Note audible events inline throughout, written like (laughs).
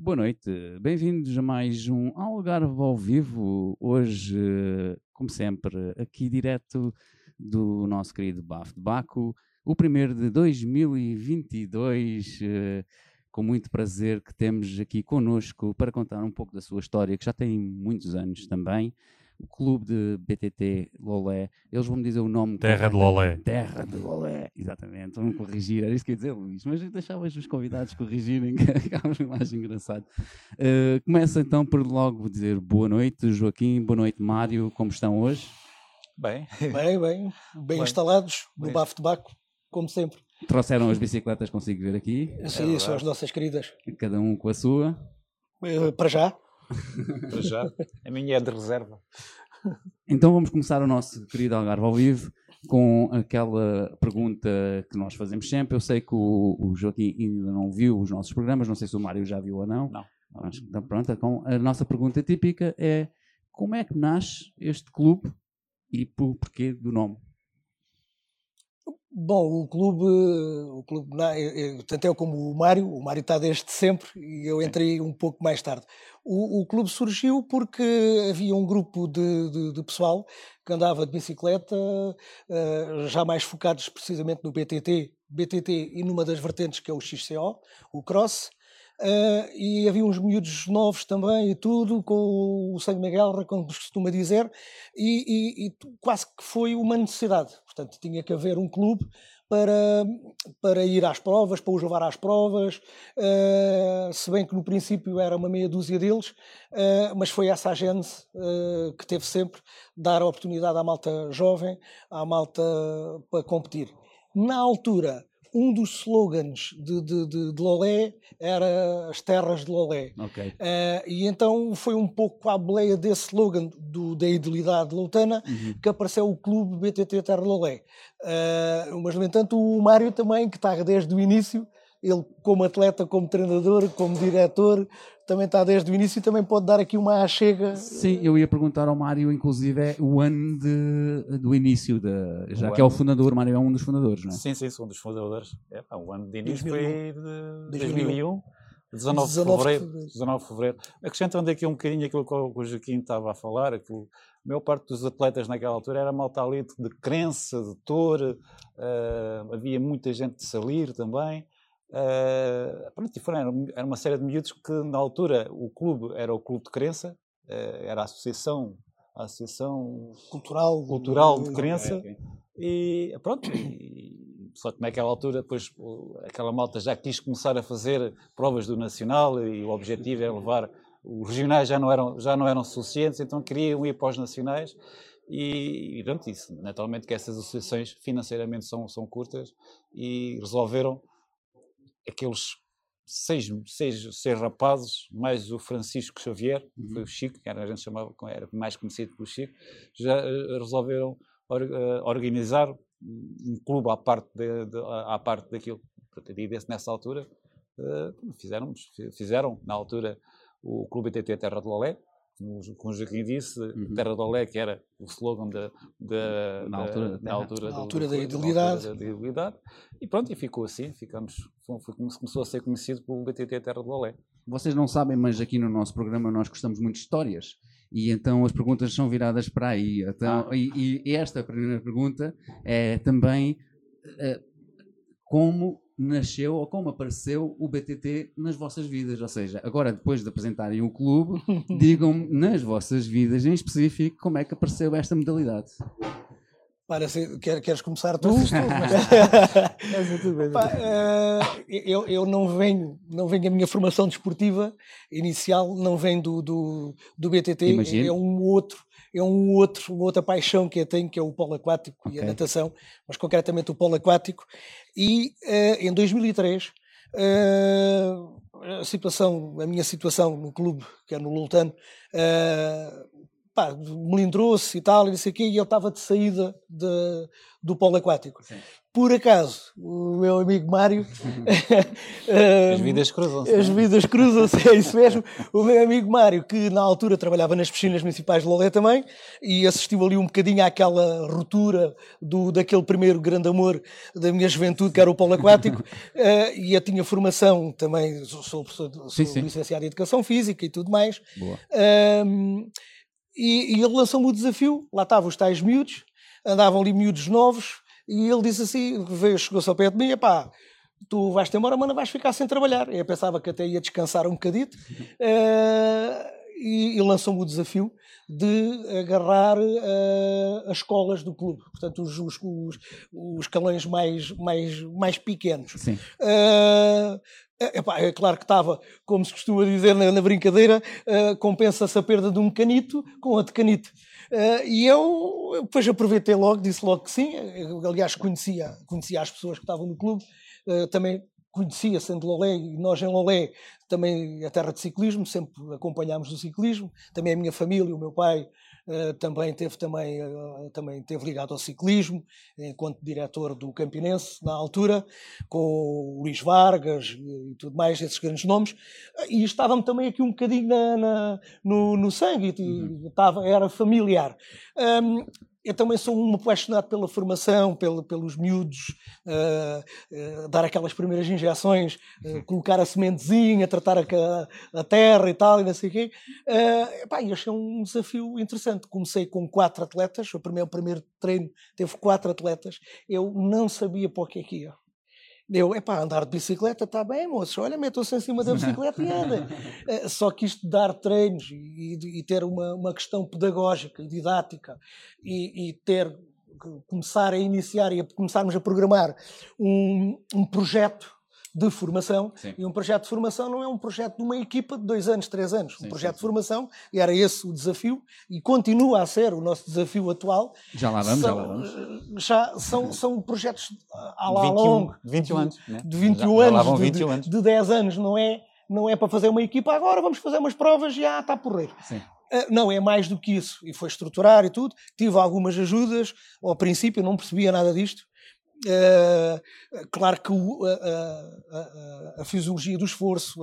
Boa noite, bem-vindos a mais um Algarve ao vivo. Hoje, como sempre, aqui direto do nosso querido Bafo de Baco, o primeiro de 2022. Eh, com muito prazer que temos aqui conosco para contar um pouco da sua história, que já tem muitos anos também o clube de BTT Lolé, eles vão me dizer o nome. Terra de Lolé. Terra de Lolé, exatamente. Vão corrigir, era isso que ia dizer, Luís, mas deixavas os convidados corrigirem, (laughs) que acaba mais engraçado. Uh, começa então por logo dizer boa noite, Joaquim, boa noite, Mário, como estão hoje? Bem, bem, bem, bem, bem instalados no bafo de Baco, como sempre. Trouxeram as bicicletas, consigo ver aqui. Sim, é são as nossas queridas. Cada um com a sua. Uh, para já. Para já. A minha é de reserva. Então vamos começar o nosso querido Algarve ao vivo com aquela pergunta que nós fazemos sempre. Eu sei que o, o Joaquim ainda não viu os nossos programas, não sei se o Mário já viu ou não. Não. Mas, então, pronto, então, a nossa pergunta típica é como é que nasce este clube e por porquê do nome? Bom, o clube, o clube tanto eu como o Mário, o Mário está desde sempre e eu entrei um pouco mais tarde. O, o clube surgiu porque havia um grupo de, de, de pessoal que andava de bicicleta, uh, já mais focados precisamente no BTT, BTT e numa das vertentes que é o XCO, o Cross, Uh, e havia uns miúdos novos também e tudo, com o sangue na guerra, como se costuma dizer, e, e, e, quase que foi uma necessidade. Portanto, tinha que haver um clube para, para ir às provas, para os levar às provas, uh, se bem que no princípio era uma meia dúzia deles, uh, mas foi essa a gênese que teve sempre dar a oportunidade à malta jovem, à malta para competir. Na altura, um dos slogans de, de, de, de, Lolé era as terras de Lolé. Okay. Uh, e então foi um pouco à boleia desse slogan do, da idilidade loutana uhum. que apareceu o clube BTT Terra de Lolé. Uh, mas, no entanto, o Mário também, que está desde o início, ele como atleta, como treinador, como diretor, também está desde o início e também pode dar aqui uma chega. Sim, eu ia perguntar ao Mário, inclusive, é o ano de, do início, de, já o que ano... é o fundador, o Mário é um dos fundadores, não é? Sim, sim, sou um dos fundadores. É, pá, o ano de início 2001. foi de 2001. 19 de fevereiro, 19 de fevereiro. Acrescentando aqui um bocadinho aquilo que o Joaquim estava a falar, aquilo, a maior parte dos atletas naquela altura era malta ali de crença, de tor, uh, havia muita gente de salir também. Uh, pronto, foram, era uma série de miúdos que na altura o clube era o clube de crença, uh, era a associação, a associação cultural, cultural de crença okay. e pronto. E, só que naquela altura depois aquela malta já quis começar a fazer provas do nacional e o objetivo era levar os regionais já não eram já não eram suficientes, então queriam ir para os nacionais e, e pronto, isso, naturalmente que essas associações financeiramente são, são curtas e resolveram aqueles seis, seis, seis rapazes, mais o Francisco Xavier, que uhum. foi o Chico, que era, a gente chamava, era mais conhecido pelo Chico, já uh, resolveram or, uh, organizar um clube à parte, de, de, à parte daquilo. E desse, nessa altura, uh, fizeram, fizeram, na altura, o Clube ITT Terra de Lolé, como o Joaquim disse, uhum. Terra do Olé, que era o slogan da, da, na altura, da, altura, na altura do, da, idilidade. da idilidade. E pronto, e ficou assim, ficamos, foi, foi, começou a ser conhecido pelo BTT Terra do Olé. Vocês não sabem, mas aqui no nosso programa nós gostamos muito de histórias. E então as perguntas são viradas para aí. Então, ah. e, e, esta primeira pergunta é também uh, como nasceu ou como apareceu o BTT nas vossas vidas. Ou seja, agora depois de apresentarem o clube, (laughs) digam-me nas vossas vidas em específico como é que apareceu esta modalidade. Quer, queres começar tu? (laughs) Pá, uh, eu, eu não venho, não venho a minha formação desportiva inicial, não vem do, do, do BTT, é um outro é um outro, uma outra paixão que eu tenho, que é o polo aquático okay. e a natação, mas concretamente o polo aquático. E uh, em 2003, uh, eh, a situação, a minha situação no clube, que é no Lultano, uh, pá, melindrou-se e tal, e não sei o quê, e eu estava de saída de, do polo aquático. Sim. por acaso, o meu amigo Mário. (laughs) as vidas cruzam-se. As é? vidas cruzam-se, é isso mesmo. O meu amigo Mário, que na altura trabalhava nas piscinas municipais de Lolé também, e assistiu ali um bocadinho àquela ruptura do, daquele primeiro grande amor da minha juventude, que era o polo aquático, uh, (laughs) e eu tinha formação também, sou, sou, sou sim, sim. licenciado em Educação Física e tudo mais. Uh, e, e ele lançou-me o desafio, lá estavam os tais miúdos, andavam ali miúdos novos, e ele disse assim, veio, chegou-se ao pé de mim, pá, tu vais-te embora, mas não vais ficar sem trabalhar. Eu pensava que até ia descansar um bocadito, uh, e, e lançou-me o desafio de agarrar uh, as escolas do clube, portanto os, os, os, os calões mais, mais, mais pequenos. Uh, Epá, é claro que estava, como se costuma dizer na, na brincadeira, uh, compensa-se a perda de um canito com outro canito. Uh, e eu depois aproveitei logo, disse logo que sim. Eu, aliás, conhecia, conhecia as pessoas que estavam no clube, uh, também conhecia, sendo Lolé, e nós em Lolé também a terra de ciclismo, sempre acompanhámos o ciclismo, também a minha família, o meu pai uh, também teve também, uh, também teve ligado ao ciclismo, enquanto diretor do Campinense na altura, com o Luís Vargas e, e tudo mais, esses grandes nomes, e estava-me também aqui um bocadinho na, na, no, no sangue, uhum. estava, era familiar. Um, eu também sou um apaixonado pela formação, pelo, pelos miúdos, uh, uh, dar aquelas primeiras injeções, uh, colocar a sementezinha, tratar a, a, terra e tal, e não sei o quê. Uh, pá, achei um desafio interessante. Comecei com quatro atletas, o primeiro, o primeiro treino teve quatro atletas, eu não sabia para o que é que ia. Eu, é pá, andar de bicicleta está bem, moços, olha, metam-se em cima da bicicleta e andem. (laughs) Eh, só que isto de dar treinos e, e ter uma, uma questão pedagógica e didática e, e ter começar a iniciar e a começarmos a programar um, um projeto de formação. Sim. E um projeto de formação não é um projeto de uma equipa de dois anos, três anos. Sim, um projeto sim, de formação, e era esse o desafio, e continua a ser o nosso desafio atual. Já lá vamos, são, já lá vamos. Já são, são projetos a lá 21, longo. 21 anos. Né? De 21 já, anos, já 21 de, anos. De, de 10 anos, não é? Não é para fazer uma equipa agora, vamos fazer umas provas e ah, está por rei. Sim. Uh, não, é mais do que isso. E foi estruturar e tudo. Tive algumas ajudas. Ao princípio não percebia nada disto. Uh, claro que o, a, a, a, fisiologia do esforço,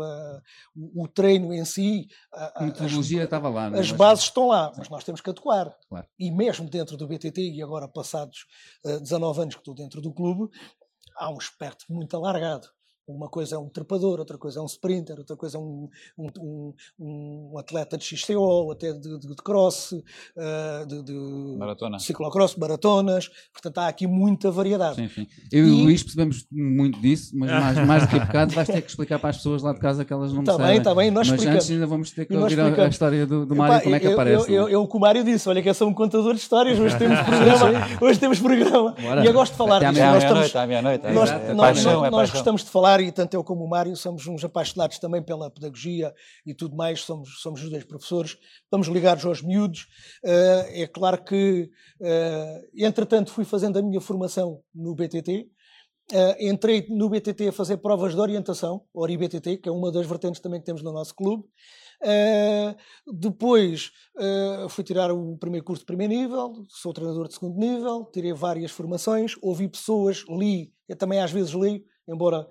o, o, treino em si, a, metodologia estava lá. As bases estão lá, mas nós temos que atuar. Claro. E mesmo dentro do BTT, e agora passados uh, 19 anos que estou dentro do clube, há um espectro muito alargado. Uma coisa é um trepador, outra coisa é um sprinter, outra coisa é um, um, um, um atleta de XCO, até de, de, de cross, uh, de, de Maratona. ciclocross, maratonas. Portanto, há aqui muita variedade. Sim, sim. Eu e o Luís percebemos muito disso, mas mais, mais do que a (laughs) bocado vais ter que explicar para as pessoas lá de casa que elas não tá sabem. Está bem, nós Mas explicamos. antes ainda vamos ter que ouvir a, a, história do, do Mário, como é que eu, aparece. Eu, eu, eu, o Mário disse, olha que eu sou um contador de histórias, hoje (laughs) temos programa. hoje temos programa. Bora. E eu gosto de falar disso. À meia-noite, à meia-noite. Nós, é nós, nós, nós gostamos de falar e tanto eu como o Mário somos uns apaixonados também pela pedagogia e tudo mais, somos, somos os dois professores, estamos ligados aos miúdos. Uh, é claro que, uh, entretanto, fui fazendo a minha formação no BTT. Uh, eh, entrei no BTT a fazer provas de orientação, Ori BTT, que é uma das vertentes também que temos no nosso clube. Uh, depois uh, fui tirar o primeiro curso de primeiro nível, sou treinador de segundo nível, tirei várias formações, ouvi pessoas, li, eu também às vezes li, embora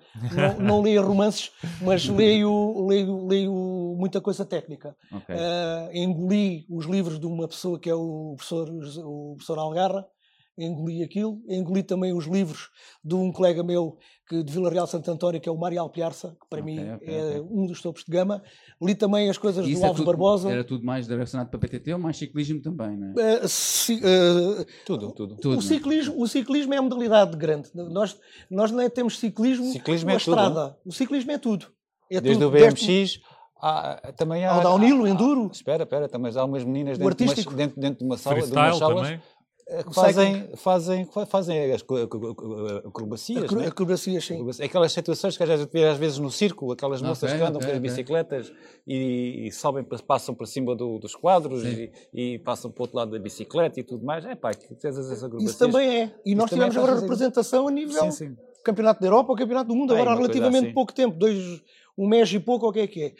não, (laughs) não leia romances, mas leio, leio, leio muita coisa técnica. Okay. Uh, engoli os livros de uma pessoa que é o professor, o professor Algarra, engoli aquilo, engoli também os livros de um colega meu que, de Vila Real Santo António, que é o Mário Alpiarça, que para okay, mim okay, é okay. um dos topos de gama. Li também as coisas do é Alves tudo, Barbosa. Era tudo mais direcionado para PTT ou mais ciclismo também, não é? Uh, si, uh, tudo, tudo. tudo o, é? ciclismo, o ciclismo é uma modalidade grande. Nós, nós não é, temos ciclismo, ciclismo é estrada. Tudo, o ciclismo é tudo. É Desde tudo. o BMX... Desde... Há, também há, há o downhill, o enduro. Espera, espera, também há umas meninas dentro, de, uma, dentro, dentro de uma sala, de umas salas, também é fazem, fazem, fazem as acrobacias. Acro, né? Acrobacias, sim. Aquelas situações que às vezes, às vezes no circo, aquelas moças que andam okay, com as bicicletas e, e, sobem, passam para cima do, dos quadros e, e, passam para o outro lado da bicicleta e tudo mais. É pá, que tens essas acrobacias. Isso também é. E nós tivemos agora representação a nível sim, sim. Campeonato da Europa ou Campeonato do Mundo, agora há relativamente assim. pouco tempo, dois, um mês e pouco, ou o que é que é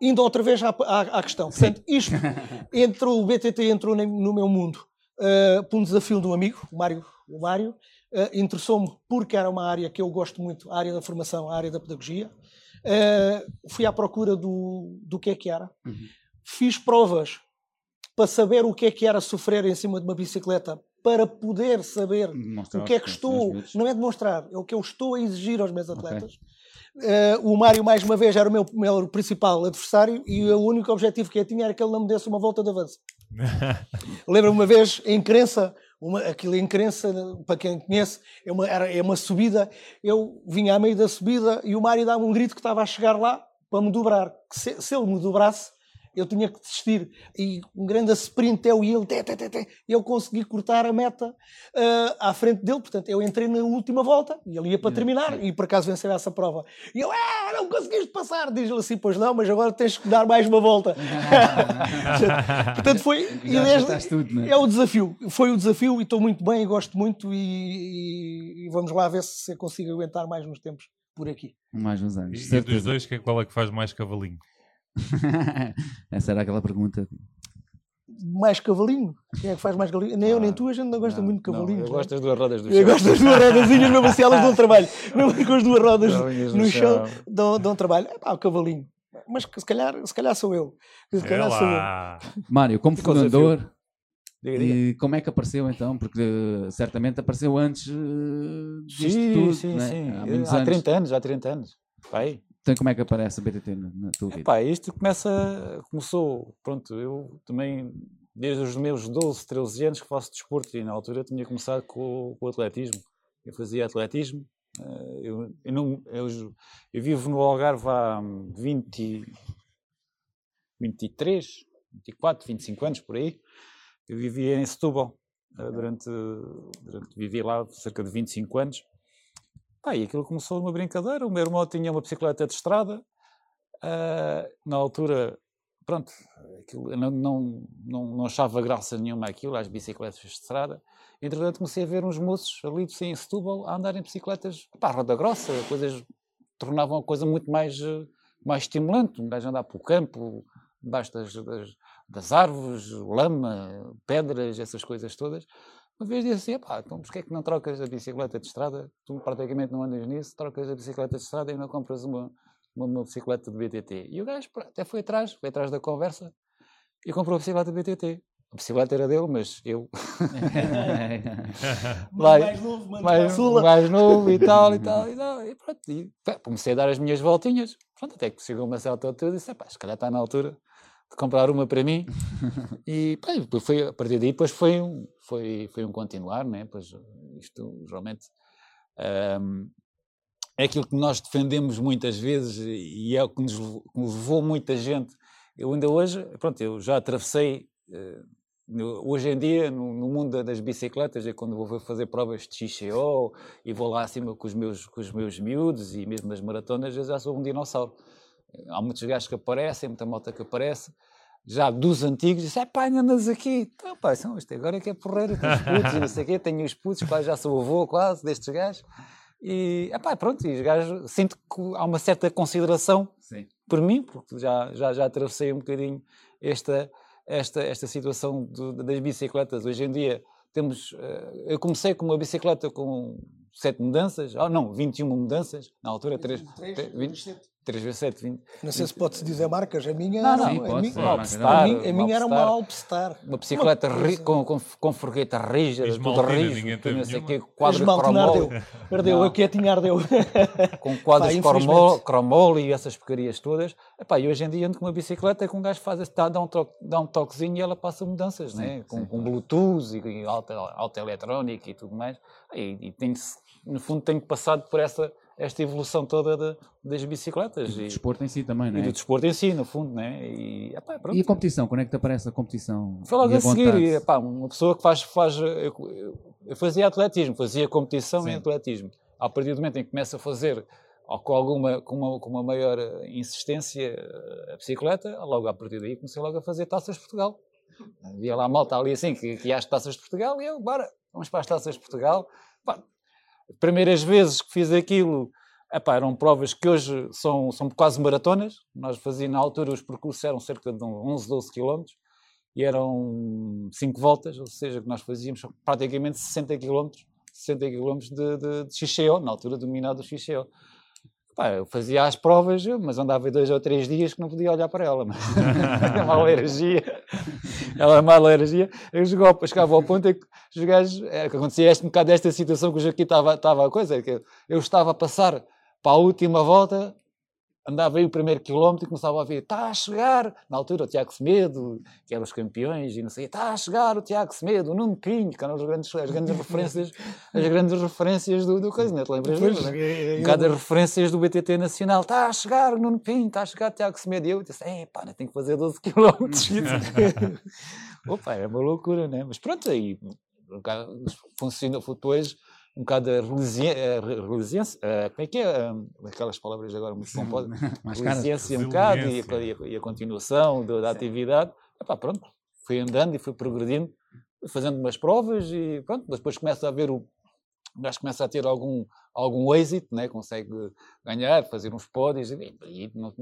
indo outra vez à, à, à questão. Portanto, isto (laughs) entrou, o BTT entrou no meu mundo uh, por um desafio de um amigo, o Mário, o Mário Uh, Interessou-me porque era uma área que eu gosto muito, a área da formação, a área da pedagogia. Uh, fui à procura do, do que é que era. Uhum. Fiz provas para saber o que é que era sofrer em cima de uma bicicleta, para poder saber demonstrar o que é que estou, não é demonstrar, é o que eu estou a exigir aos meus atletas. Okay. Uh, o Mário, mais uma vez, era o meu, meu principal adversário e o único objetivo que eu tinha era que ele não me desse uma volta de avanço. (laughs) Lembro-me uma vez, em crença, uma, aquilo em crença, para quem conhece, é uma, era, é uma subida. Eu vinha a meio da subida e o Mário dava um grito que estava a chegar lá para me dobrar. Se, se ele me dobrasse, eu tinha que desistir. E um grande sprint eu e ele, té, té, té, té, eu consegui cortar a meta uh, à frente dele. Portanto, eu entrei na última volta e ele ia para terminar e por acaso venceu essa prova. E eu, ah, não conseguiste passar. Diz-lhe assim, pois não, mas agora tens que dar mais uma volta. (laughs) Portanto, foi. Desde, tudo, é? é o desafio. Foi o desafio e estou muito bem e gosto muito e, e, e vamos lá ver se eu consigo aguentar mais uns tempos por aqui. Mais uns anos. E, e dos dois, qual é que faz mais cavalinho? (laughs) Essa era aquela pergunta. Mais cavalinho? Quem é que faz mais cavalinho? Nem ah, eu nem tu, a gente não gosta não, muito de cavalinho. Não, eu gosto das duas rodas do chão. Eu gosto das duas rodazinhas, mesmo assim elas dão trabalho. (laughs) Mesmo com as duas rodas no, no chão, dão, dão trabalho. É pá, o cavalinho. Mas se calhar, se calhar sou eu. Se calhar sou eu. Mário, como fundador, e como é que apareceu então? Porque uh, certamente apareceu antes uh, disto sim, tudo, sim, né? sim. Há, há 30 anos, há 30 anos. Vai. Então como é que aparece a BTT na, na tua vida? Epá, isto começa, começou, pronto, eu também, desde os meus 12, 13 anos que faço desporto, e na altura eu tinha começado com, com o atletismo. Eu fazia atletismo, eh, eu, eu, não, eu, eu vivo no Algarve há 20, 23, 24, 25 anos, por aí. Eu vivia em Setúbal, eh, durante, durante, vivi lá cerca de 25 anos. Pá, e aquilo começou uma brincadeira. O meu irmão tinha uma bicicleta de estrada. Uh, na altura, pronto, aquilo, não, não, não, não achava graça nenhuma aquilo, às bicicletas de estrada. Entretanto, comecei a ver uns moços ali assim, em Setúbal a andar em bicicletas, pá, roda grossa, coisas tornavam a coisa muito mais, mais estimulante. Um gajo andar pelo campo, debaixo das, das, das árvores, lama, pedras, essas coisas todas. Uma vez disse assim, pá, então porquê é que não trocas a bicicleta de estrada? Tu praticamente não andas nisso, trocas a bicicleta de estrada e não compras uma, uma, uma bicicleta de BTT. E o gajo até foi atrás, foi atrás da conversa e comprou a bicicleta de BTT. A bicicleta era dele, mas eu. (laughs) mais novo, mais, mais novo e tal e (laughs) tal e tal. E pronto, e, pá, comecei a dar as minhas voltinhas. Pronto, até que chegou uma certa altura e disse: pá, se calhar está na altura comprar uma para mim. (laughs) e pá, foi, a partir daí depois foi um, foi, foi um continuar, né? pois isto realmente um, é aquilo que nós defendemos muitas vezes e é o que nos, que levou muita gente. Eu ainda hoje, pronto, eu já atravessei, uh, hoje em dia, no, no, mundo das bicicletas, é quando vou fazer provas de XCO e vou lá acima com os meus, com os meus miúdos e mesmo nas maratonas, eu já sou um dinossauro há muitos gajos que aparecem, muita moto que aparece, já dos antigos, disse, é pá, andas aqui. Então, pá, são, isto agora é que é porreiro, tenho os putos e não sei o quê, tenho os putos, pá, já sou avô quase destes gajos. E, é pá, pronto, e os gajos, sinto que há uma certa consideração Sim. por mim, porque já, já, já atravessei um bocadinho esta, esta, esta situação do, das bicicletas. Hoje em dia temos, eh, eu comecei com uma bicicleta com sete mudanças, ah, não, 21 mudanças, na altura, 3, 3, 20, 3 vezes 7, 20. Não sei se pode-se dizer marcas, a minha, não, não, Sim, a, minha, Alpstar, a, minha, a minha era uma Alpstar. Uma bicicleta ri, com, com, com forgueta rígida, tudo rígido, não sei o quê, quadro cromol. Ardeu, ardeu a quietinha ardeu. (laughs) Com quadros cromol, cromol e essas porcarias todas. Epá, e hoje em dia ando com uma bicicleta que um gajo faz, dá, dá, um, toque, dá um toquezinho e ela passa mudanças, sim, né? com, sim, com Bluetooth e, e alta, alta eletrónica e tudo mais. E, e tem, no fundo tenho passado por essa esta evolução toda de, das bicicletas. E do desporto em si também, não é? E do desporto em si, no fundo, né? E, epá, e a competição, quando é que te aparece a competição? Foi logo a, a seguir, e, epá, uma pessoa que faz, faz eu, eu fazia atletismo, fazia competição Sim. em atletismo. A partir do momento em que começa a fazer ou com alguma com uma, com uma maior insistência a bicicleta, logo a partir daí comecei logo a fazer taças de Portugal. Havia lá a malta ali assim, que, que ia às taças de Portugal, e eu, bora, vamos para as taças de Portugal. Pá, primeiras vezes que fiz aquilo, epá, eram provas que hoje são, são quase maratonas. Nós fazíamos, na altura, os percursos eram cerca de 11, 12 quilómetros e eram 5 voltas, ou seja, que nós fazíamos praticamente 60 quilómetros 60 km de, de, de Xixeo, na altura dominado o Xixeo. Pá, eu fazia as provas, mas andava dois ou três dias que não podia olhar para ela. Mas... (laughs) uma alergia. Ela é uma alergia. Eu jogava, chegava ao ponto em que os gajos. É, que acontecia este, um bocado desta situação que aqui estava, estava a coisa. É que eu estava a passar para a última volta andava aí o primeiro quilómetro e começava a ouvir, está a chegar, na altura o Tiago Semedo, que eram os campeões, e não sei, está a chegar o Tiago Semedo, o Nuno Pinho, que eram as grandes, as grandes (laughs) referências, as grandes referências do, do coisa, não é? te lembras disso, né? É, é, um bocado as referências do BTT Nacional, está a chegar o Nuno Pinho, está a chegar o Tiago Semedo, e eu disse, é pá, tenho que fazer 12 quilómetros. (laughs) Opa, é uma loucura, né? Mas pronto, aí, funciona, depois um bocado a resiliência, como é que é? Aquelas palavras agora muito pomposas. (laughs) Resiliência um bocado e a, e a continuação da, da atividade. Epá, pronto, fui andando e fui progredindo, fazendo umas provas e pronto, depois começa a ver o. O começa a ter algum, algum êxito, né? consegue ganhar, fazer uns pódios, e, e não,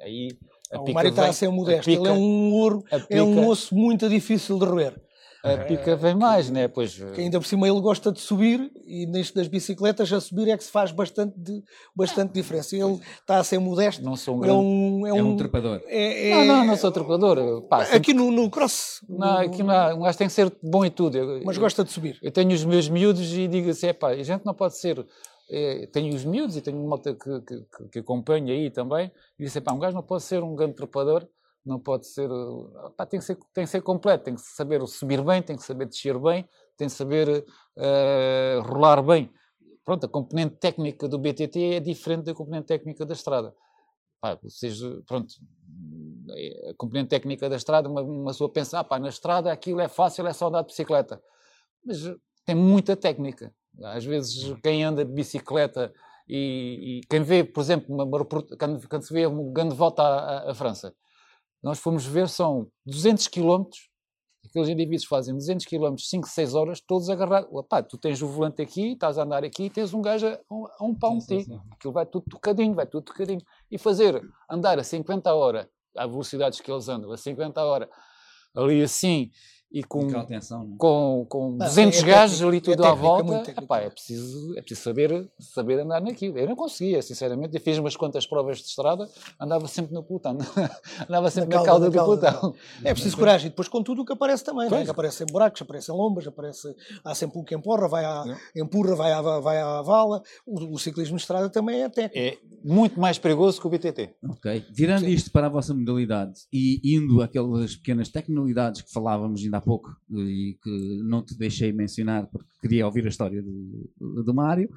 aí o Mário está a ser modesto, pica, ele é um ouro, é um osso muito difícil de roer a pica vem mais, né? Pois... Que ainda por cima ele gosta de subir e neste das bicicletas a subir é que se faz bastante, de, bastante diferença. Ele está a ser modesto. Não sou um grande... É um, é um, é um trepador. É, é... Não, não, não sou trepador. Pá, sempre... Aqui no, no cross. Não, aqui não, um gajo tem que ser bom em tudo. Eu, Mas gosta de subir. Eu tenho os meus miúdos e digo assim, pá, a gente não pode ser... É, tenho os miúdos e tenho uma que, que, que, que acompanha aí também e disse, pá, um gajo não pode ser um grande trepador não pode ser, pá, tem, que ser tem que ser completo, tem que saber subir bem, tem que saber descer bem, tem que saber uh, rolar bem. Pronto, a componente técnica do BTT é diferente da componente técnica da estrada. Pá, seja, pronto, a componente técnica da estrada, uma, uma pessoa pensa, ah, pá, na estrada aquilo é fácil, é só andar de bicicleta. Mas tem muita técnica. Às vezes quem anda de bicicleta e, e quem vê, por exemplo, uma, quando, quando, se vê um grande volta à, à França, nós fomos ver, são 200 quilómetros, aqueles indivíduos fazem 200 quilómetros, 5, 6 horas, todos agarrados. Opá, tu tens o volante aqui, estás a andar aqui e tens um gajo a, a um pau de ti. Aquilo vai tudo tocadinho, vai tudo tocadinho. E fazer, andar a 50 horas, a velocidades que eles andam, a 50 horas, ali assim, e com, atenção, é? com, com 200 é gajos ali tudo é técnica, à volta, epá, é, preciso, é preciso saber, saber andar naquilo. Eu não conseguia, sinceramente. Eu fiz umas quantas provas de estrada, andava sempre no pelotão, (laughs) andava sempre na, na cauda, do pelotão. É preciso coragem. E depois com tudo o que aparece também, né? que aparecem buracos, aparecem lombas, aparece, há sempre um que empurra, vai à, empurra, vai à, vai à vala. O, o, ciclismo de estrada também é técnico. É muito mais perigoso que o BTT. Ok. Virando Sim. isto para a vossa modalidade e indo àquelas pequenas tecnologidades que falávamos ainda há pouco e que não te deixei mencionar porque queria ouvir a história do, do Mário.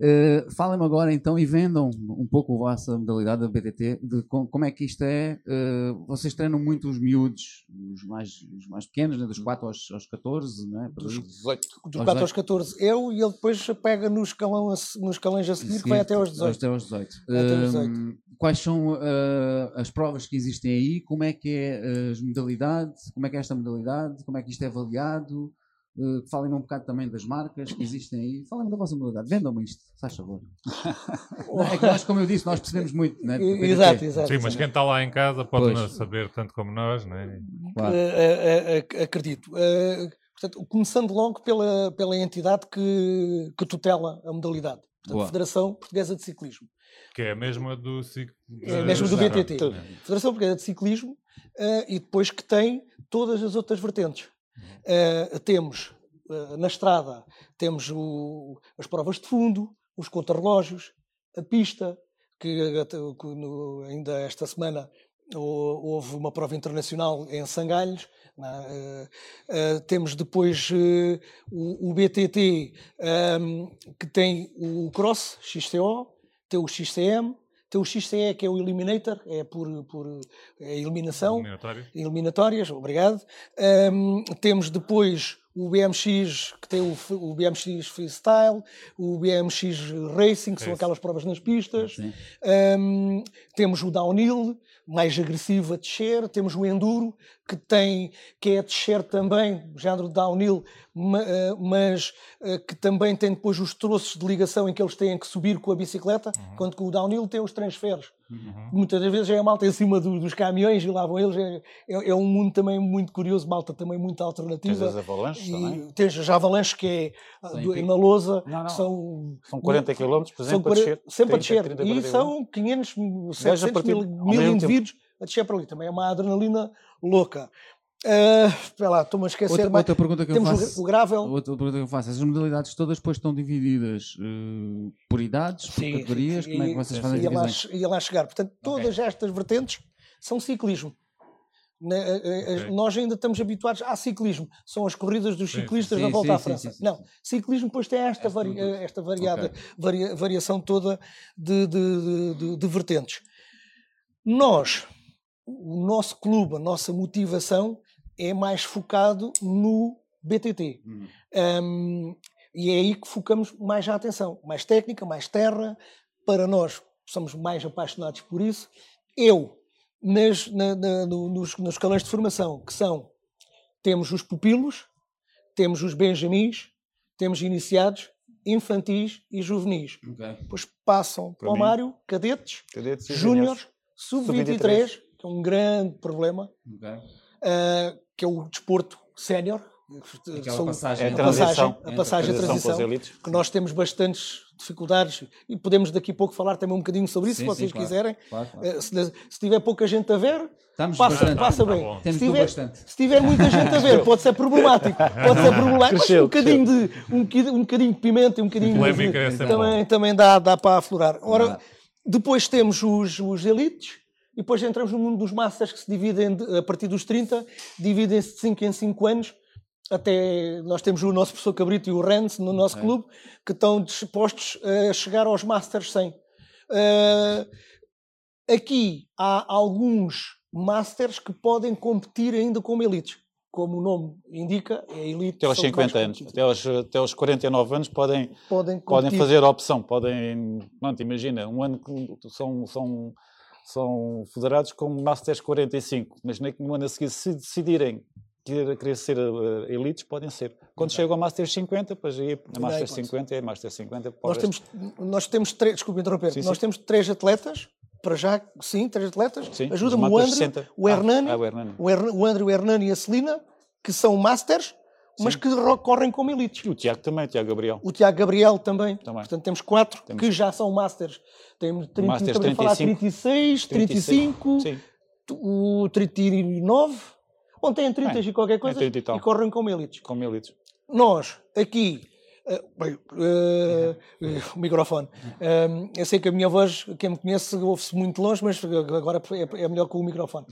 Uh, Falem-me agora então e vendam um pouco a vossa modalidade da BTT, de com, como é que isto é. Uh, vocês treinam muito os miúdos, os mais, os mais pequenos, né? dos 4 aos, aos 14, não é? Dos, 18. Dos 4 aos 14, eu e ele depois pega nos, escalão, nos escalões a seguir, que vai até aos 18. Até aos 18. Até aos 18. Uh, quais são uh, as provas que existem aí? Como é que é as modalidades? Como é que é esta modalidade? Como é que isto é avaliado? Uh, falem um bocado também das marcas que existem aí. Falem da vossa modalidade. Vendam-me isto, se faz favor. (laughs) é que nós, como eu disse, nós percebemos muito. Né, exato, exato. Sim, mas quem está lá em casa pode não saber tanto como nós. Né? Claro. Uh, uh, acredito. portanto, começando logo pela, pela entidade que, que tutela a modalidade. Portanto, Federação Portuguesa de Ciclismo. Que é a mesma do, é a mesma do BTT. Federação Portuguesa de Ciclismo e depois que tem todas as outras vertentes. Uh, temos uh, na estrada temos o, as provas de fundo, os contrarrelógios, a pista, que, que no, ainda esta semana houve uma prova internacional em Sangalhos. Uh, temos depois o, o, BTT, um, ehm, que tem o Cross XCO, tem o XCM, tem o XCE, que é o Eliminator, é por, por é eliminação. Eliminatório. Eliminatórias, obrigado. Um, temos depois o BMX, que tem o, o, BMX Freestyle, o BMX Racing, que é são aquelas provas nas pistas. Um, temos o Downhill, mais agressivo a descer. Temos o Enduro, que, tem, que é a descer também, género Downhill, eh, mas eh, que também tem depois os troços de ligação em que eles têm que subir com a bicicleta, uhum. enquanto que o Downhill tem os transferes Uhum. Muitas das vezes é a malta em cima do, dos caminhões e lá vão eles. É, é, é, um mundo também muito curioso, malta também muito alternativa. Tens as avalanches e, também? Tens as avalanches que é Sim, na lousa. Não, não. São, são 40 km, por exemplo, a descer. Sempre 30, a descer. 30, e são 500, 700 mil, mil indivíduos tempo. a descer para ali. Também é uma adrenalina louca. Uh, lá, estou-me a esquecer. Outra, outra pergunta que Temos eu faço. O, grável. Outra pergunta que eu faço. As modalidades todas depois estão divididas uh, por idades, por sim, categorias? Sim, como é que vocês fazem? Ia lá, ia lá chegar. Portanto, todas okay. estas vertentes são ciclismo. Okay. Nós ainda estamos habituados a ciclismo. São as corridas dos ciclistas sim, na volta à França. Não, ciclismo depois tem esta, vari, esta variada, okay. varia, variação toda de, de, de, de vertentes. Nós, o nosso clube, a nossa motivação é mais focado no BTT. Hum. Um, e é aí que focamos mais a atenção. Mais técnica, mais terra. Para nós, somos mais apaixonados por isso. Eu, nas, na, na, nos, nos escalões de formação, que são, temos os pupilos, temos os benjamins, temos iniciados, infantis e juvenis. Okay. Depois passam para, para o Mário, cadetes, cadetes júniores, sub-23, sub que é um grande problema. Okay. Uh, que é o desporto sénior. Aquela passagem, é a, passagem, a passagem, a transição, que nós temos bastantes dificuldades e podemos daqui a pouco falar também um bocadinho sobre isso, sim, se vocês sim, claro, quiserem. Claro, claro. Eh, se, se, tiver pouca gente a ver, Estamos passa, bastante. passa bem. Tá se, tiver, bastante. se tiver muita gente a ver, pode ser problemático. Pode ser problemático. Cresceu, um, bocadinho de, um, um bocadinho de pimenta e um bocadinho de, é também, também dá, dá para aflorar. Ora, depois temos os, os elites, e depois entramos no mundo dos Masters que se dividem a partir dos 30, dividem-se de 5 em 5 anos. Até nós temos o nosso professor Cabrito e o Renz no nosso clube que estão dispostos a chegar aos Masters 100. Uh, aqui há alguns Masters que podem competir ainda como elites. Como o nome indica, é elite. Até aos 50 anos, até aos, até aos 49 anos podem, podem, podem fazer a opção. Podem, te imagina, um ano que são, são são federados como Masters 45, mas no ano a seguir, se decidirem querer, querer ser uh, elites, podem ser. Quando chegam ao Masters 50, pois aí na Masters 50 é Masters 50. Nós temos, nós temos três, desculpe interromper, sim, nós sim. temos três atletas, para já, sim, três atletas. Ajuda-me o André, o Hernani, ah, ah, o, Hernani. o André, o Hernani e a Celina, que são Masters, mas que correm como elites. E o Tiago também, o Tiago Gabriel. O Tiago Gabriel também. também. Portanto, temos quatro temos... que já são Masters. Temos 30, masters 35, falar 36, 35, 35 o 39. Ontem em 30 é, e qualquer coisa. É e, e, correm como elites. Como elites. Nós, aqui, uh, bem, uh, uh, o microfone. eu sei que a minha voz, quem me conhece, ouve-se muito longe, mas agora é, é melhor com o microfone.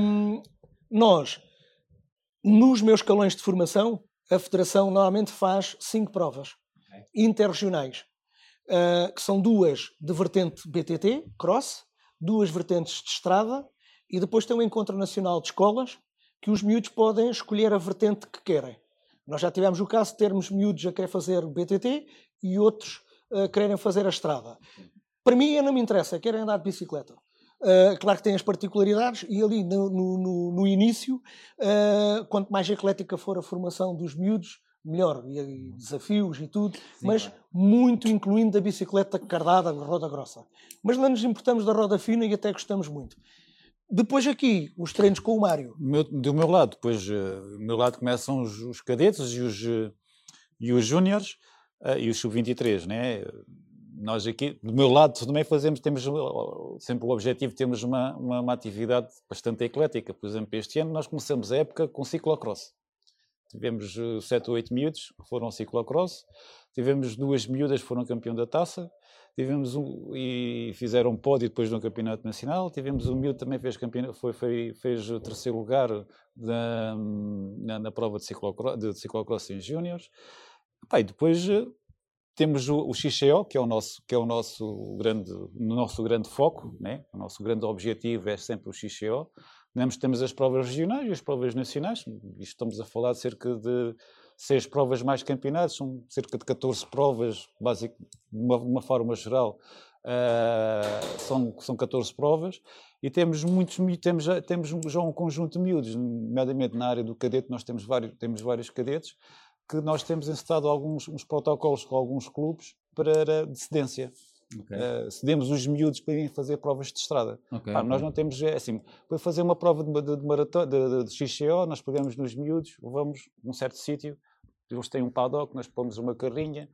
um, (laughs) nós nos meus escalões de formação, a Federação normalmente faz cinco provas okay. interregionais, uh, que são duas de vertente BTT, cross, duas vertentes de estrada, e depois tem um encontro nacional de escolas que os miúdos podem escolher a vertente que querem. Nós já tivemos o caso de termos miúdos a querer fazer BTT e outros a quererem fazer a estrada. Para mim, não me interessa, querem andar de bicicleta. Uh, claro que tem as particularidades e ali no, no, no início, uh, quanto mais eclética for a formação dos miúdos, melhor. E, e desafios e tudo, Sim, mas claro. muito incluindo a bicicleta cardada, a roda grossa. Mas não nos importamos da roda fina e até gostamos muito. Depois aqui, os treinos com o Mário. Meu, do meu lado, depois, uh, do meu lado começam os, os cadetes e os, e os júniores e os sub-23, né? Nós aqui, do meu lado, também fazemos, temos sempre o objetivo, temos uma, uma, uma, atividade bastante eclética. Por exemplo, este ano nós começamos a época com ciclocross. Tivemos uh, sete ou oito miúdos que foram ciclocross, tivemos duas miúdas que foram campeão da taça, tivemos um, e fizeram pódio depois de um campeonato nacional, tivemos um miúdo também fez, campeonato, foi, foi, fez o terceiro lugar na, na, na prova de ciclocross, de ciclocross em júniores. E depois eh, temos o, o XCO, que é o nosso, que é o nosso grande, nosso grande foco, né? o nosso grande objetivo é sempre o XCO. Temos, temos as provas regionais e as provas nacionais, estamos a falar de cerca de seis provas mais campeonatos, são cerca de 14 provas, básico, de uma, uma forma geral, uh, são, são 14 provas, e temos muitos, temos, temos já um conjunto de miúdos, nomeadamente na área do cadete, nós temos vários, temos vários cadetes, que nós temos encetado alguns uns protocolos com alguns clubes para decedência. Okay. Uh, cedemos os miúdos para irem fazer provas de estrada. Okay, Pá, okay. Nós não temos, é assim, para fazer uma prova de, de, de, maratona, de, de XCO, nós pegamos nos miúdos, vamos num certo sítio, eles têm um paddock, nós pomos uma carrinha,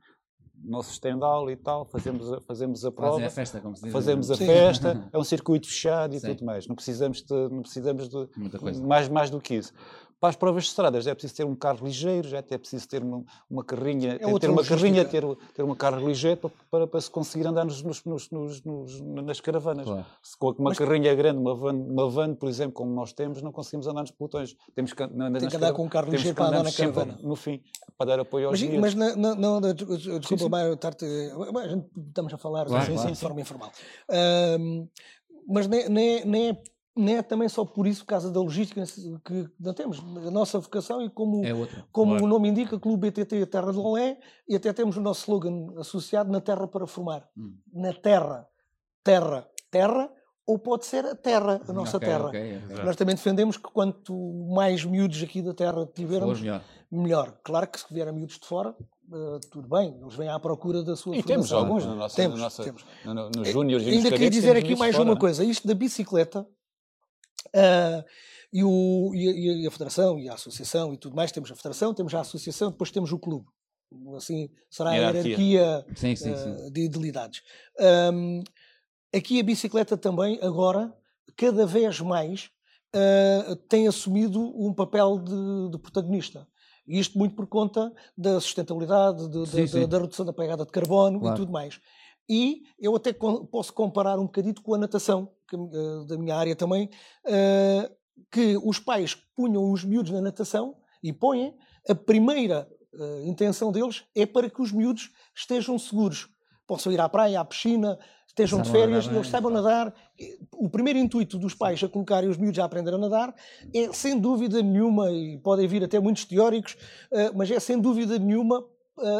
nosso stand-all e tal, fazemos a, fazemos a prova, a festa, como se diz. fazemos a Sim. festa, (laughs) é um circuito fechado e Sim. tudo mais. Não precisamos de, não precisamos de mais, mais do que isso. Para as provas de estradas é preciso ter um carro ligeiro, já é preciso ter uma, uma carrinha, é ter uma carrinha, ter, ter uma carro ligeiro para, para, para se conseguir andar nos, nos, nos, nos nas caravanas. Claro. Se com uma Mas, carrinha grande, uma van, uma van, por exemplo, como nós temos, não conseguimos andar nos pelotões. Temos que, na, tem que andar com um carro ligeiro para andar na caravana. No fim, para dar apoio aos Mas, mas na, na, na, desculpa, Mário, estamos a falar claro, de, claro. forma informal. Um, mas nem, nem, nem é não é também só por isso, por causa da logística que não temos. A nossa vocação e como, é como claro. o nome indica, Clube BTT Terra de Lolé, e até temos o nosso slogan associado na terra para formar. Hum. Na terra. Terra. Terra ou pode ser a terra, a nossa okay, terra. Okay, okay. Nós também defendemos que quanto mais miúdos aqui da terra tivermos, melhor. melhor. Claro que se vierem miúdos de fora, uh, tudo bem, eles vêm à procura da sua e formação. temos alguns na nossa, temos, na nossa, temos. No, no, nos júniores e nos Ainda queria dizer aqui mais fora. uma coisa, isto da bicicleta, Uh, e, o, e, a Federação e a Associação e tudo mais, temos a Federação, temos a Associação, depois temos o clube. Assim será a hierarquia, sim, sim, sim. Uh, de idilidades. Um, aqui a bicicleta também, agora, cada vez mais, uh, tem assumido um papel de, de protagonista. E isto muito por conta da sustentabilidade, de, sim. Da, da, redução da pegada de carbono claro. e tudo mais. E eu até posso comparar um bocadito com a natação, que, uh, da minha área também, uh, que os pais punham os miúdos na natação e põem, a primeira uh, intenção deles é para que os miúdos estejam seguros. Possam ir à praia, à piscina, estejam de férias, eles saibam nadar. O primeiro intuito dos pais a colocarem os miúdos a aprender a nadar é, sem dúvida nenhuma, e podem vir até muitos teóricos, mas é sem dúvida nenhuma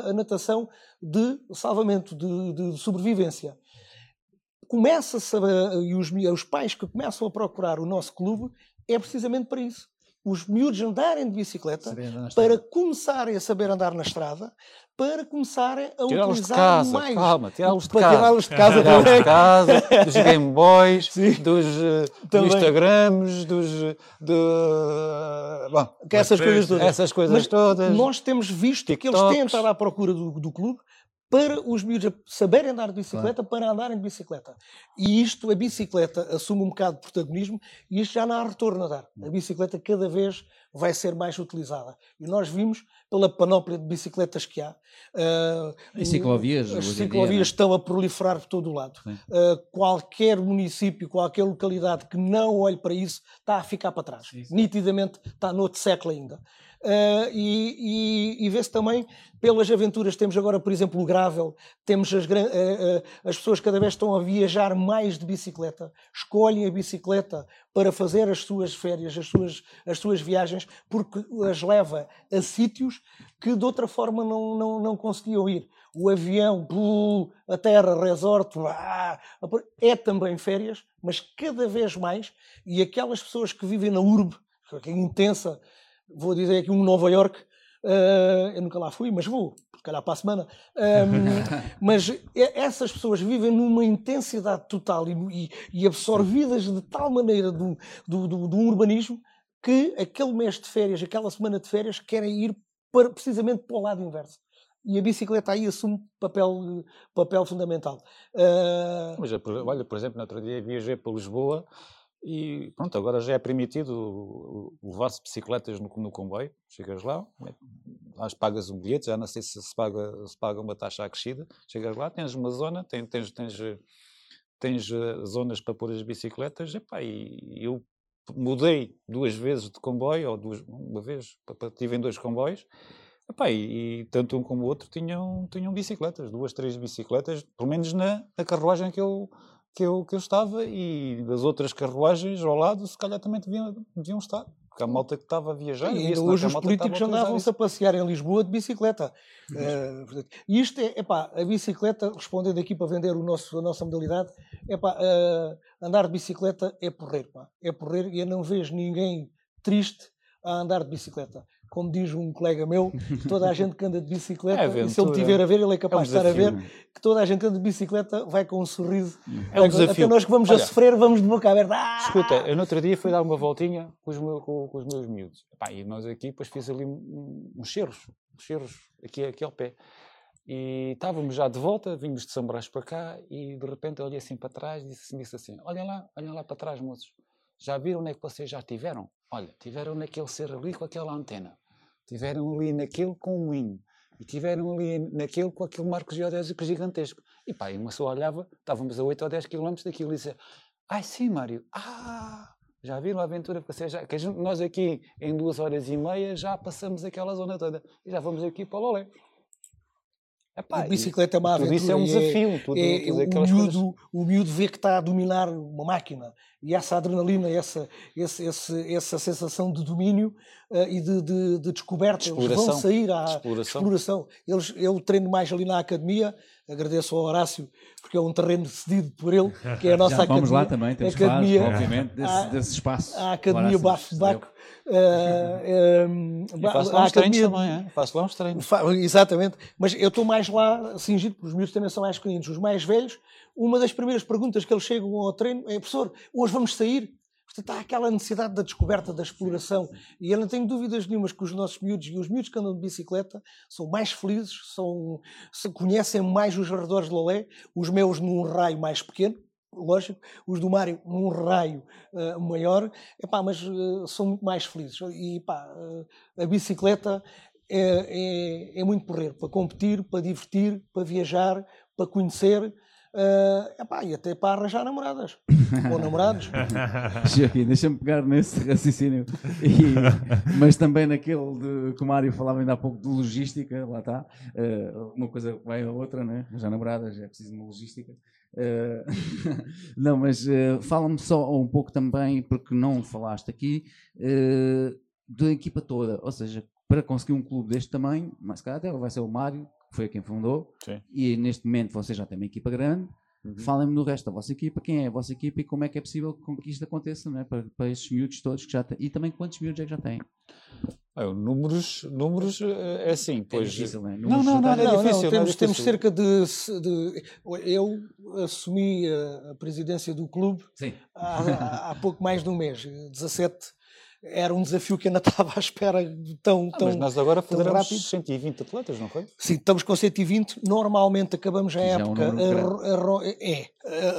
a, natação de salvamento, de, de sobrevivência. Começa-se, e os, os pais que começam a procurar o nosso clube, é precisamente para isso os miúdos andarem de bicicleta para começarem a saber andar na estrada, para começarem a utilizar casa, mais. Calma, tirá-los de para casa. Tirá-los de casa, tirá de casa dos (laughs) Game Boys, dos, uh, dos Instagrams, dos. De, bom, que essas coisas todas. Essas coisas Mas todas. Nós temos visto TikToks. que eles têm estado à procura do, do clube para os miúdos saberem andar de bicicleta, claro. para andarem de bicicleta. E isto, a bicicleta assume um bocado de protagonismo e isto já não há retorno a dar. A bicicleta cada vez vai ser mais utilizada. E nós vimos pela panóplia de bicicletas que há. Uh, As ciclovias. As ciclovias dia, é? estão a proliferar por todo o lado. Uh, qualquer município, qualquer localidade que não olhe para isso está a ficar para trás. Isso. Nitidamente está no outro século ainda. Uh, e, e, e vê-se também pelas aventuras. Temos agora, por exemplo, o Gravel, temos as, uh, uh, as pessoas cada vez estão a viajar mais de bicicleta, escolhem a bicicleta para fazer as suas férias, as suas, as suas viagens, porque as leva a sítios que de outra forma não, não, não conseguiam ir. O avião, a terra, resort, é também férias, mas cada vez mais, e aquelas pessoas que vivem na urbe, é intensa, vou dizer aqui um Nova York, uh, eu nunca lá fui, mas vou, se calhar para a semana. Um, (laughs) mas essas pessoas vivem numa intensidade total e, e absorvidas de tal maneira do, do, do, do, urbanismo que aquele mês de férias, aquela semana de férias, querem ir para, precisamente para o lado inverso. E a bicicleta aí assume papel, papel fundamental. Uh... Mas, olha, por exemplo, no outro dia viajei para Lisboa e pronto, agora já é permitido levar-se bicicletas no, no, comboio. Chegas lá, às pagas um bilhete, já não sei se se paga, se paga uma taxa acrescida. Chegas lá, tens uma zona, tens, tens, tens, tens eh, zonas para pôr as bicicletas. Epá, e eu mudei duas vezes de comboio, ou duas, uma vez, tive em dois comboios. Epá, e, e, tanto um como o outro tinham, tinham bicicletas, duas, três bicicletas, pelo menos na, na carruagem que eu que eu, que eu estava e das outras carruagens ao lado, se calhar também deviam, deviam estar. Porque a malta que estava a viajar. E ainda hoje os políticos andavam-se a passear em Lisboa de bicicleta. Uh, isto é, epá, a bicicleta, respondendo aqui para vender o nosso, a nossa modalidade, epá, uh, andar de bicicleta é porrer. Pá. É porrer e eu não vejo ninguém triste a andar de bicicleta. Como diz um colega meu, toda a gente que anda de bicicleta, (laughs) é e se ele tiver a ver, ele é capaz é um de estar a ver, que toda a gente que anda de bicicleta vai com um sorriso. É um desafio. Até nós que vamos Olha, a sofrer, vamos de boca aberta. Ah! Escuta, eu no outro dia fui dar uma voltinha com os, meus, com, com os meus miúdos. Epá, e nós aqui depois fiz ali uns cheiros, uns cheiros aqui, aqui ao pé. E estávamos já de volta, vimos de São Brás para cá e de repente eu olhei assim para trás e disse, disse assim: Olhem lá, olhem lá para trás, moços. Já viram onde é que vocês já estiveram? Olha, tiveram naquele ser ali com aquela antena. Tiveram ali naquele com um moinho. E tiveram ali naquele com aquele marco geodésico gigantesco. E pá, e uma pessoa olhava, estávamos a 8 ou 10 quilómetros daquilo e dizia: Ai sim, Mário, ah, já viram a aventura? Porque já, que nós aqui em duas horas e meia já passamos aquela zona toda. E já vamos aqui para o Lolé. Epá, bicicleta é uma aventura. Tudo isso é um desafio. É, tudo, é, tudo o, miúdo, o miúdo vê que está a dominar uma máquina e essa adrenalina, essa, esse, esse, essa sensação de domínio uh, e de, de, de descoberta, eles vão sair à exploração. exploração. Eles, eu treino mais ali na academia, agradeço ao Horácio, porque é um terreno cedido por ele, que é a (laughs) nossa Já academia. Vamos lá também, temos academia, faz, obviamente, desse, a, desse espaço. A Academia Bafo de Baco Uh, uh, faço lá uns treinos também, é? faço lá uns treinos. Exatamente, mas eu estou mais lá cingido, porque os meus também são mais pequeninos. Os mais velhos, uma das primeiras perguntas que eles chegam ao treino é: professor, hoje vamos sair? Portanto, há aquela necessidade da descoberta, da exploração. E eu não tenho dúvidas nenhumas que os nossos miúdos e os miúdos que andam de bicicleta são mais felizes, são, conhecem mais os arredores de Lolé, os meus num raio mais pequeno, lógico, os do Mário num raio uh, maior, epá, mas uh, são muito mais felizes. E epá, uh, a bicicleta é, é, é, muito porreiro para competir, para divertir, para viajar, para conhecer. Uh, epá, e até para arranjar namoradas ou namorados. (laughs) deixa-me pegar nesse raciocínio, e, mas também naquele de, que o Mário falava ainda há pouco de logística, lá está. Uh, uma coisa vai a outra, né? já namoradas é preciso uma logística. Uh, (laughs) não, mas uh, fala-me só um pouco também, porque não falaste aqui, uh, da equipa toda. Ou seja, para conseguir um clube deste tamanho, mas se calhar até vai ser o Mário, que foi quem fundou, Sim. e neste momento você já tem uma equipa grande. Uhum. Falem-me do resto da vossa equipa, quem é a vossa equipa e como é que é possível que isto aconteça não é? para, para estes miúdos todos que já têm. E também quantos miúdos é que já têm? Ah, números, números eh, é assim, é pois. É difícil, não é? Não, não, não, é difícil. Não, temos, é difícil. temos cerca de, de, Eu assumi a, a presidência do clube há, há, pouco mais de um mês, 17 era um desafio que ainda (laughs) estava à espera de tão, ah, tão Mas nós agora federamos 120 atletas, não foi? Sim, estamos com 120. Normalmente acabamos a época um a, a, é,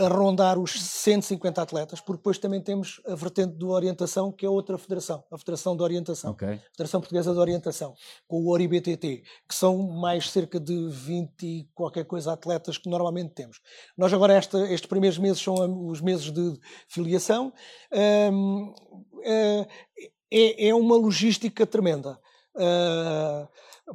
a, rondar os 150 atletas, porque depois também temos a vertente de orientação, que é outra federação, a Federação de Orientação. Okay. Federação Portuguesa de Orientação, com o ORIBTT, que são mais cerca de 20 e qualquer coisa atletas que normalmente temos. Nós agora, esta, estes primeiros meses são os meses de filiação. Um, é, é uma logística tremenda. Uh,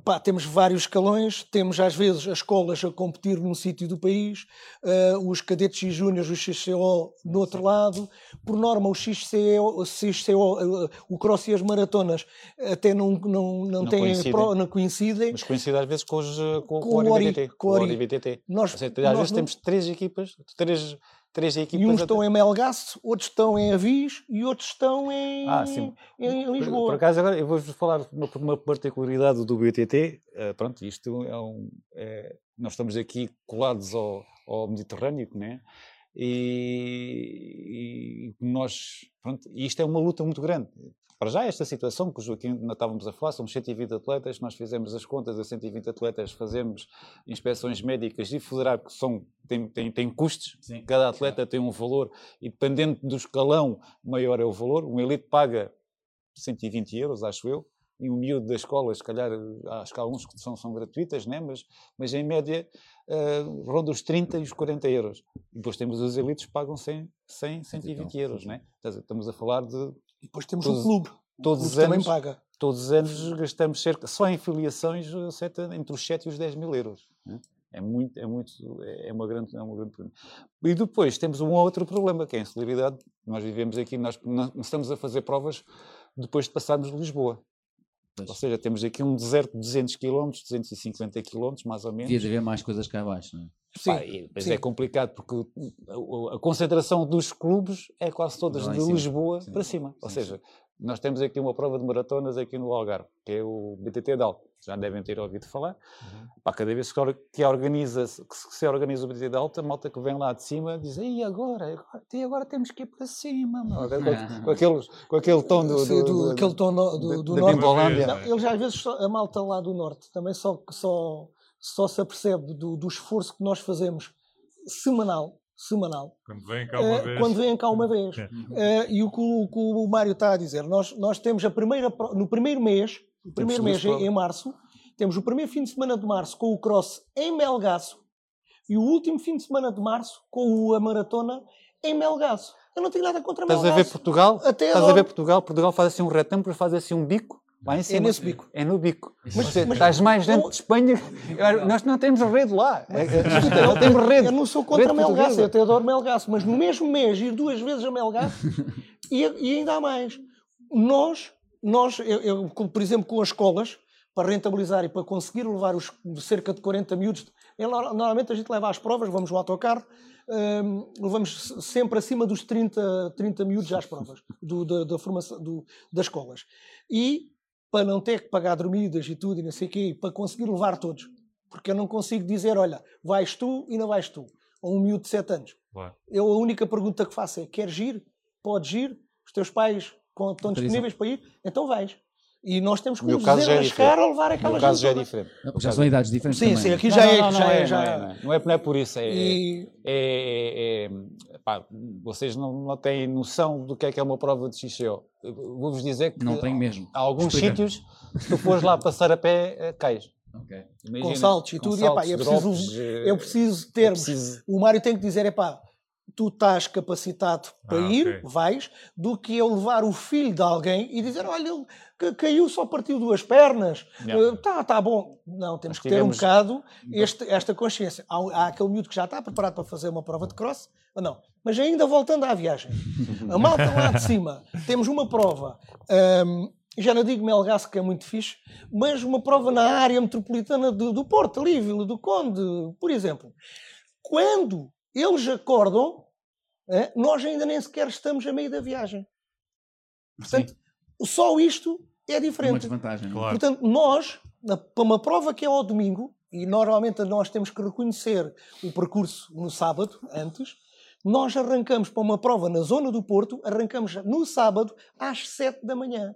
Pá, temos vários escalões, temos às vezes as escolas a competir num sítio do país, uh, os cadetes e júniores, o XCO no outro lado. Por norma, o XCO, o, XCO, uh, o cross e as maratonas até não, não, não, não têm coincidem. Pro, não coincidem. Mas coincidem às vezes com, os, com, com, com o ORIBTT. Com o ORIBTT. Nós, seja, às nós vezes não... temos três equipas, três três equipas. E uns estão em Melgaço, outros estão em Avis e outros estão em, ah, sim. em Lisboa. Por, por acaso, agora eu vou-vos falar de uma, uma, particularidade do BTT. Uh, eh, pronto, isto é um. É, nós estamos aqui colados ao, ao Mediterrâneo, né? E, e nós. Pronto, isto é uma luta muito grande para já esta situação que o Joaquim não estávamos a falar, somos 120 atletas, nós fizemos as contas a 120 atletas, fazemos inspeções médicas e federar que são, tem, tem, tem custos, Sim. cada atleta tem um valor e dependendo do escalão maior é o valor, um elite paga 120 euros, acho eu, e o miúdo da escola, se calhar, acho que há uns que são, são gratuitas, né? mas, mas em média uh, ronda os 30 e os 40 euros. Depois temos os elites que pagam 100, 100 120 euros. Né? Estamos a falar de e depois temos todos, o clube. Todos os anos, também paga. Todos os anos gastamos cerca, só em filiações, entre os 7 e os 10 mil euros. Né? É muito, é muito, é uma grande, é uma grande problema. E depois temos um outro problema, que é a insalubridade. Nós vivemos aqui, nós não estamos a fazer provas depois de passarmos de Lisboa. Pois. Ou seja, temos aqui um deserto de 200 km, 250 km, mais ou menos. Devia haver mais coisas cá abaixo, não é? Sim, Pá, e depois sim. é complicado porque a, a, concentração dos clubes é quase todas de Lisboa sim. para cima. Ou seja, nós temos aqui uma prova de maratonas aqui no Algarve, que é o BTT Dal. Já devem ter ouvido falar. Uhum. Pá, cada vez que, organiza, que se organiza o BTT Dal, a malta que vem lá de cima diz: e agora? E agora temos que ir para cima. (laughs) Com, com, aquele, com aquele tom do, do, do, aquele tom do, do, do norte. Não, eles às vezes, a malta lá do norte, também só, só, só se apercebe do, do esforço que nós fazemos semanal semanal. Quando vêm cá uma uh, vez. Quando vêm cá uma (laughs) vez. Uh, e o que o, o, o Mário está a dizer, nós, nós temos a primeira, no primeiro mês, o primeiro mês em, em, março, temos o primeiro fim de semana de março com o cross em Melgaço e o último fim de semana de março com a maratona em Melgaço. Eu não tenho nada contra Melgaço. Estás a ver Portugal? Até Estás a ver Portugal? Portugal faz assim um retângulo, faz assim um bico Lá em cima. É nesse bico. É no bico. Mas, mas estás mais dentro de Espanha. Nós não temos rede lá. É, é, não temos rede. Eu não sou contra Melgaço, eu até adoro Melgaço, mas no mesmo mês ir duas vezes a Melgaço (laughs) e, e ainda há mais. Nós, nós eu, eu, por exemplo, com as escolas, para rentabilizar e para conseguir levar os cerca de 40 miúdos, normalmente a gente leva às provas, vamos no autocarro, um, levamos sempre acima dos 30, 30 miúdos às provas do, da, da, formação do, das escolas. E para não ter que pagar dormidas e tudo e não sei o quê, para conseguir levar todos. Porque eu não consigo dizer, olha, vais tu e não vais tu. Ou um miúdo de 7 anos. Ué. Eu a única pergunta que faço é, queres ir? Podes ir? Os teus pais estão disponíveis para ir? Então vais. E nós temos que nos desenrascar é a levar aquela gente. caso já é diferente. já são idades diferentes sim, também. Sim, aqui já é. Não, já é, já é, não, é, não, é, não é por isso. É, e... é, é pá, vocês não, não têm noção do que é que é uma prova de XCO. Vou-vos dizer que não tem mesmo. há alguns sítios, se tu fores lá passar a pé, eh, cais. Okay. Imagina, com saltos e tudo, saltos, e, epá, eu, preciso, eu eh, preciso termos. Preciso... O Mário tem que dizer: é pá, tu estás capacitado para ah, ir, okay. vais, do que eu levar o filho de alguém e dizer, olha, ele caiu, só partiu duas pernas, yeah. uh, tá, tá bom. Não, temos Mas que ter tivemos... um bocado este, esta consciência. Há, há, aquele miúdo que já está preparado para fazer uma prova de cross, ou não. Mas ainda voltando à viagem, a (laughs) malta lá de cima, temos uma prova, um, já não digo Melgaço, que é muito fixe, mas uma prova na área metropolitana do, do Porto, ali, Vila do Conde, por exemplo. Quando eles acordam, é, nós ainda nem sequer estamos a meio da viagem. Portanto, Sim. só isto é diferente. Uma desvantagem. Claro. Portanto, nós, para uma prova que é ao domingo, e normalmente nós temos que reconhecer o percurso no sábado, antes, nós arrancamos para uma prova na zona do Porto, arrancamos no sábado às 7 da manhã.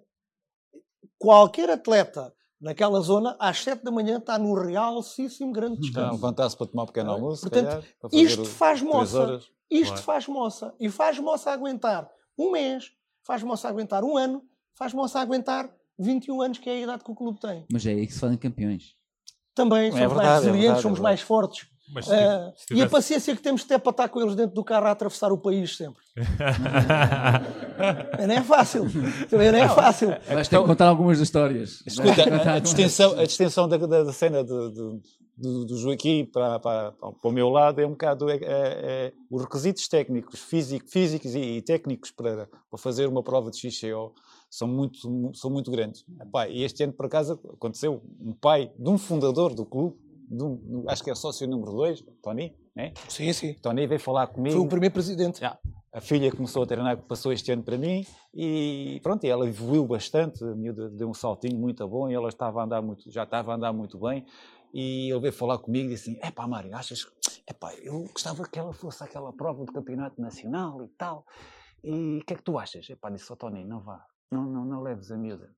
Qualquer atleta naquela zona, às 7 da manhã, está no realíssimo grande descanso. Levantar-se para tomar um pequeno almoço, Portanto, calhar, isto faz moça. Isto Ué. faz moça. E faz moça aguentar um mês, faz moça aguentar um ano, faz moça aguentar 21 anos, que é a idade que o clube tem. Mas é aí que se fazem campeões. Também, é somos verdade, mais é resilientes, é verdade, somos é mais fortes. Mas, uh, tivesse... E a paciência que temos de ter para estar com eles dentro do carro a atravessar o país sempre. (laughs) não é fácil. Também não é fácil. Mas tem que contar algumas das histórias. Escuta, a, (laughs) a, distinção, a distinção da, da cena de, de, do, do Joaquim para, para, para, o meu lado é um bocado é, é, é, os requisitos técnicos, físico, físicos e, e técnicos para, para, fazer uma prova de XCO são muito, são muito grandes. Epá, e este ano, por acaso, aconteceu um pai de um fundador do clube do, acho que é sócio número 2, Tony, né? Sim, sim. Tony veio falar comigo. Foi o primeiro presidente. Yeah. A filha começou a treinar, passou este ano para mim e pronto, ela evoluiu bastante, a miúda deu um saltinho muito bom e ela estava a andar muito, já estava a andar muito bem e ele veio falar comigo e disse assim, é pá Mário, achas, é pá, eu gostava que ela fosse aquela prova de campeonato nacional e tal, e o que é que tu achas? É pá, disse ao Tony, não vá, não, não, não leves a miúda.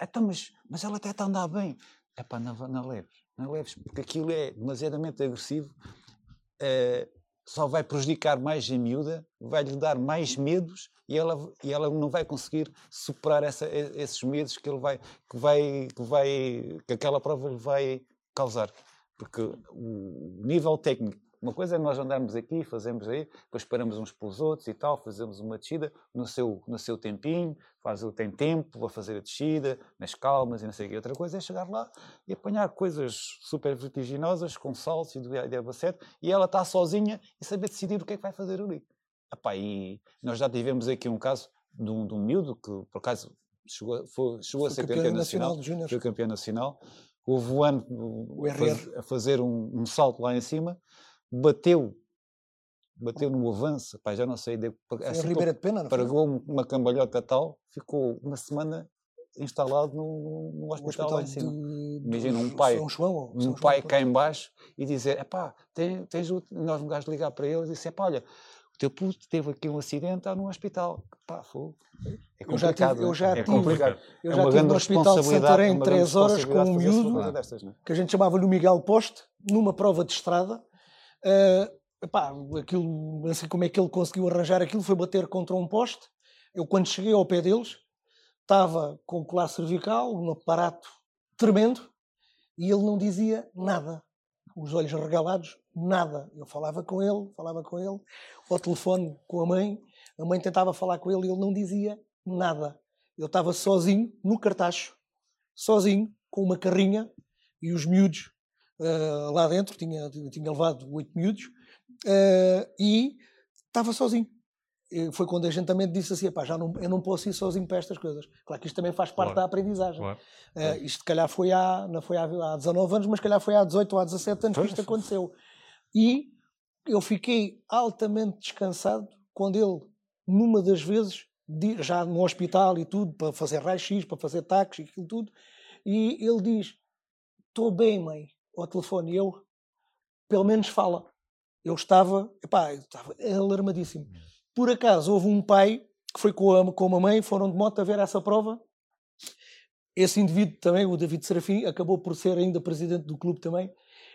Então, mas, mas ela até está a andar bem. É pá, não, não leves não leves, porque aquilo é demasiadamente agressivo, uh, só vai prejudicar mais a miúda, vai-lhe dar mais medos e ela, e ela não vai conseguir superar essa, esses medos que ele vai que vai que vai que aquela prova lhe vai causar. Porque o nível técnico uma coisa é nós andarmos aqui, fazemos aí, depois esperamos uns pelos outros e tal, fazemos uma descida no seu, no seu tempinho, faz, tem tempo a fazer a descida, nas calmas e não sei o que. Outra coisa é chegar lá e apanhar coisas super vertiginosas, com saltos e de abacete, e ela está sozinha e saber decidir o que é que vai fazer ali. Epá, e nós já tivemos aqui um caso de um, de um miúdo que, por acaso, chegou, foi, chegou foi a ser campeão, campeão nacional, nacional foi campeão nacional, houve um ano a fazer um, um salto lá em cima, bateu, bateu no avanço, pá, já não sei, deu, assim, Ribeira de Pena, não pregou uma cambalhota tal, ficou uma semana instalado no, no hospital, hospital lá em cima. De, Imagina um pai, São João, um São pai João, cá em baixo e dizer, é pá, tens, tens o, nós um gajo ligar para ele e dizer, pá, olha, o teu puto teve aqui um acidente, está no hospital. Pá, foi. É complicado. Eu já tive, é complicado. Eu já é tive no hospital de Santarém três horas com um miúdo destas, é? que a gente chamava-lhe o Miguel Poste, numa prova de estrada. Uh, epá, aquilo, não sei como é que ele conseguiu arranjar aquilo, foi bater contra um poste. Eu, quando cheguei ao pé deles, estava com colar cervical, um aparato tremendo, e ele não dizia nada. Os olhos regalados, nada. Eu falava com ele, falava com ele, ao telefone com a mãe, a mãe tentava falar com ele e ele não dizia nada. Eu estava sozinho, no cartacho, sozinho, com uma carrinha e os miúdos uh, lá dentro, tinha, tinha levado oito miúdos, uh, e estava sozinho foi quando a gente também disse assim, já não, eu não posso ir sozinho para estas coisas. Claro que isto também faz parte claro. da aprendizagem. Claro. Uh, isto, se calhar, foi há, não foi há, há 19 anos, mas se calhar foi há 18 ou há 17 anos que isto aconteceu. E eu fiquei altamente descansado quando ele, numa das vezes, já no hospital e tudo, para fazer raio-x, para fazer taques e aquilo tudo, e ele diz, estou bem, mãe, ao telefone. E eu, pelo menos fala. Eu estava, epá, eu estava alarmadíssimo. Por acaso houve um pai que foi com a, com a mãe, foram de moto a ver essa prova. Esse indivíduo também, o David Serafim, acabou por ser ainda presidente do clube também.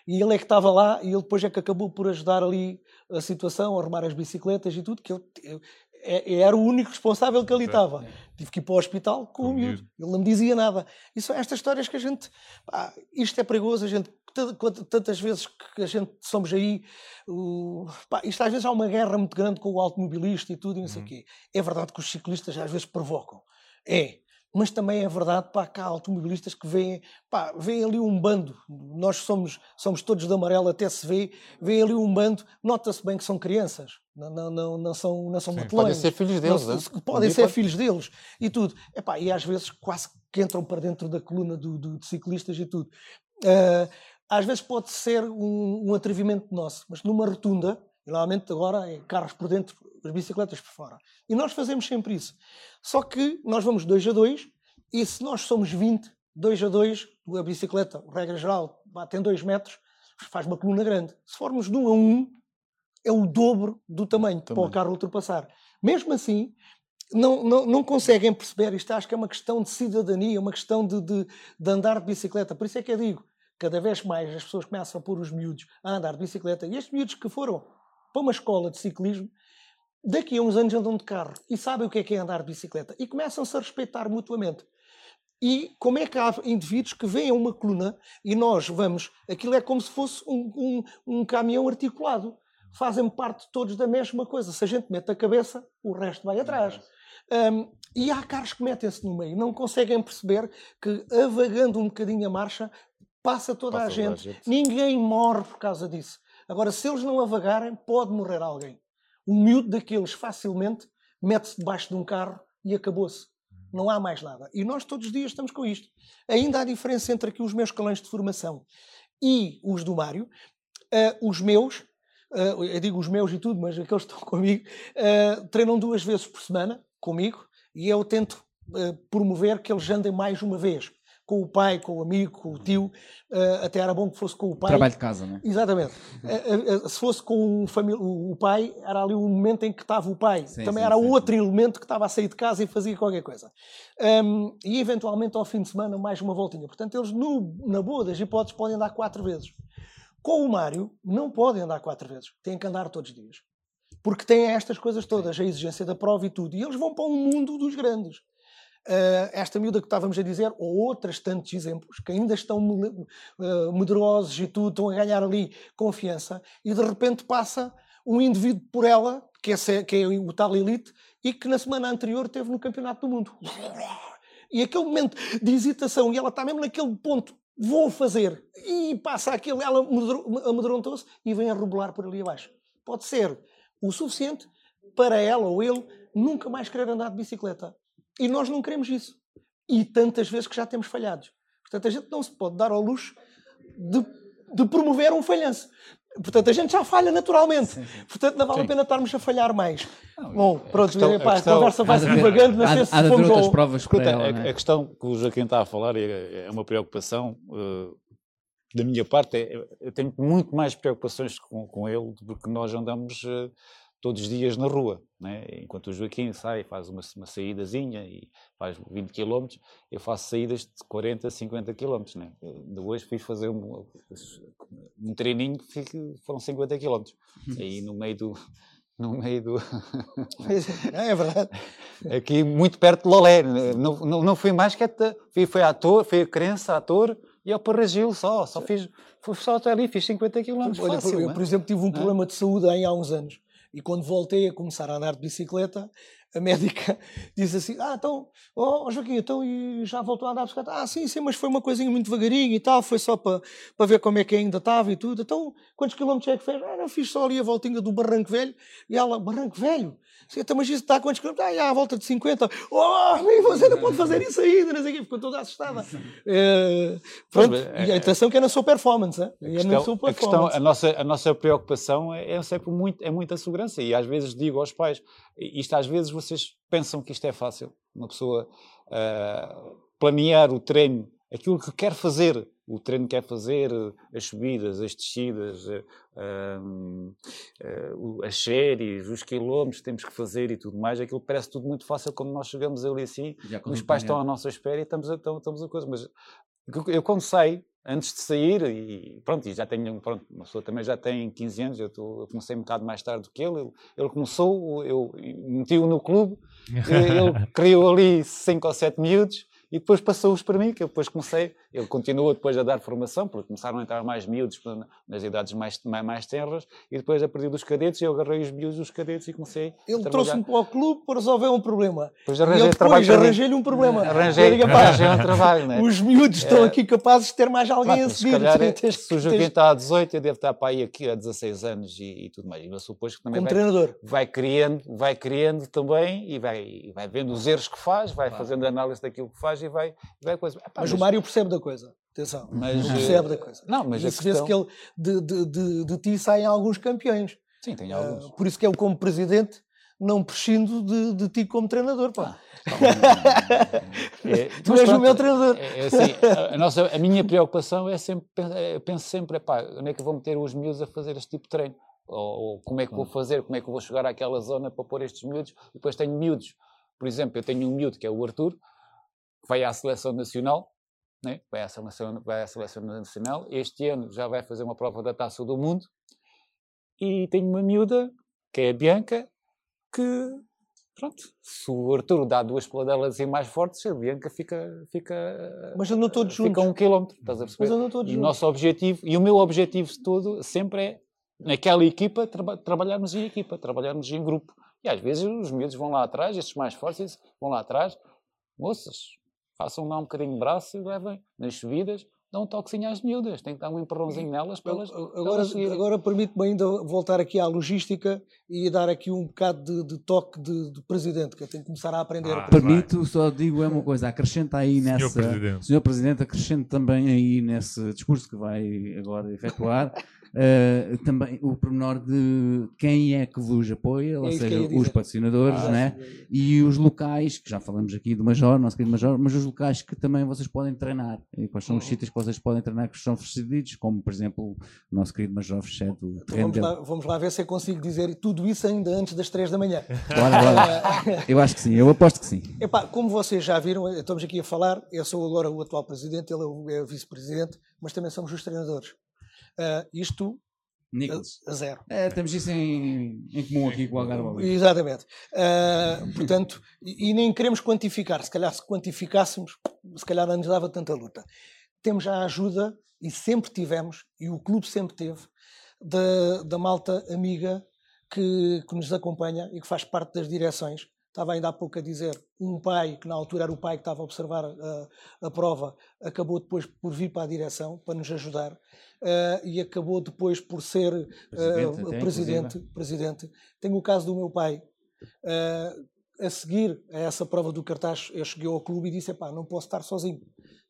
E ele é que estava lá e ele depois é que acabou por ajudar ali a situação, a arrumar as bicicletas e tudo, que ele, eu, é, era o único responsável que ali estava. Tive que ir para o hospital com o miúdo. Ele não me dizia nada. E são estas histórias que a gente. Pá, isto é perigoso, a gente tantas vezes que a gente somos aí, uh, pá, isto às vezes há uma guerra muito grande com o automobilista e tudo e não sei o uhum. quê. É verdade que os ciclistas às vezes provocam. É. Mas também é verdade, pá, que há automobilistas que veem, pá, veem ali um bando, nós somos, somos todos de amarelo, até se vê, veem ali um bando, nota-se bem que são crianças, não, não, não, não são, não são Podem ser filhos deles, não, é? Podem ser pode... filhos deles e tudo. Epá, e às vezes quase que entram para dentro da coluna do, do de ciclistas e tudo. Uh, às vezes pode ser um, um atrevimento nosso, mas numa rotunda, e normalmente agora é carros por dentro, as bicicletas por fora. E nós fazemos sempre isso. Só que nós vamos dois a dois, e se nós somos 20, dois a dois, a bicicleta, regra geral, tem dois metros, faz uma coluna grande. Se formos de um a um, é o dobro do tamanho Também. para o carro ultrapassar. Mesmo assim, não, não, não conseguem perceber isto. Acho que é uma questão de cidadania, uma questão de, de, de andar de bicicleta. Por isso é que eu digo, cada vez mais as pessoas começam a pôr os miúdos a andar de bicicleta e estes miúdos que foram para uma escola de ciclismo, daqui a uns anos andam de carro e sabem o que é que é andar de bicicleta e começam-se a respeitar mutuamente. E como é que há indivíduos que veem uma coluna e nós vamos, aquilo é como se fosse um, um, um caminhão articulado. Fazem parte todos da mesma coisa. Se a gente mete a cabeça, o resto vai atrás. Um, e há carros que metem-se no meio, não conseguem perceber que, avagando um bocadinho a marcha, passa toda, passa a, gente. a gente. Ninguém morre por causa disso. Agora, se eles não avagarem, pode morrer alguém. Um miúdo daqueles facilmente mete-se debaixo de um carro e acabou-se. Não há mais nada. E nós todos os dias estamos com isto. Ainda há diferença entre aqui os meus calões de formação e os do Mário. Uh, os meus, uh, eu digo os meus e tudo, mas aqueles que estão comigo, uh, treinam duas vezes por semana comigo e eu tento promover que eles andem mais uma vez com o pai, com o amigo, com o tio, uh, até era bom que fosse com o pai. Trabalho de casa, não é? Exatamente. uh, uh, se fosse com o, o, pai, era ali o momento em que estava o pai. Sim, Também sim, era sim, outro elemento que estava a sair de casa e fazia qualquer coisa. Um, e eventualmente ao fim de semana mais uma voltinha. Portanto, eles no, na boa das hipóteses podem andar quatro vezes. Com o Mário, não podem andar quatro vezes. Têm que andar todos os dias. Porque têm estas coisas todas, a exigência da prova e tudo. E eles vão para um mundo dos grandes. Uh, esta miúda que estávamos a dizer, ou outras tantos exemplos, que ainda estão uh, medrosos e tudo, estão a ganhar ali confiança, e de repente passa um indivíduo por ela, que é, que é o tal elite, e que na semana anterior teve no Campeonato do Mundo. E aquele momento de hesitação, e ela está mesmo naquele ponto, vou fazer, e passa aquilo, ela amedrontou-se e vem a rebolar por ali abaixo. Pode ser o suficiente para ela ou ele nunca mais querer andar de bicicleta. E nós não queremos isso. E tantas vezes que já temos falhados. Portanto, a gente não se pode dar ao luxo de, de promover um falhanço. Portanto, a gente já falha naturalmente. Sim, sim. Portanto, não vale sim. a pena estarmos a falhar mais. Não, Bom, pronto, a, questão, epá, a, questão, a conversa vai se divagando, não sei se há fomos outras ao... provas para ela, a, é? a, questão que o Joaquim está a falar é, é uma preocupação. Uh, da minha parte, é, eu tenho muito mais preocupações com, com ele, porque nós andamos uh, todos os dias na rua. Né? Enquanto o Joaquim sai, faz uma, uma saídazinha e faz 20 km, eu faço saídas de 40, 50 km. Né? De hoje fui fazer um, um treininho que foram 50 km. (laughs) Aí no meio do. (laughs) No meio do. é verdade. (laughs) Aqui muito perto de Lolé. Não, não, não fui mais que. Fui, fui ator, fui a crença, ator e ao Paragil só. Só fiz. Fui só até ali, fiz 50 km. Olha, fácil, eu, por exemplo, tive um problema de saúde há uns anos e quando voltei a começar a andar de bicicleta, a médica (laughs) disse assim: Ah, então, oh, Joaquim, então e já voltou a andar de bicicleta? Ah, sim, sim, mas foi uma coisinha muito devagarinho e tal, foi só para, para ver como é que ainda estava e tudo. Então, quantos quilómetros é que fez? Ah, não, fiz só ali a voltinha do Barranco Velho. E ela, Barranco Velho? Então, mas isso está a quantos quilómetros? Ah, já, à volta de 50. Oh, você não pode fazer isso ainda, não sei o quê. Ficou toda assustada. (laughs) É, pronto, mas, e a atenção que é na sua performance. É? A, questão, sua performance. A, questão, a, nossa, a nossa preocupação é, é sempre muito, é muita segurança. E às vezes digo aos pais, isto às vezes vocês pensam que isto é fácil. Uma pessoa uh, planear o treino, aquilo que quer fazer, o treino quer fazer, as subidas, as descidas, uh, uh, as séries, os quilómetros que temos que fazer e tudo mais, aquilo parece tudo muito fácil quando nós chegamos ali assim, os pais estão à nossa espera e estamos a, estamos, a coisa. Mas eu quando saio, antes de sair, e pronto, e já tenho, pronto, uma pessoa também já tem 15 anos, eu, tô, eu comecei um bocado mais tarde do que ele, ele, ele começou, eu meti-o no clube, (laughs) ele criou ali 5 ou 7 miúdos, e depois passou-os para mim, que eu depois comecei, ele continuou depois a dar formação, porque começaram a entrar mais miúdos nas idades mais, mais, mais tenras, e depois a partir dos cadetes eu agarrei os miúdos dos cadetes e comecei Ele trouxe-me para o clube para resolver um problema. Depois arranjei depois arranjei-lhe um problema. Arranjei, arranjei um trabalho, né? Os miúdos estão é. aqui capazes de ter mais alguém claro, a seguir. Se, calhar, é, se o Joaquim está a 18, eu devo estar para aí aqui há 16 anos e, e tudo mais. E eu que também Como vai, treinador. vai criando, vai criando também e vai, e vai vendo os erros que faz, vai claro. fazendo análise daquilo que faz e vai, vai coisa. Epá, mas, mas, o Mário percebe da coisa. Atenção, mas percebe da coisa. Não, mas a questão... que ele, de, de, de, de ti saem alguns campeões. Sim, tem alguns. Uh, por isso que eu, como presidente, não prescindo de, de ti como treinador. Pá. Ah, (laughs) é, tu és o meu treinador. É, é assim, a, nossa, a minha preocupação é sempre, eu penso sempre, epá, onde é que eu vou meter os miúdos a fazer este tipo de treino? Ou, ou, como é que vou fazer, como é que vou chegar àquela zona para pôr estes miúdos? E depois tenho miúdos. Por exemplo, eu tenho um miúdo que é o Arthur, vai à seleção nacional, né? vai, à seleção, vai à seleção nacional. Este ano já vai fazer uma prova da Taça do Mundo. E tenho uma miúda, que é a Bianca, que, pronto, se o Arturo dá duas peladelas e mais fortes, a Bianca fica. fica Mas andam todos fica juntos. Fica um quilómetro, estás a perceber? Mas andam todos e juntos. o nosso objetivo, e o meu objetivo todo sempre é, naquela equipa, traba trabalharmos em equipa, trabalharmos em grupo. E às vezes os miúdos vão lá atrás, estes mais fortes vão lá atrás, moças, façam lá um bocadinho de braço e levem nas subidas, dão um toquezinho às miúdas, tem que dar um empurrãozinho nelas para elas. Agora, agora permite-me ainda voltar aqui à logística e dar aqui um bocado de, de toque de, de, presidente, que eu tenho que começar a aprender. Ah, Permito, só digo é uma coisa, acrescenta aí Senhor nessa. Presidente. Senhor Presidente, acrescente também aí nesse discurso que vai agora efetuar. Uh, também o pormenor de quem é que vos apoia, é ou seja, os patrocinadores ah, né? e os locais, que já falamos aqui do Major, nosso querido Major, mas os locais que também vocês podem treinar. E quais são os hum. sítios que vocês podem treinar que são oferecidos, como por exemplo o nosso querido Major Fechete, o vamos lá, vamos lá ver se eu consigo dizer tudo isso ainda antes das 3 da manhã. Bora, bora. (laughs) eu acho que sim, eu aposto que sim. Epá, como vocês já viram, estamos aqui a falar, eu sou agora o atual presidente, ele é o, é o vice-presidente, mas também somos os treinadores. Uh, isto Nichols. A, a, zero. É, temos isso em, em comum aqui com o Algarve. Exatamente. Uh, portanto, e, e, nem queremos quantificar. Se calhar, se quantificássemos, se calhar não nos dava tanta luta. Temos a ajuda, e sempre tivemos, e o clube sempre teve, da, da malta amiga que, que nos acompanha e que faz parte das direções. Estava ainda há pouco a dizer, um pai, que na altura era o pai que estava a observar a, a prova, acabou depois por vir para a direção para nos ajudar uh, e acabou depois por ser presidente. Uh, presidente, presidente. Tenho o caso do meu pai. Uh, a seguir a essa prova do cartaz, eu cheguei ao clube e disse: pá, não posso estar sozinho.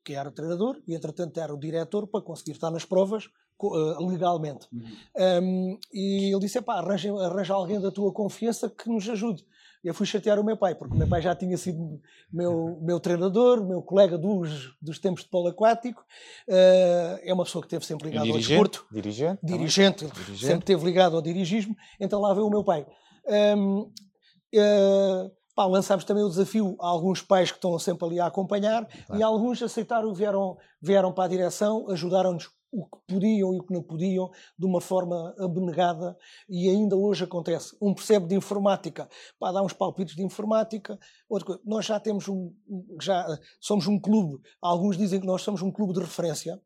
Que era treinador e, entretanto, era o diretor para conseguir estar nas provas uh, legalmente. Uhum. Um, e ele disse: pá, arranja, arranja alguém da tua confiança que nos ajude. Eu fui chatear o meu pai, porque o meu pai já tinha sido meu, meu treinador, meu colega dos, dos tempos de polo aquático. Uh, é uma pessoa que esteve sempre ligada ao desporto. Dirigente? Dirigente, dirigente, sempre esteve ligado ao dirigismo. Então lá veio o meu pai. Um, uh, pá, lançámos também o desafio a alguns pais que estão sempre ali a acompanhar claro. e alguns aceitaram, vieram, vieram para a direção, ajudaram-nos o que podiam e o que não podiam de uma forma abnegada e ainda hoje acontece. Um percebe de informática, pá, dá uns palpites de informática. Outra nós já temos um, já somos um clube, alguns dizem que nós somos um clube de referência.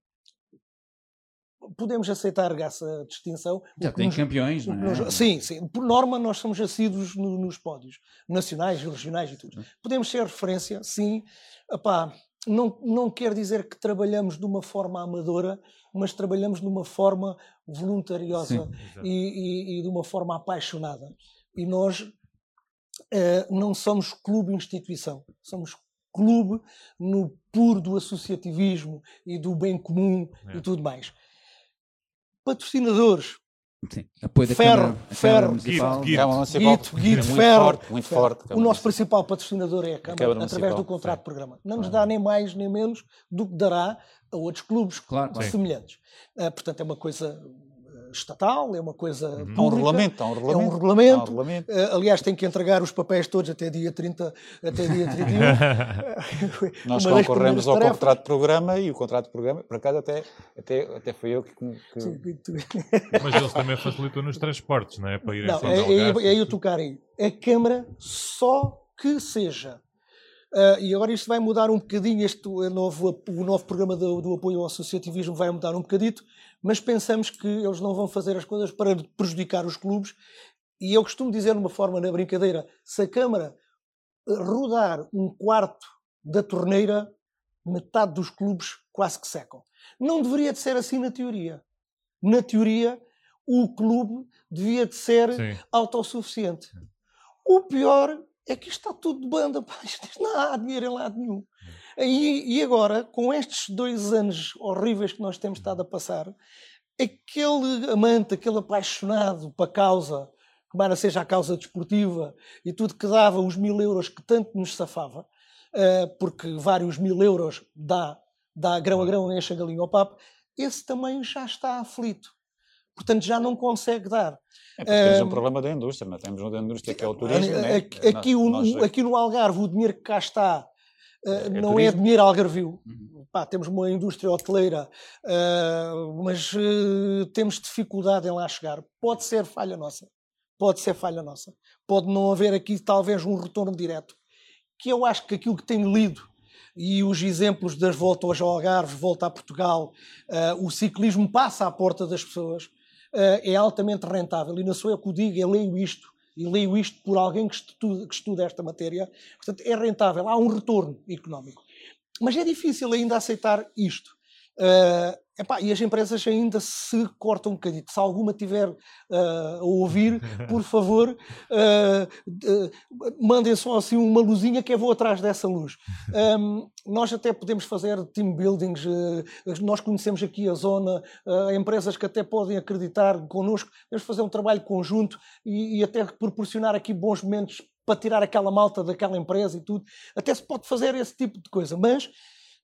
Podemos aceitar essa distinção. Já tem nos, campeões, não é? Sim, sim. Por norma, nós somos assíduos no, nos pódios nacionais, regionais e tudo. Podemos ser referência, sim. Epá, não, não quer dizer que trabalhamos de uma forma amadora, mas trabalhamos de uma forma voluntariosa e, e, e, de uma forma apaixonada. E nós uh, não somos clube-instituição, somos clube no puro do associativismo e do bem comum é. e tudo mais. Patrocinadores, Sim. Apoio da ferro, Câmara, ferro, Municipal. Guito, Guito, Guito, muito ferro. Forte, muito forte. O nosso principal patrocinador é a Câmara, a Câmara através do contrato de programa. Não nos dá nem mais nem menos do que dará a outros clubes claro, semelhantes. Uh, portanto, é uma coisa estatal, é uma coisa uhum. pública. Há um regulamento, há um regulamento. É um regulamento. Um regulamento. Uh, aliás, tem que entregar os papéis todos até dia 30, até dia 31. (laughs) (laughs) Nós concorremos ao tarefas. contrato de programa e o contrato de programa, por acaso até, até, até foi eu que... que... Sim, Mas eles também facilitam nos transportes, não é? Para irem não, é, é, é aí eu tocar aí. A Câmara só que seja Uh, e agora isto vai mudar um bocadinho, este novo, o novo programa do, do, apoio ao associativismo vai mudar um bocadito, mas pensamos que eles não vão fazer as coisas para prejudicar os clubes. E eu costumo dizer de uma forma na brincadeira: se a Câmara rodar um quarto da torneira, metade dos clubes quase que secam. Não deveria de ser assim na teoria. Na teoria, o clube devia de ser Sim. autossuficiente. O pior é que isto está tudo de banda, pá, isto não há dinheiro em lado nenhum. E, e agora, com estes dois anos horríveis que nós temos estado a passar, aquele amante, aquele apaixonado para a causa, embora seja a causa desportiva, e tudo que dava os mil euros que tanto nos safava, uh, porque vários mil euros dá, dá grão a grão, enche a galinha ao papo, esse também já está aflito portanto já não consegue dar. É temos um problema da indústria, não é? temos um da indústria que é o turismo. Né? Aqui, aqui, nós, o, aqui no Algarve, o dinheiro que cá está é não é turismo. é dinheiro algarvio. Uhum. Pá, temos uma indústria hoteleira, uh, mas uh, temos dificuldade em lá chegar. Pode ser falha nossa. Pode ser falha nossa. Pode não haver aqui talvez um retorno direto. Que eu acho que aquilo que tenho lido e os exemplos das voltas ao Algarve, volta a Portugal, o ciclismo passa à porta das pessoas é altamente rentável. E não sou eu que o digo, eu leio isto. E leio isto por alguém que estuda, que estuda esta matéria. Portanto, é rentável, há um retorno económico. Mas é difícil ainda aceitar isto. Uh, epá, e as empresas ainda se cortam um bocadinho. Se alguma tiver uh, a ouvir, (laughs) por favor, uh, mandem só assim uma luzinha que eu vou atrás dessa luz. (laughs) Um, nós até podemos fazer team buildings, nós conhecemos aqui a zona, empresas que até podem acreditar connosco, podemos fazer um trabalho conjunto e, e até proporcionar aqui bons momentos para tirar aquela malta daquela empresa e tudo. Até se pode fazer esse tipo de coisa, mas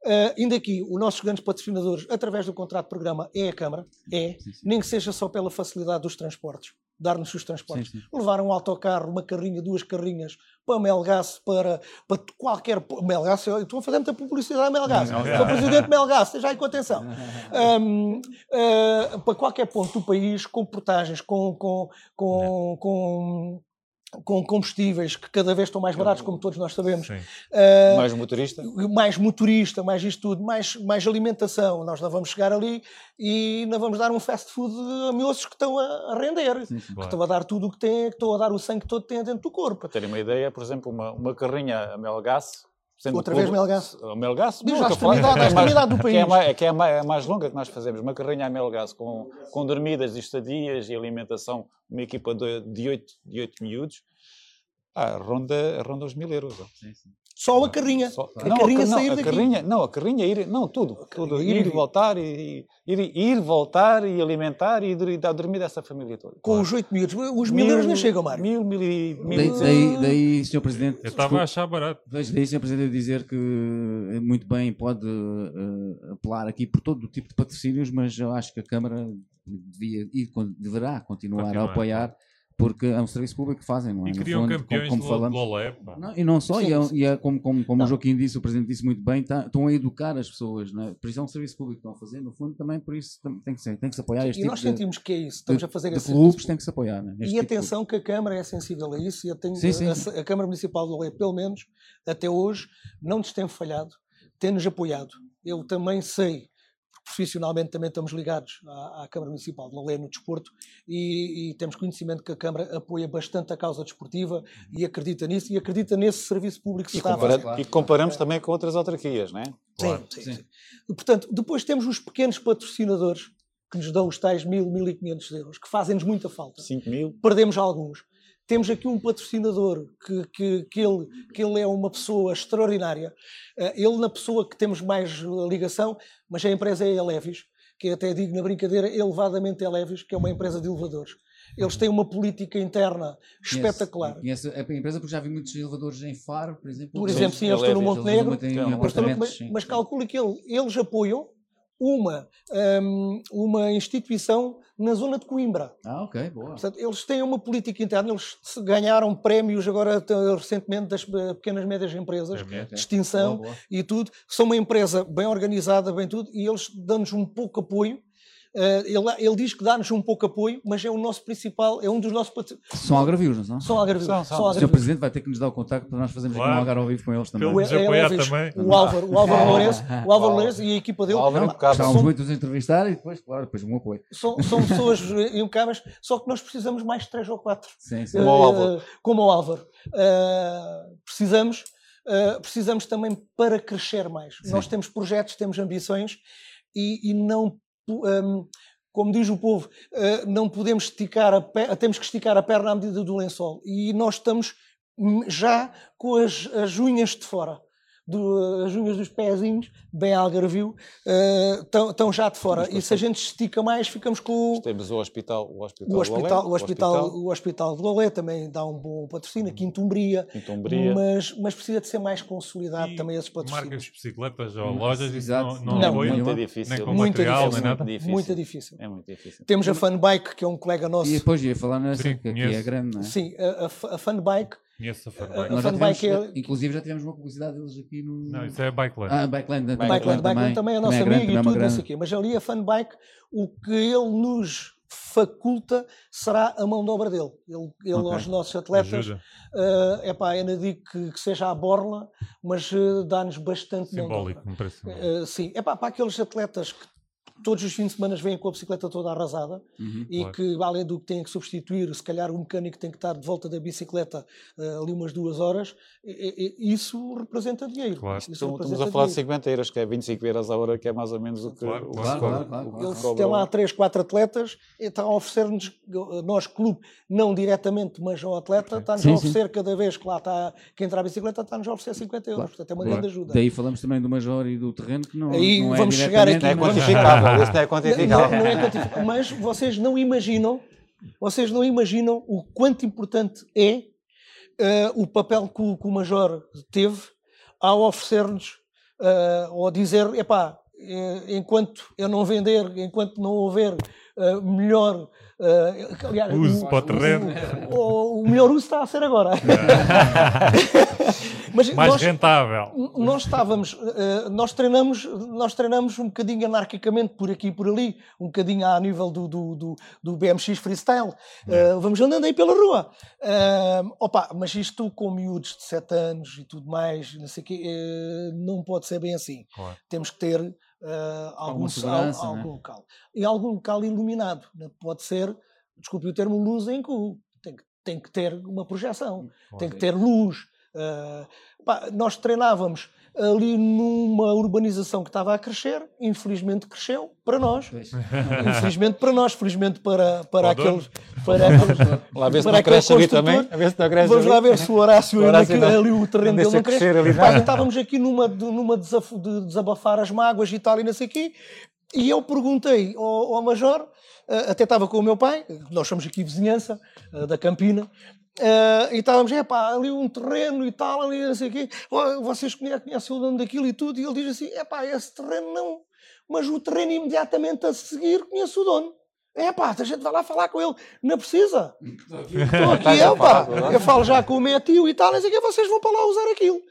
Uh, ainda aqui, os nossos grandes patrocinadores, através do contrato de programa, é a Câmara, é, sim, sim. nem que seja só pela facilidade dos transportes, dar-nos os transportes. Sim, Levar um autocarro, uma carrinha, duas carrinhas, para Melgaço, para, para qualquer. Melgaço, eu estou a fazer muita publicidade a Melgaço. Sou presidente Melgaço, esteja aí com atenção. (laughs) Um, uh, ah, para qualquer ponto do país, com portagens, com, com, com, com com combustíveis que cada vez estão mais baratos, como todos nós sabemos. Uh, mais motorista? Mais motorista, mais isto tudo, mais, mais alimentação. Nós não vamos chegar ali e não vamos dar um fast food a moços que estão a, render, sim, que estão a dar tudo o que têm, que estão a dar o sangue todo que têm dentro do corpo. Para terem uma ideia, por exemplo, uma, uma carrinha a Melgaço, Sendo Outra vez Melgaço. O Melgaço? Diz a extremidade, a extremidade do país. Que é, mais, que é a mais longa que nós fazemos. Uma carrinha a Melgaço com, com dormidas e estadias e alimentação. Uma equipa de, de, oito, de oito miúdos. Ah, ronda, ronda os mil euros. Sim, sim. Só a carrinha. Só, a não, carrinha a, sair não, daqui. A carrinha, não, a carrinha ir, não, tudo. tudo ir, e voltar, e, ir, ir, voltar, e alimentar, e, e dar dormir dessa família toda. Com claro. os oito miúdos. Os mil, mil euros não chegam, Mário. Mil, mil e... Mil, daí, daí, daí, Sr. Presidente... Eu estava a achar barato. Daí, Sr. Presidente, dizer que eh, muito bem pode uh, apelar aqui por todo o tipo de patrocínios, mas eu acho que a Câmara devia, e deverá continuar, continuar a apoiar porque é um serviço público que fazem, não é? E criam fundo, campeões como, como falamos. Não, e não só, sim, e, é, e é, como, como, como o Joaquim disse, o Presidente disse muito bem, tá, estão a educar as pessoas, não é? por isso é um serviço público que estão a fazer, no fundo também por isso tem que, ser, tem que se apoiar. Este e tipo nós sentimos de, que é isso, estamos de, a fazer de esse clubes tem que se apoiar. Né? E tipo atenção que a Câmara é sensível a isso, e tenho, sim, sim, a, a, Câmara Municipal de Lolé, pelo menos até hoje, não nos tem falhado, tem-nos apoiado. Eu também sei profissionalmente também estamos ligados à, à Câmara Municipal de Lolé no desporto e, e, temos conhecimento que a Câmara apoia bastante a causa desportiva e acredita nisso e acredita nesse serviço público que e, compara claro. e comparamos também com outras autarquias, não é? Claro. Sim, sim, sim. Portanto, depois temos os pequenos patrocinadores que nos dão os tais mil, mil e quinhentos euros, que fazem-nos muita falta. Cinco mil. Perdemos alguns temos aqui um patrocinador que, que, que, ele, que ele é uma pessoa extraordinária. Eh, ele, na pessoa que temos mais ligação, mas a empresa é a Elevis, que até digo na brincadeira, elevadamente Elevis, que é uma empresa de elevadores. Eles têm uma política interna espetacular. Conhece, conhece a empresa porque já vi muitos elevadores em Faro, por exemplo. Por exemplo, sim, eles estão no Montenegro. Mas, mas calcule que ele, eles apoiam uma, um, uma instituição na zona de Coimbra. Ah, ok, boa. Portanto, eles têm uma política interna, eles ganharam prémios agora recentemente das pequenas e médias empresas, é, de extinção boa, boa. e tudo. São uma empresa bem organizada, bem tudo, e eles dão-nos um pouco apoio Uh, ele, ele, diz que dá-nos um pouco apoio, mas é o nosso principal, é um dos nossos São algarvios, não são? São algarvios. São, são. O Sr. Presidente vai ter que nos dar o contacto para nós fazermos claro. aqui um algarve ao vivo com eles também. O, é, é, também. o Álvaro, o Álvaro (laughs) Lourenço, o Álvaro Lourenço e a equipa dele. Estávamos muito a entrevistar e depois, claro, depois um apoio. São, são pessoas impecáveis, só que nós precisamos mais de três ou quatro. Sim, sim. Uh, como o Álvaro. Como o Álvaro. Uh, precisamos. Uh, precisamos também para crescer mais. Sim. Nós temos projetos, temos ambições e, e não um, como diz o povo, eh, não podemos esticar a perna, temos que esticar a perna à medida do lençol. E nós estamos já com as, as unhas de fora do, as unhas dos pezinhos, bem algarvio, estão uh, já de fora. E se a gente estica mais, ficamos com. Temos o hospital, o hospital, o hospital, o hospital, o hospital de Lolé também dá um bom patrocínio, Quinto Umbria, Quinto Umbria. Mas, mas precisa de ser mais consolidado e também esses patrocínios. Marcas de bicicletas ou lojas, isso não, não, não é muito difícil. Nem com muito material, difícil, nem nada. Difícil. Muito difícil. É muito difícil. Temos a Funbike, que é um colega nosso. E depois ia falar nessa, Sim, que aqui é grande, não é? Sim, a, a, a Funbike Conheço a Funbike. Nós já tivemos, é... Inclusive já tivemos uma publicidade deles aqui no. Não, isso é Bikeland. Ah, Bikeland. Bikeland, Bikeland, Bikeland também é nosso é amigo e tudo, não sei o quê. Mas ali a Funbike, o que ele nos faculta será a mão de obra dele. Ele, ele okay. aos nossos atletas, uh, epá, eu não digo que, que, seja à borla, mas uh, dá-nos bastante Simbólico, me parece. Uh, sim, epá, para aqueles atletas que todos os fins de semana vêm com a bicicleta toda arrasada uhum, e claro. que, além do que têm que substituir, se calhar o mecânico tem que estar de volta da bicicleta uh, ali umas duas horas, e, e, isso representa dinheiro. Claro. Isso Estamos representa a falar dinheiro. de 50 euros, que é 25 euros a hora, que é mais ou menos o que. Claro, o claro, claro, claro, Ele tem lá 3, 4 atletas, está a oferecer-nos, nós, clube, não diretamente, mas ao atleta, está-nos a oferecer sim. cada vez que lá está, que entra a bicicleta, está-nos a oferecer 50 euros. Portanto, é uma grande ajuda. Daí falamos também do Major e do terreno, que não, Aí não é vamos chegar aqui. É quantificável, isso não é quantificável. Não, não é quantificável. Mas vocês não imaginam, vocês não imaginam o quanto importante é uh, o papel que o, que o Major teve ao oferecer-nos, uh, ou dizer, epá, uh, enquanto eu não vender, enquanto não houver uh, melhor Uh, aliás, uso o, para o terreno. O, o, melhor uso está a ser agora. (laughs) (laughs) Mas Mais nós, rentável. Nós estávamos, uh, nós treinamos, nós treinamos um bocadinho anarquicamente por aqui e por ali, um bocadinho a nível do, do, do, do BMX freestyle. Uh, vamos andando aí pela rua. opa, mas isto com miúdos de 7 anos e tudo mais, não sei quê, não pode ser bem assim. Claro. Temos que ter uh, algum, segurança, algum, algum local. E algum local iluminado. Né? Pode ser, desculpe o termo, luz em cu. Tem, tem que ter uma projeção, hum, tem que ter luz. Uh, pá, nós treinávamos ali numa urbanização que estava a crescer, infelizmente cresceu para nós. Infelizmente para nós, felizmente para, para aqueles. Para aqueles lá ver se não cresce ali também. Vamos lá ver se o Horácio, o Horácio ainda, ali o terreno dele não cresce. Ali, Pá, estávamos aqui numa, numa desafio de desabafar as mágoas e tal e não sei o quê. E eu perguntei ao, ao Major, até estava com o meu pai, nós somos aqui vizinhança uh, da Campina, Uh, e estávamos, é pá, ali um terreno e tal, ali não sei o quê. Vocês conhecem o dono daquilo e tudo. E ele diz assim: é pá, esse terreno não. Mas o terreno imediatamente a seguir conhece o dono. É pá, a gente vai lá falar com ele. Não precisa. Estou aqui, é pá. Eu falo já com o meu tio e tal, não sei o quê. Vocês vão para lá usar aquilo.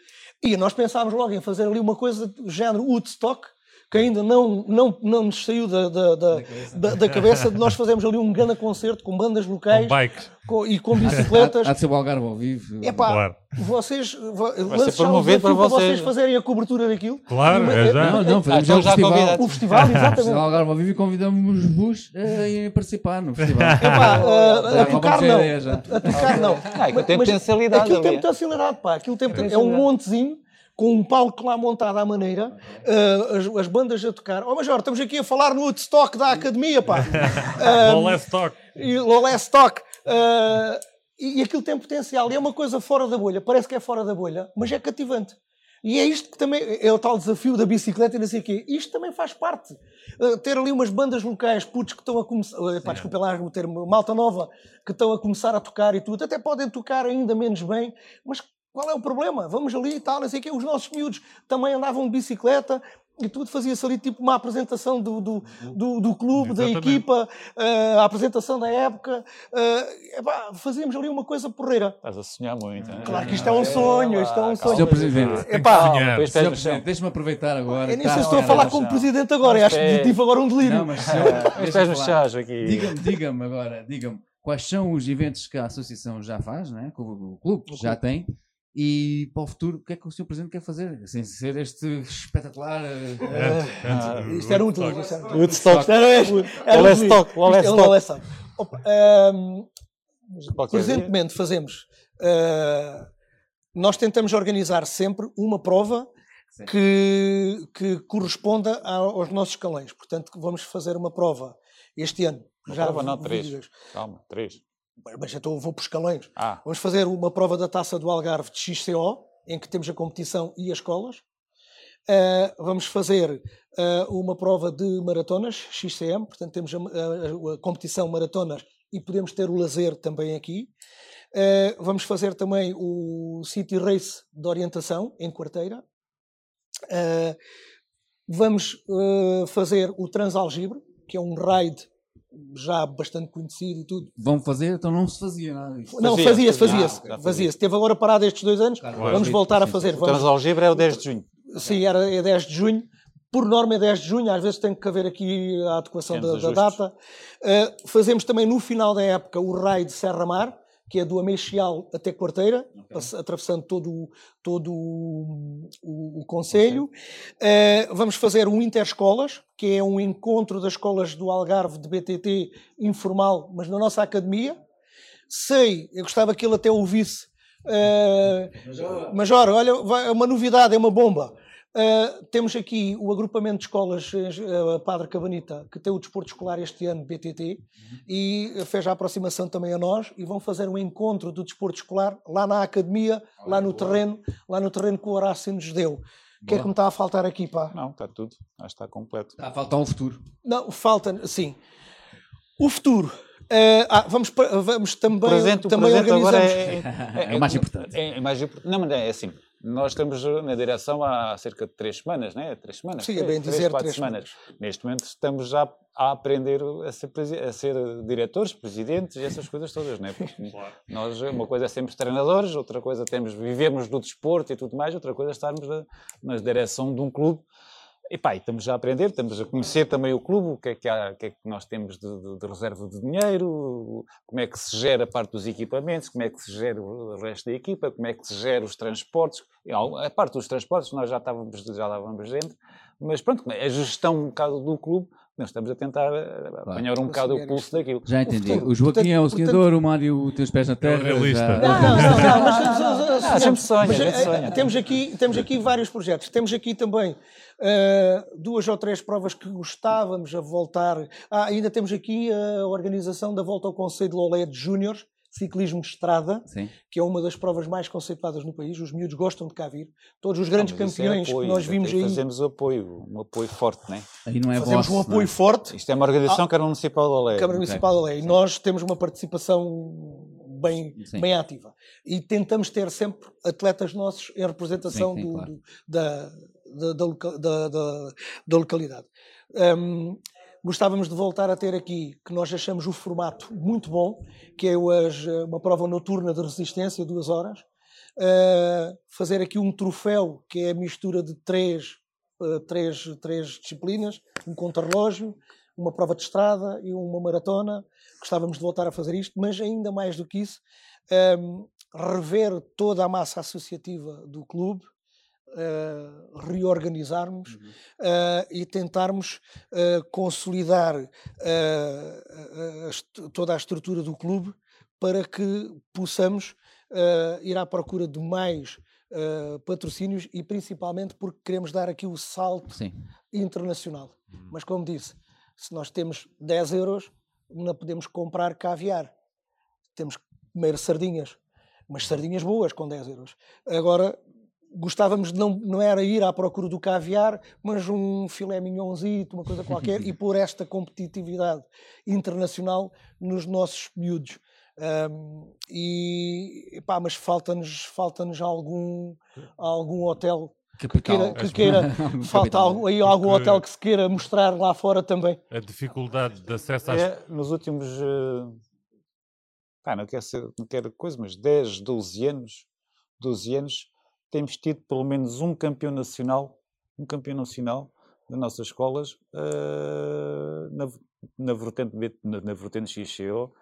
E nós pensámos logo em fazer ali uma coisa do género Woodstock que ainda não, não, não nos saiu da, da, da, da, da cabeça de nós fazermos ali um grande concerto com bandas locais com bikes. Com, e com bicicletas. Há, há de ser o Algarve ao vivo. É pá, claro. vocês lançam promover para vocês. vocês fazerem a cobertura daquilo. Claro, e, é já. Não, não, fazemos ah, já o festival. O festival, (laughs) exatamente. O Algarve ao vivo e convidamos-vos a participar no festival. É pá, a, a, tocar não. A, tocar não. Ah, aquilo tem potencialidade. Aquilo tem potencialidade, pá. Aquilo tem, é um montezinho com um palco lá montado à maneira, uh, as, as, bandas a tocar. Oh, Major, estamos aqui a falar no Woodstock da academia, pá. (laughs) Um, Lolestock. E Lolestock. Uh, e, e aquilo tem potencial. E é uma coisa fora da bolha. Parece que é fora da bolha, mas é cativante. E é isto que também é o tal desafio da bicicleta e não sei o quê. Isto também faz parte. Uh, ter ali umas bandas locais, putos que estão a começar, uh, pá, desculpa lá o termo, malta nova, que estão a começar a tocar e tudo. Até podem tocar ainda menos bem, mas qual é o problema? Vamos ali e tal, assim que os nossos miúdos também andavam de bicicleta e tudo fazia-se ali tipo uma apresentação do, do, do, do clube, Exatamente. da equipa, uh, a apresentação da época. Uh, epá, fazíamos ali uma coisa porreira. Estás a sonhar muito. Hein? Claro que isto é um sonho, isto é um sonho. Senhor Presidente, deixa-me aproveitar agora. Eu nem sei se estou a falar como Presidente agora, acho que tive agora um delírio. Não, mas pés no aqui. Diga-me, diga-me agora, diga-me, quais são os eventos que a Associação já faz, não é? que o clube já tem, e para o futuro, o que é que o Sr. Presidente quer fazer? Sem ser este espetacular. Uh, isto era um tudo. Woodstock. Era Woodstock. Woodstock. Presentemente fazemos. Uh, nós tentamos organizar sempre uma prova que, que corresponda aos nossos escalões. Portanto, vamos fazer uma prova este ano. Uma já prova não, três. Calma, três. Mas então vou por escalões. Ah. Vamos fazer uma prova da taça do Algarve de XCO, em que temos a competição e as escolas. Uh, vamos fazer uh, uma prova de maratonas, XCM, portanto temos a, a, a, competição maratonas e podemos ter o lazer também aqui. Uh, vamos fazer também o City Race de orientação em quarteira. vamos fazer o Transalgibre, que é um ride já bastante conhecido e tudo. Vão fazer? Então não se fazia nada disso. Não, fazia-se, fazia-se. Fazia fazia Teve agora parado estes dois anos, claro, vamos voltar a fazer. O Transalgebra é o 10 de junho. Sim, era, é 10 de junho. Por norma é 10 de junho, às vezes tem que haver aqui a adequação da, da, data. Uh, fazemos também no final da época o raio de Serra Mar, que é do Amexial até Quarteira, okay. atravessando todo, todo o, o, o Conselho. Uh, vamos fazer um Interescolas, que é um encontro das escolas do Algarve de BTT informal, mas na nossa academia. Sei, eu gostava que ele até ouvisse. Uh, Major, olha, vai, é uma novidade, é uma bomba. Uh, temos aqui o agrupamento de escolas uh, Padre Cabanita, que tem o desporto escolar este ano, BTT, uhum. e fez a aproximação também a nós, e vão fazer um encontro do desporto escolar lá na academia, Olha, lá no boa. terreno, lá no terreno que o Horácio nos deu. O que é que me está a faltar aqui, pá? Não, está tudo, acho que está completo. Está a faltar um futuro. Não, falta, sim. O futuro. Uh, ah, vamos, vamos também, presente, também o presente organizamos. É, é, (laughs) é, é, mais importante. É, mais importante. Não, mas é assim. Nós estamos na direção há cerca de três semanas, né? Três semanas. Sim, é bem três, dizer quatro três semanas. semanas. Neste momento estamos já a aprender a ser, a ser diretores, presidentes e essas coisas todas, né? Porque (laughs) claro. nós, uma coisa é sermos treinadores, outra coisa temos vivemos do desporto e tudo mais, outra coisa é estarmos na, na direção de um clube e pá, estamos a aprender, estamos a conhecer também o clube, o que é que, há, que, é que nós temos de, de, de, reserva de dinheiro, como é que se gera a parte dos equipamentos, como é que se gera o resto da equipa, como é que se gera os transportes. A parte dos transportes nós já estávamos, já estávamos dentro, mas pronto, a gestão um bocado do clube, nós estamos a tentar claro. apanhar um bocado o pulso daquilo. Já entendi. O Joaquim portanto, é o sonhador, portanto... o Mário o teus pés na terra. É realista. Já... Não, não, não, não, mas, ah, sempre sonha, mas, eh, sonha. Temos aqui, temos aqui vários projetos. Temos aqui também uh, duas ou três provas que gostávamos a voltar. Ah, ainda temos aqui a organização da volta ao Conselho de Lolé de Júniores, ciclismo de estrada, Sim. que é uma das provas mais conceituadas no país. Os miúdos gostam de cá vir. Todos os grandes ah, campeões é apoio, que nós vimos aí. Fazemos apoio, um apoio forte, não é? Aí não é Fazemos vosso, um apoio é? forte. Isto é uma organização ah, Câmara Municipal da Lei. Câmara Municipal da Lei. Nós temos uma participação bem, bem ativa. E tentamos ter sempre atletas nossos em representação sim, sim, do, claro. do, da, da, da, da, da, localidade. Um, gostávamos de voltar a ter aqui, que nós achamos o formato muito bom, que é hoje uma prova noturna de resistência, duas horas. Uh, fazer aqui um troféu, que é a mistura de três, uh, três, três disciplinas, um contrarrelógio, uma prova de estrada e uma maratona. Gostávamos de voltar a fazer isto, mas ainda mais do que isso, um, rever toda a massa associativa do clube, uh, reorganizarmos uhum. uh, e tentarmos uh, consolidar toda a estrutura do clube para que possamos ir à procura de mais patrocínios e principalmente porque queremos dar aqui o salto Sim. internacional. Uhum. Mas como disse, se nós temos 10 euros, não podemos comprar caviar. Temos que comer sardinhas, mas sardinhas boas com 10 euros. Agora, gostávamos de não, não era ir à procura do caviar, mas um filé mignonzito, uma coisa qualquer, (laughs) e pôr esta competitividade internacional nos nossos miúdos. Um, e pá, mas falta-nos falta-nos algum algum hotel que queira, que queira (laughs) falta algum, aí algum hotel que se queira mostrar lá fora também. A dificuldade de acesso às... É, nos últimos, uh, pá, não quero ser, não quero coisa, mas 10, 12 anos, 12 anos, temos tido pelo menos um campeão nacional, um campeão nacional das nossas escolas uh, na, na vertente, na, na vertente XCO,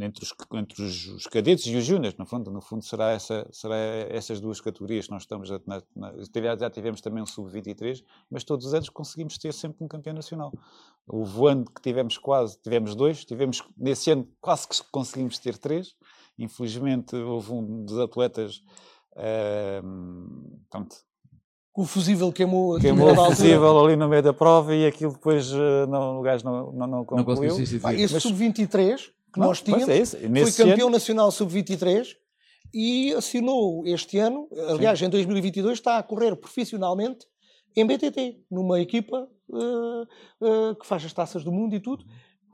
entre os, entre os, os cadetes e os júniores, no fundo, no fundo será, essa, será essas duas categorias que nós estamos na, na, já tivemos também um sub-23, mas todos os anos conseguimos ter sempre um campeão nacional. Um ano que tivemos quase, tivemos dois, tivemos nesse ano quase que conseguimos ter três, infelizmente houve um dos atletas uh, pronto, o fusível queimou, queimou o fusível ali no meio da prova e aquilo depois uh, não, o gajo não, não, não concluiu. Não esse sub-23 que não, nós tínhamos é foi campeão ano... nacional sub-23 e assinou este ano, aliás, Sim. em 2022 está a correr profissionalmente em BTT, numa equipa uh, uh, que faz as taças do mundo e tudo.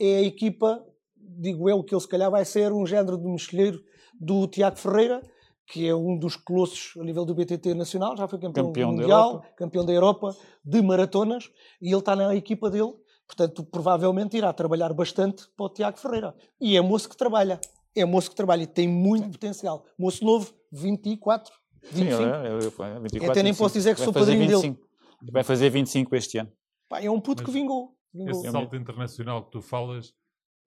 É a equipa, digo eu, que ele se calhar vai ser um género de mexilheiro do Tiago Ferreira, que é um dos colossos a nível do BTT nacional, já foi campeão, campeão mundial, da campeão da Europa de maratonas, e ele está na equipa dele, portanto, provavelmente irá trabalhar bastante para o Tiago Ferreira. E é moço que trabalha, é moço que trabalha e tem muito Sim. potencial. Moço novo, 24, 25. Sim, é, é, é, 24, Até nem 25. posso dizer que sou padrinho 25. dele. Vai fazer 25 este ano. Pá, é um puto Mas que vingou. vingou. Esse salto internacional que tu falas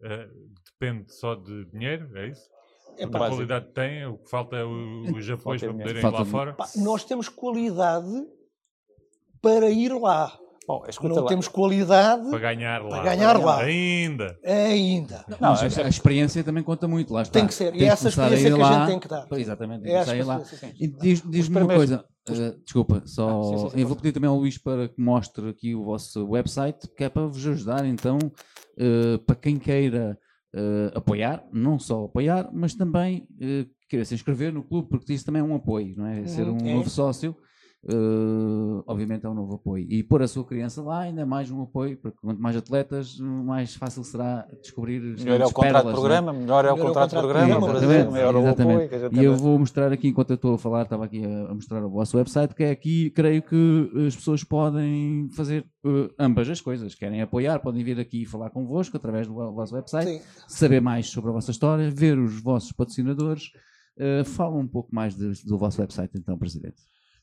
uh, depende só de dinheiro, é isso? É a qualidade tem, o que falta é os apoios para poderem ir lá fora. Pá, nós temos qualidade para ir lá. Bom, não lá. temos qualidade para ganhar lá. Para ganhar lá. Ainda. Ainda. Não, não, a, a, experiência também conta muito, lá está. Tem que ser. Tem e essa experiência que lá, a gente tem que dar. Exatamente, tem é lá. E diz-me diz uma coisa, uh, desculpa, só ah, sim, sim, sim, eu vou pedir também ao Luís para que mostre aqui o vosso website, que é para vos ajudar então, uh, para quem queira uh, apoiar, não só apoiar, mas também uh, querer se inscrever no clube, porque isso também é um apoio, não é? Ser uhum, um é. novo sócio Uh, obviamente é um novo apoio. E pôr a sua criança lá ainda é mais um apoio, porque quanto mais atletas, mais fácil será descobrir Melhor é o contrato de é? programa, melhor é o contrato de programa, melhor é o apoio. E eu vou mostrar aqui, enquanto eu estou a falar, estava aqui a mostrar o vosso website, que é aqui, creio que as pessoas podem fazer uh, ambas as coisas. Querem apoiar, podem vir aqui falar convosco através do vosso website, Sim. saber mais sobre a vossa história, ver os vossos patrocinadores. Uh, fala um pouco mais de, do vosso website, então, Presidente.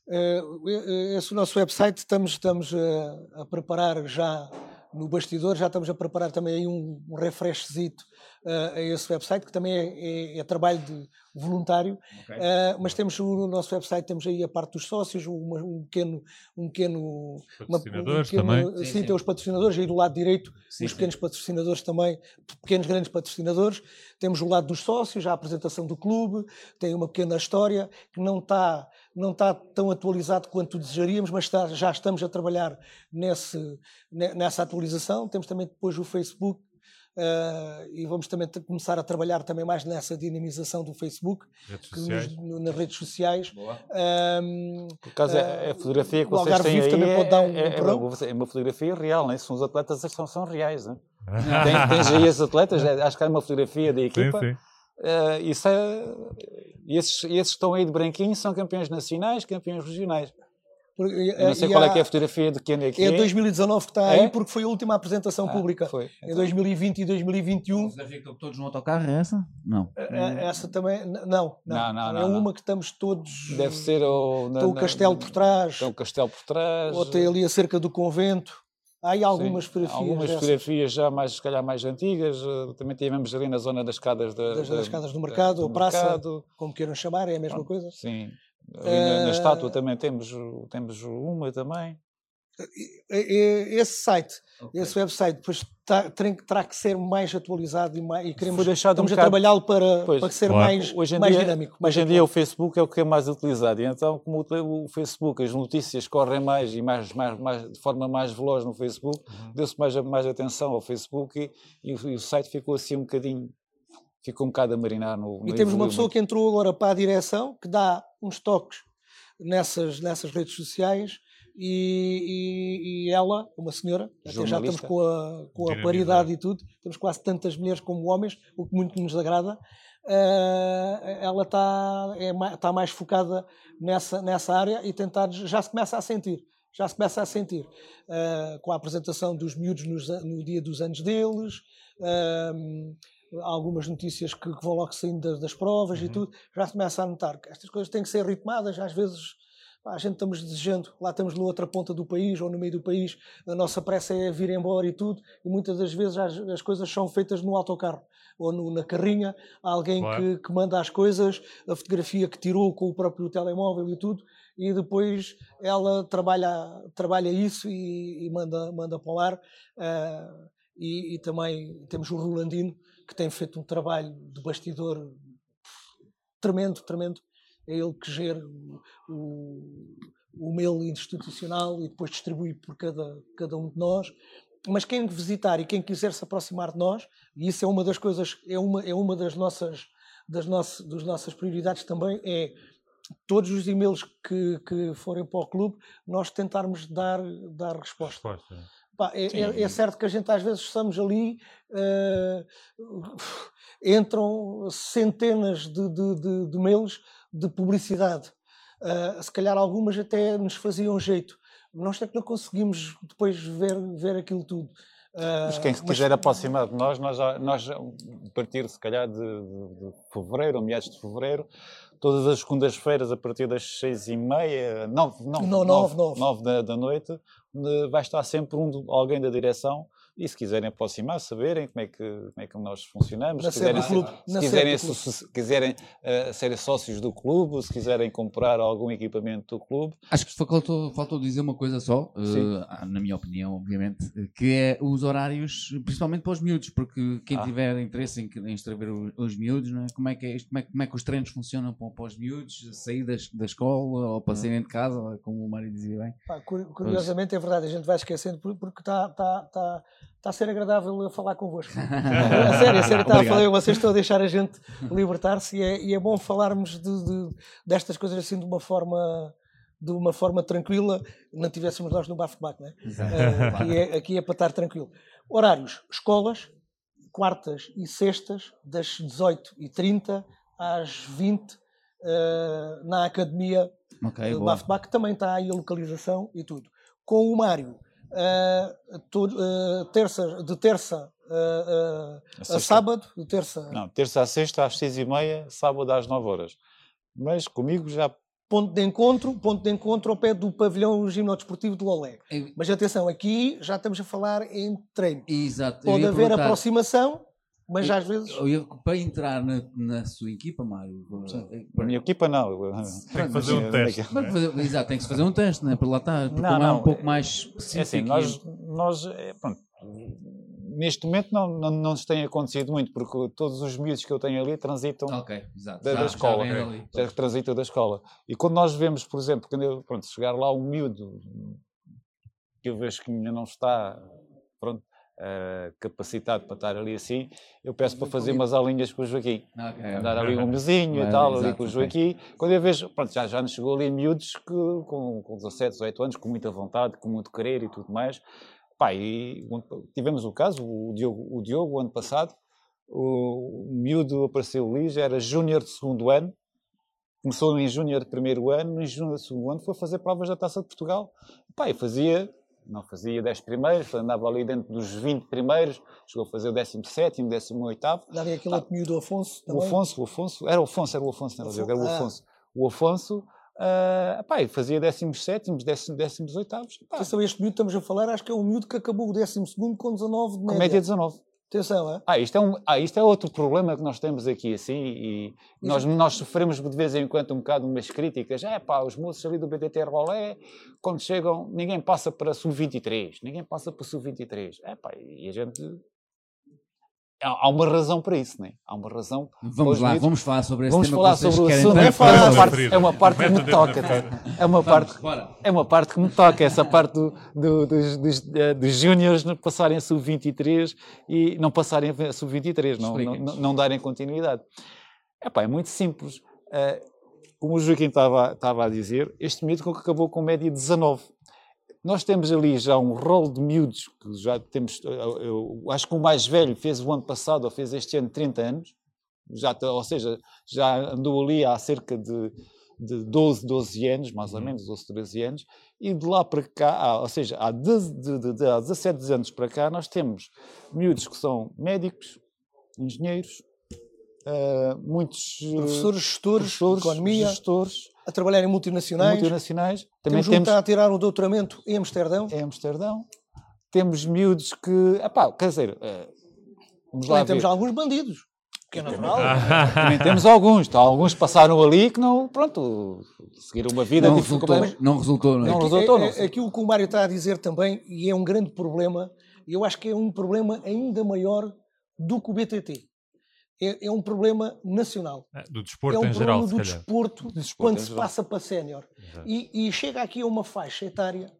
Uh, esse nosso website estamos, estamos a, a preparar já no bastidor, já estamos a preparar também aí um, um refreshzito uh, a esse website, que também é, é, é trabalho de voluntário, okay. uh, mas temos no nosso website, temos aí a parte dos sócios, uma, um pequeno... Um pequeno patrocinadores uma, um pequeno, também. Sim, sim, sim, tem os patrocinadores, aí do lado direito, sim, os pequenos patrocinadores também, pequenos grandes patrocinadores. Temos o lado dos sócios, a apresentação do clube, tem uma pequena história que não está não está tão atualizado quanto desejaríamos, mas está, já estamos a trabalhar nesse, nessa atualização. Temos também depois o Facebook Uh, e vamos também começar a trabalhar também mais nessa dinamização do Facebook, redes nos, nas redes sociais. Um, Por acaso, uh, a fotografia que vocês têm aí também pode dar um, é, é, é, uma fotografia real, né? são os atletas que são, são reais. Né? (laughs) tens, tens aí esses atletas, é, acho que há uma fotografia da equipa. Sim, sim. Uh, isso é, esses, esses que estão aí de branquinho são campeões nacionais, campeões regionais. Porque, não sei qual há, é, é a fotografia de quem é que é. É 2019 que está é? aí, porque foi a última apresentação ah, pública. Foi. Em então. 2020 e 2021. A fotografia que todos no autocarro é essa? Não. Essa também, não. Não, não, não, não É uma que estamos todos. Deve ser o. Tem o castelo por trás. Tem o castelo por trás. Ou tem ali a cerca do convento. Há aí algumas Sim, fotografias. Algumas dessas. fotografias já mais, se calhar, mais antigas. Eh, também tivemos ali na zona das escadas, da, das, das escadas do mercado, ou praça, mercado. como queiram chamar, é a mesma coisa. Sim. Na, na, estátua também temos, temos uma também. Esse site, okay. esse website, depois tá, terá que ser mais atualizado e, mais, e queremos estamos um a trabalhá-lo para, para ser claro. mais, hoje mais dia, dinâmico. Mais hoje em dia o Facebook é o que é mais utilizado e então como o, Facebook, as notícias correm mais e mais, mais, mais de forma mais veloz no Facebook, uhum. deu-se mais, mais atenção ao Facebook e, e, o, e, o, site ficou assim um bocadinho ficou um bocado a marinar no. no e temos uma pessoa que entrou agora para a direção que dá uns toques nessas, nessas redes sociais e, e, e ela, uma senhora, até já estamos com a, com a paridade e tudo, temos quase tantas mulheres como homens, o que muito nos agrada. Uh, ela está é, tá mais focada nessa, nessa área e tentar, já se começa a sentir, já se começa a sentir, uh, com a apresentação dos miúdos nos, no dia dos anos deles, uh, algumas notícias que, que vão logo saindo das, das provas uhum. e tudo, já se começa a notar que estas coisas têm que ser ritmadas, às vezes a gente estamos desejando, lá estamos na outra ponta do país ou no meio do país, a nossa pressa é vir embora e tudo, e muitas das vezes as, as coisas são feitas no autocarro ou no, na carrinha, há alguém claro. que, que, manda as coisas, a fotografia que tirou com o próprio telemóvel e tudo, e depois ela trabalha, trabalha isso e, e manda, manda para o ar. Uh, e, e, também temos o Rolandino, que tem feito um trabalho de bastidor tremendo, tremendo. É ele que gera o, o, o mail institucional e depois distribui por cada, cada um de nós. Mas quem visitar e quem quiser se aproximar de nós, e isso é uma das coisas, é uma, é uma das nossas das nossas, das nossas prioridades também é todos os e-mails que, que forem para o clube, nós tentarmos dar, dar resposta. resposta. Pá, é, é, é, certo que a gente às vezes estamos ali, uh, entram centenas de, de, de, de, mails de publicidade. Uh, se calhar algumas até nos faziam jeito. Nós é que não conseguimos depois ver, ver aquilo tudo. Uh, mas quem se quiser mas... aproximar de nós, nós, nós a partir se calhar de, de, de fevereiro, ou meados de fevereiro, todas as segundas-feiras, a partir das seis e meia, nove, não, nove, nove, nove. nove da, da, noite, vai estar sempre um, alguém da direção e se quiserem aproximar, saberem como é que, como é que nós funcionamos, se quiserem, clube, se, quiserem, se, quiserem uh, ser sócios do clube, se quiserem comprar algum equipamento do clube. Acho que faltou, faltou dizer uma coisa só, uh, na minha opinião, obviamente, que é os horários, principalmente para os miúdos, porque quem ah. tiver interesse em, em inscrever os, os miúdos, é? como, é que é, como, é, como é que os treinos funcionam para, para os miúdos, sair da, da escola ou para hum. saírem de casa, como o Mário dizia bem. curiosamente, pois. é verdade, a gente vai esquecendo porque está. Tá, tá está a ser agradável falar convosco. (laughs) a sério, a sério, está a falar, vocês estão a deixar a gente libertar-se e, é, e é, bom falarmos de, de, destas coisas assim de uma forma de uma forma tranquila, não tivéssemos nós no bafo-baco, não é? Uh, aqui é? Aqui é para estar tranquilo. Horários, escolas, quartas e sextas, das 18h30 às 20 uh, na academia okay, do bafo-baco, também está aí a localização e tudo. Com o Mário, uh, uh, terça, de terça uh, a, a, sábado, de terça... Não, terça a sexta às seis e meia, sábado às nove horas. Mas comigo já ponto de encontro, ponto de encontro ao pé do pavilhão gimnodesportivo de Lolé. É... Mas atenção, aqui já estamos a falar em treino. Exato. Pode haver aproximação, mas às vezes. Eu, para entrar na, na, sua equipa, Mário. Para a minha equipa, não. Tem que fazer um teste. É? Exato, tem que se fazer um teste, né? para lá estar. Porque não, não, é um pouco mais específico. É assim, nós, nós é, pronto, neste momento não, não, não nos tem acontecido muito, porque todos os miúdos que eu tenho ali transitam okay, da, já, da, escola. Já, ali, já transitam da escola. E quando nós vemos, por exemplo, quando eu, pronto, chegar lá um miúdo que eu vejo que ainda não está pronto, uh, capacitado para estar ali assim, eu peço para fazer umas aulinhas com o Joaquim. Okay, Andar ali um (laughs) mesinho e tal, ali com o Joaquim. Quando eu vejo, pronto, já, já nos chegou ali miúdos que, com, com 17, 18 anos, com muita vontade, com muito querer e tudo mais. Pá, e tivemos o caso, o Diogo, o Diogo ano passado, o, miúdo apareceu ali, já era júnior de segundo ano, começou em júnior de primeiro ano, em júnior de segundo ano foi fazer provas da Taça de Portugal. Pá, e fazia, não fazia 10 primeiros, andava ali dentro dos 20 primeiros, chegou a fazer o 17, 18. Dava aquele outro miúdo, o Afonso também? O Afonso, o Afonso, era o Afonso, era o Afonso, não era o Diogo, era o Afonso. Ah. O Afonso Uh, pá, fazia 17, 18. Atenção, este miúdo estamos a falar, acho que é um miúdo que acabou o 12 com 19 de média. Com média 19. Atenção, é? Ah, isto é, um, ah, isto é outro problema que nós temos aqui, assim, e nós, nós sofremos de vez em quando um bocado umas críticas. É pá, os moços ali do BTT Rolé, quando chegam, ninguém passa para sub-23, ninguém passa para sub-23. É pá, e a gente há uma razão para isso, não é? Há uma razão. Vamos lá, vamos falar sobre esse vamos tema. Vamos falar sobre o assunto. É, uma parte, é uma parte que me toca. É uma parte, é uma parte que me toca, essa parte do, do, dos, dos, eh, dos júniores passarem a sub-23 e não passarem a sub-23, não, não, não, darem continuidade. Epá, é muito simples. Uh, como o Joaquim estava, estava a dizer, este miúdo acabou com média 19. Nós temos ali já um rol de miúdos, que já temos, eu, acho que o mais velho fez o ano passado, ou fez este ano 30 anos, já, ou seja, já andou ali há cerca de, de 12, 12 anos, mais ou uhum. menos, 12, 13 anos, e de lá para cá, ou seja, há, de, de, de, de, há 17 anos para cá, nós temos miúdos que são médicos, engenheiros, uh, muitos professores, gestores, professores, economia, gestores, a trabalhar em multinacionais. multinacionais. Também temos, temos a tirar o doutoramento em Amsterdão. Em Amsterdão. Temos miúdos que. Epá, quer dizer, uh, vamos lá. temos alguns bandidos. Que é natural. (laughs) Também temos alguns. Então, alguns passaram ali que não. Pronto, seguiram uma vida não resultou, não resultou, não é? Não resultou, não. É, é, aquilo que o Mário está a dizer também, e é um grande problema, e eu acho que é um problema ainda maior do que o BTT é, é um problema nacional. É, do desporto é um em geral, do desporto, do desporto quando se passa para sénior. E, e, chega aqui a uma faixa etária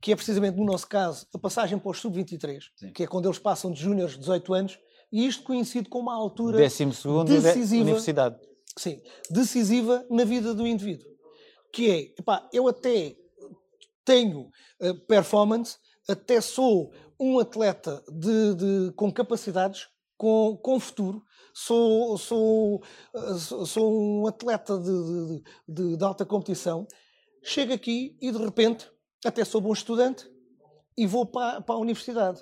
que é precisamente, no nosso caso, a passagem para os sub-23, que é quando eles passam de júniores 18 anos, e isto coincide com uma altura decisiva, universidade. Sim, decisiva na vida do indivíduo. Que é, epá, eu até tenho uh, performance, até sou um atleta de, de, com capacidades, com, com futuro, sou, sou, sou um atleta de, de, de, alta competição, chego aqui e de repente até sou bom estudante e vou para, para a universidade.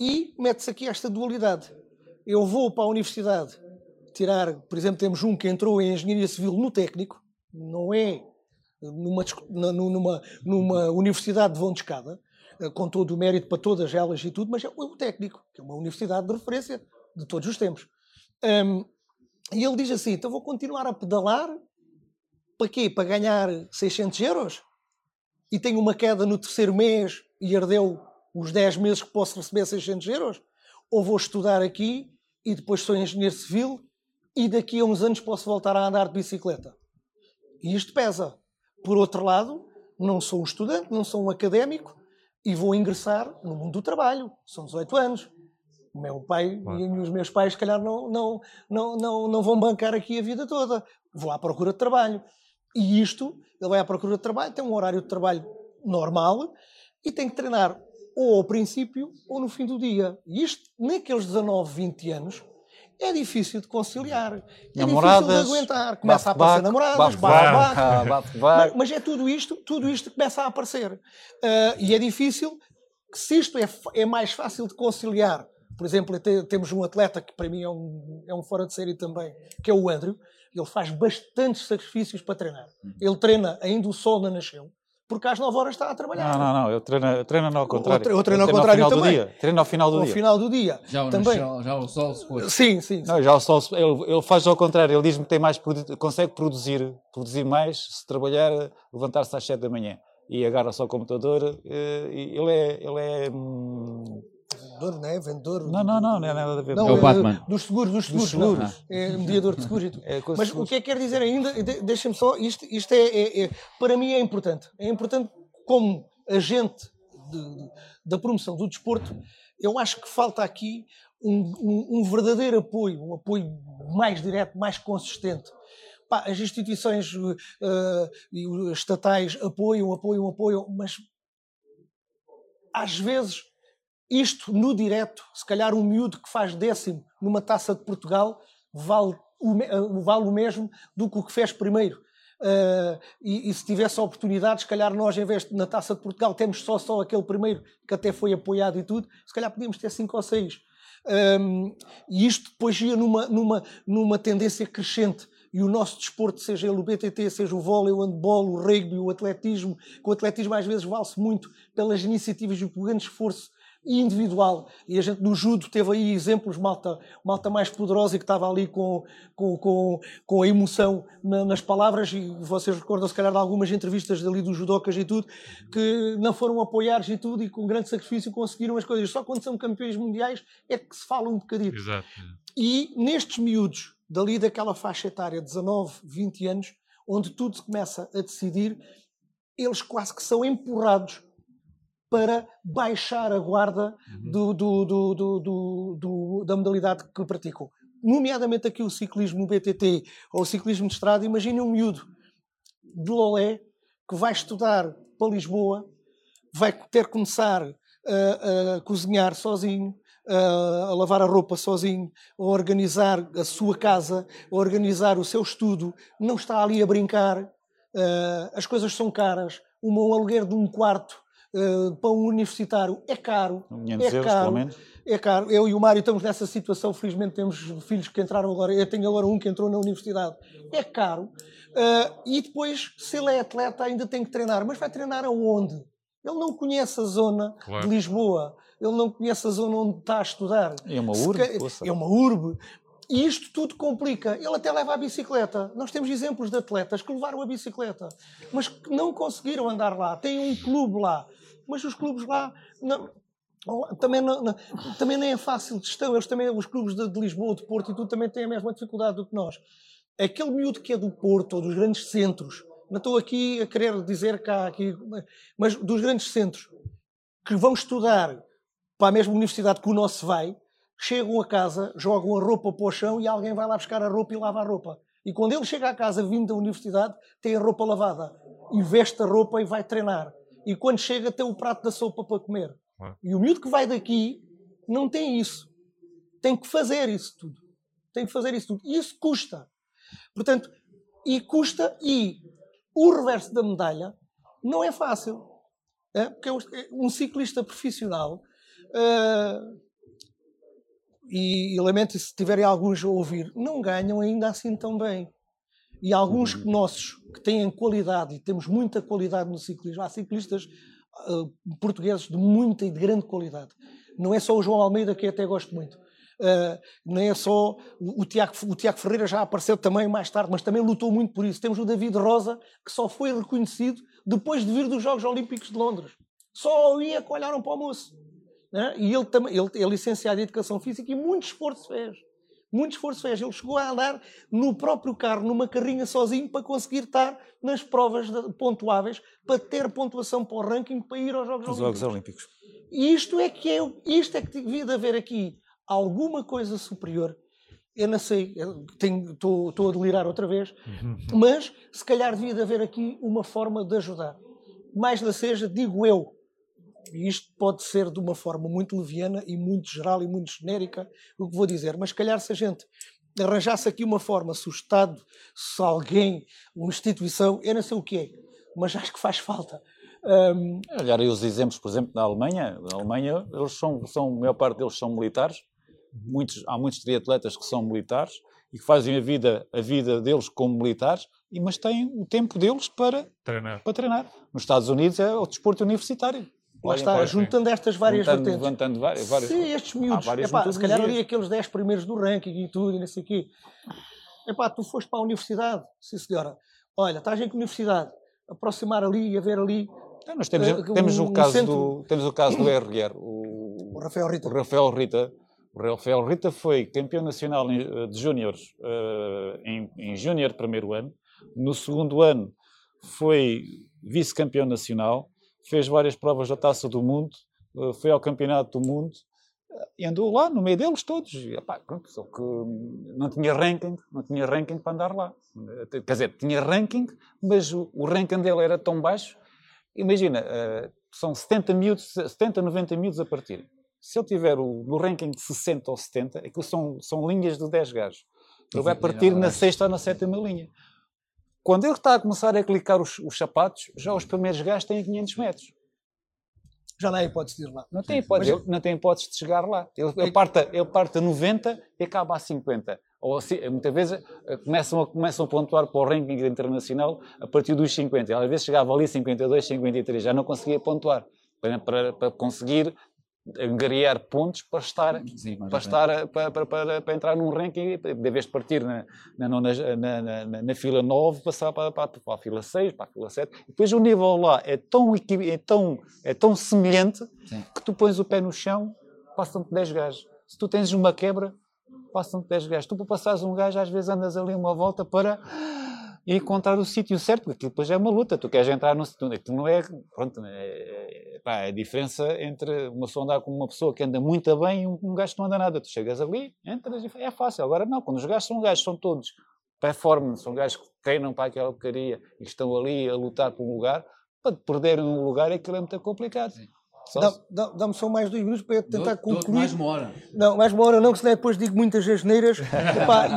E mete-se aqui esta dualidade. Eu vou para a universidade tirar, por exemplo, temos um que entrou em engenharia civil no técnico, não é numa, numa, numa universidade de vão de escada, eh, com todo o mérito para todas elas e tudo, mas é o técnico, que é uma universidade de referência de todos os tempos. Um, e ele diz assim: então vou continuar a pedalar para quê? Para ganhar 600 euros? E tenho uma queda no terceiro mês e herdeu os 10 meses que posso receber 600 euros? Ou vou estudar aqui e depois sou engenheiro civil e daqui a uns anos posso voltar a andar de bicicleta? E isto pesa. Por outro lado, não sou um estudante, não sou um académico e vou ingressar no mundo do trabalho. São 18 anos. O meu pai claro. e os meus pais, se calhar, não, não, não, não, não vão bancar aqui a vida toda. Vou à procura de trabalho. E isto, ele vai à procura de trabalho, tem um horário de trabalho normal e tem que treinar ou ao princípio ou no fim do dia. E isto, naqueles 19, 20 anos, é difícil de conciliar. É namoradas, difícil de aguentar. Começa a aparecer namoradas, bate, bate, mas é tudo isto, tudo isto que começa a aparecer. Uh, e é difícil, se isto é, é mais fácil de conciliar por exemplo, temos um atleta que para mim é um, é um fora de série também, que é o Andrew. ele faz bastantes sacrifícios para treinar. Uhum. Ele treina ainda o sol não nasceu, porque às 9 horas está a trabalhar. Não, não, não, eu treino, treino ao contrário. Eu treino ao contrário também. Dia. Treino ao final do ao dia. Ao final do dia. Já, também. Já, já o sol se pôs. Sim, sim. Não, já o sol, ele, ele faz ao contrário, ele diz-me que tem mais, consegue produzir, produzir mais se trabalhar, levantar-se às 7 da manhã e agarra-se ao computador. Eh, ele é, ele é hum, vendedor, não é? Vendedor. Não, não, não, não é nada a ver. Não, é o Batman. Dos seguros, dos seguros. Dos seguros. É mediador de seguros. (laughs) É Mas o que é que quer dizer ainda? Deixa-me só, isto, isto é, é, é, para mim é importante. É importante como agente de, de, da promoção do desporto, eu acho que falta aqui um, um, um verdadeiro apoio, um apoio mais direto, mais consistente. Pá, as instituições uh, estatais apoiam, apoiam, apoiam, mas às vezes isto no direto, se calhar um miúdo que faz décimo numa taça de Portugal vale o, eh, vale o mesmo do que o que fez primeiro. Uh, e, e, se tivesse a oportunidade, se calhar nós, em vez de na taça de Portugal, temos só, só aquele primeiro que até foi apoiado e tudo, se calhar podíamos ter cinco ou seis. Um, e isto depois ia numa, numa, numa tendência crescente. E o nosso desporto, seja ele o BTT, seja o vôlei, o handball, o rugby, o atletismo, que o atletismo às vezes vale-se muito pelas iniciativas e o grande esforço individual. E a gente no judo teve aí exemplos, malta, malta mais poderosa que estava ali com, com, com, com a emoção na, nas palavras, e vocês recordam se calhar de algumas entrevistas ali dos judocas e tudo, que não foram apoiados e tudo, e com grande sacrifício conseguiram as coisas. Só quando são campeões mundiais é que se fala um bocadinho. Exato. E nestes miúdos, dali daquela faixa etária, 19, 20 anos, onde tudo se começa a decidir, eles quase que são empurrados para baixar a guarda uhum. do, do, do, da modalidade que praticam. Nomeadamente aqui o ciclismo BTT ou o ciclismo de estrada. Imaginem um miúdo de Lolé que vai estudar para Lisboa, vai ter que começar a, a cozinhar sozinho, a, lavar a roupa sozinho, a organizar a sua casa, a organizar o seu estudo, não está ali a brincar, uh, as coisas são caras, um aluguer de um quarto uh, para um universitário é caro. 500 é euros, caro, pelo menos. É caro. Eu e o Mário estamos nessa situação. Felizmente temos filhos que entraram agora. Eu tenho agora um que entrou na universidade. É caro. Uh, e depois, se ele é atleta, ainda tem que treinar. Mas vai treinar aonde? Ele não conhece a zona claro. de Lisboa. Ele não conhece a zona onde está a estudar. É uma urbe? É uma urbe. E isto tudo complica. Ele até leva a bicicleta. Nós temos exemplos de atletas que levaram a bicicleta, mas que não conseguiram andar lá. Tem um clube lá mas os clubes lá não, também, não, também nem é fácil gestão. Eles também, os clubes de, de, Lisboa, de Porto e tudo também têm a mesma dificuldade do que nós. Aquele miúdo que é do Porto ou dos grandes centros, não estou aqui a querer dizer há aqui, mas dos grandes centros que vão estudar para a mesma universidade que o nosso vai, chegam a casa, jogam a roupa para o chão e alguém vai lá buscar a roupa e lava a roupa. E quando ele chega à casa vindo da universidade, tem a roupa lavada e veste a roupa e vai treinar e quando chega tem o prato da sopa para comer. E o miúdo que vai daqui não tem isso. Tem que fazer isso tudo. Tem que fazer isso tudo. E isso custa. Portanto, e custa, e o reverso da medalha não é fácil. É? Porque é um ciclista profissional. Uh, e, e lamento se tiverem alguns a ouvir, não ganham ainda assim tão bem. E alguns uhum. nossos que têm qualidade, e temos muita qualidade no ciclismo, há ciclistas uh, portugueses de muita e de grande qualidade. Não é só o João Almeida, que até gosto muito. Uh, não é só o, o, Tiago, o Tiago Ferreira já apareceu também mais tarde, mas também lutou muito por isso. Temos o David Rosa, que só foi reconhecido depois de vir dos Jogos Olímpicos de Londres. Só ia que olharam para o moço. Né? E ele, também, ele é licenciado em Educação Física e muito esforço fez muito esforço fez. Ele chegou a andar no próprio carro, numa carrinha sozinho, para conseguir estar nas provas pontuáveis, para ter pontuação para o ranking, para ir aos Jogos, Os Olímpicos. Jogos Olímpicos. E isto é que é, isto é que devia de haver aqui alguma coisa superior. Eu não sei, estou a delirar outra vez, uhum. mas se calhar devia de haver aqui uma forma de ajudar. Mais da seja, digo eu, e isto pode ser de uma forma muito leviana e muito geral e muito genérica, o que vou dizer, mas se calhar se a gente arranjasse aqui uma forma, se o Estado, se alguém, uma instituição, eu não sei o que é, mas acho que faz falta. Um... Olhar aí os exemplos, por exemplo, da Alemanha. Na Alemanha, eles são, são, a maior parte deles são militares, muitos, há muitos triatletas que são militares, e que fazem a vida, a vida deles como militares, mas têm o tempo deles para treinar. para treinar. Nos Estados Unidos é o desporto universitário. Lá está, juntando estas várias juntando, vertentes. Juntando várias, várias, Sim, estes miúdos. Epá, se calhar ali aqueles 10 primeiros do ranking e tudo, e não sei o quê. Epá, tu foste para a universidade, sim senhora. Olha, estás em que universidade? Aproximar ali e a ver ali. Não, nós temos, uh, temos, um, o caso do, temos o caso do RR, o, o Rafael Rita. O Rafael Rita. O Rafael Rita foi campeão nacional de júniores uh, em, em júnior primeiro ano. No segundo ano foi vice-campeão nacional fez várias provas da Taça do Mundo, eh, foi ao Campeonato do Mundo eh, e andou lá no meio deles todos. E, epá, pronto, só que não tinha ranking, não tinha ranking para andar lá. Eh, quer dizer, tinha ranking, mas o, o ranking dele era tão baixo. Imagina, são 70, miúdos, 70 90 miúdos a partir. Se ele tiver o, no ranking de 60 ou 70, aquilo são, são linhas de 10 gajos. Ele vai partir na sexta ou na sétima linha. Quando ele está a começar a clicar os, os sapatos, já os primeiros gajos têm 500 metros. Já não há hipótese de ir lá. Não tem hipótese, Mas... não tem hipótese de chegar lá. Ele, ele, parte, ele parte a 90 e acaba a 50. Ou assim, muitas vezes eh, começam a, começam a pontuar para o ranking internacional a partir dos 50. Às vezes chegava ali 52, 53, já não conseguia pontuar. Para, para, para conseguir angariar pontos para estar, Sim, para, estar para, para, para, para, entrar num ranking, de vez de partir na, na, na, na, na fila 9, passar para, para, para, a fila 6, para a fila 7. E depois o nível lá é tão, é tão, é tão semelhante Sim. que tu pões o pé no chão, passam-te 10 gajos. Se tu tens uma quebra, passam-te 10 gajos. Tu para passares um gajo, às vezes andas ali uma volta para e encontrar o sítio certo, porque depois é uma luta. Tu queres entrar no sítio, não é, pronto, é, é, pá, é a diferença entre uma pessoa andar com uma pessoa que anda muito bem e um, um gajo que não anda nada. Tu chegas ali, entras e é fácil. Agora não, quando os gajos são gajos, são todos performance, são gajos que treinam para aquela porcaria e estão ali a lutar por um lugar, para perderem um lugar aquilo é muito complicado. Sim. Dá-me dá, só mais dois minutos para eu tentar dou, concluir. mais uma hora. Não, mais uma hora não, que senão depois digo muitas asneiras.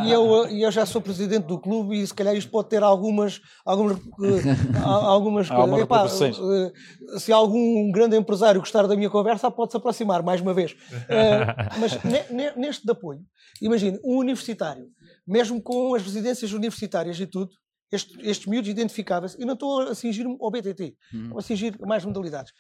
e eu, eu já sou presidente do clube e se calhar isto pode ter algumas. algumas, uh, algumas (laughs) coisas. Epá, uh, se algum grande empresário gostar da minha conversa, pode-se aproximar mais uma vez. Uh, mas ne, neste de apoio, imagine, um universitário, mesmo com as residências universitárias e tudo, este, estes miúdos identificavam-se, e não estou a cingir ao BTT, hum. estou a cingir mais modalidades.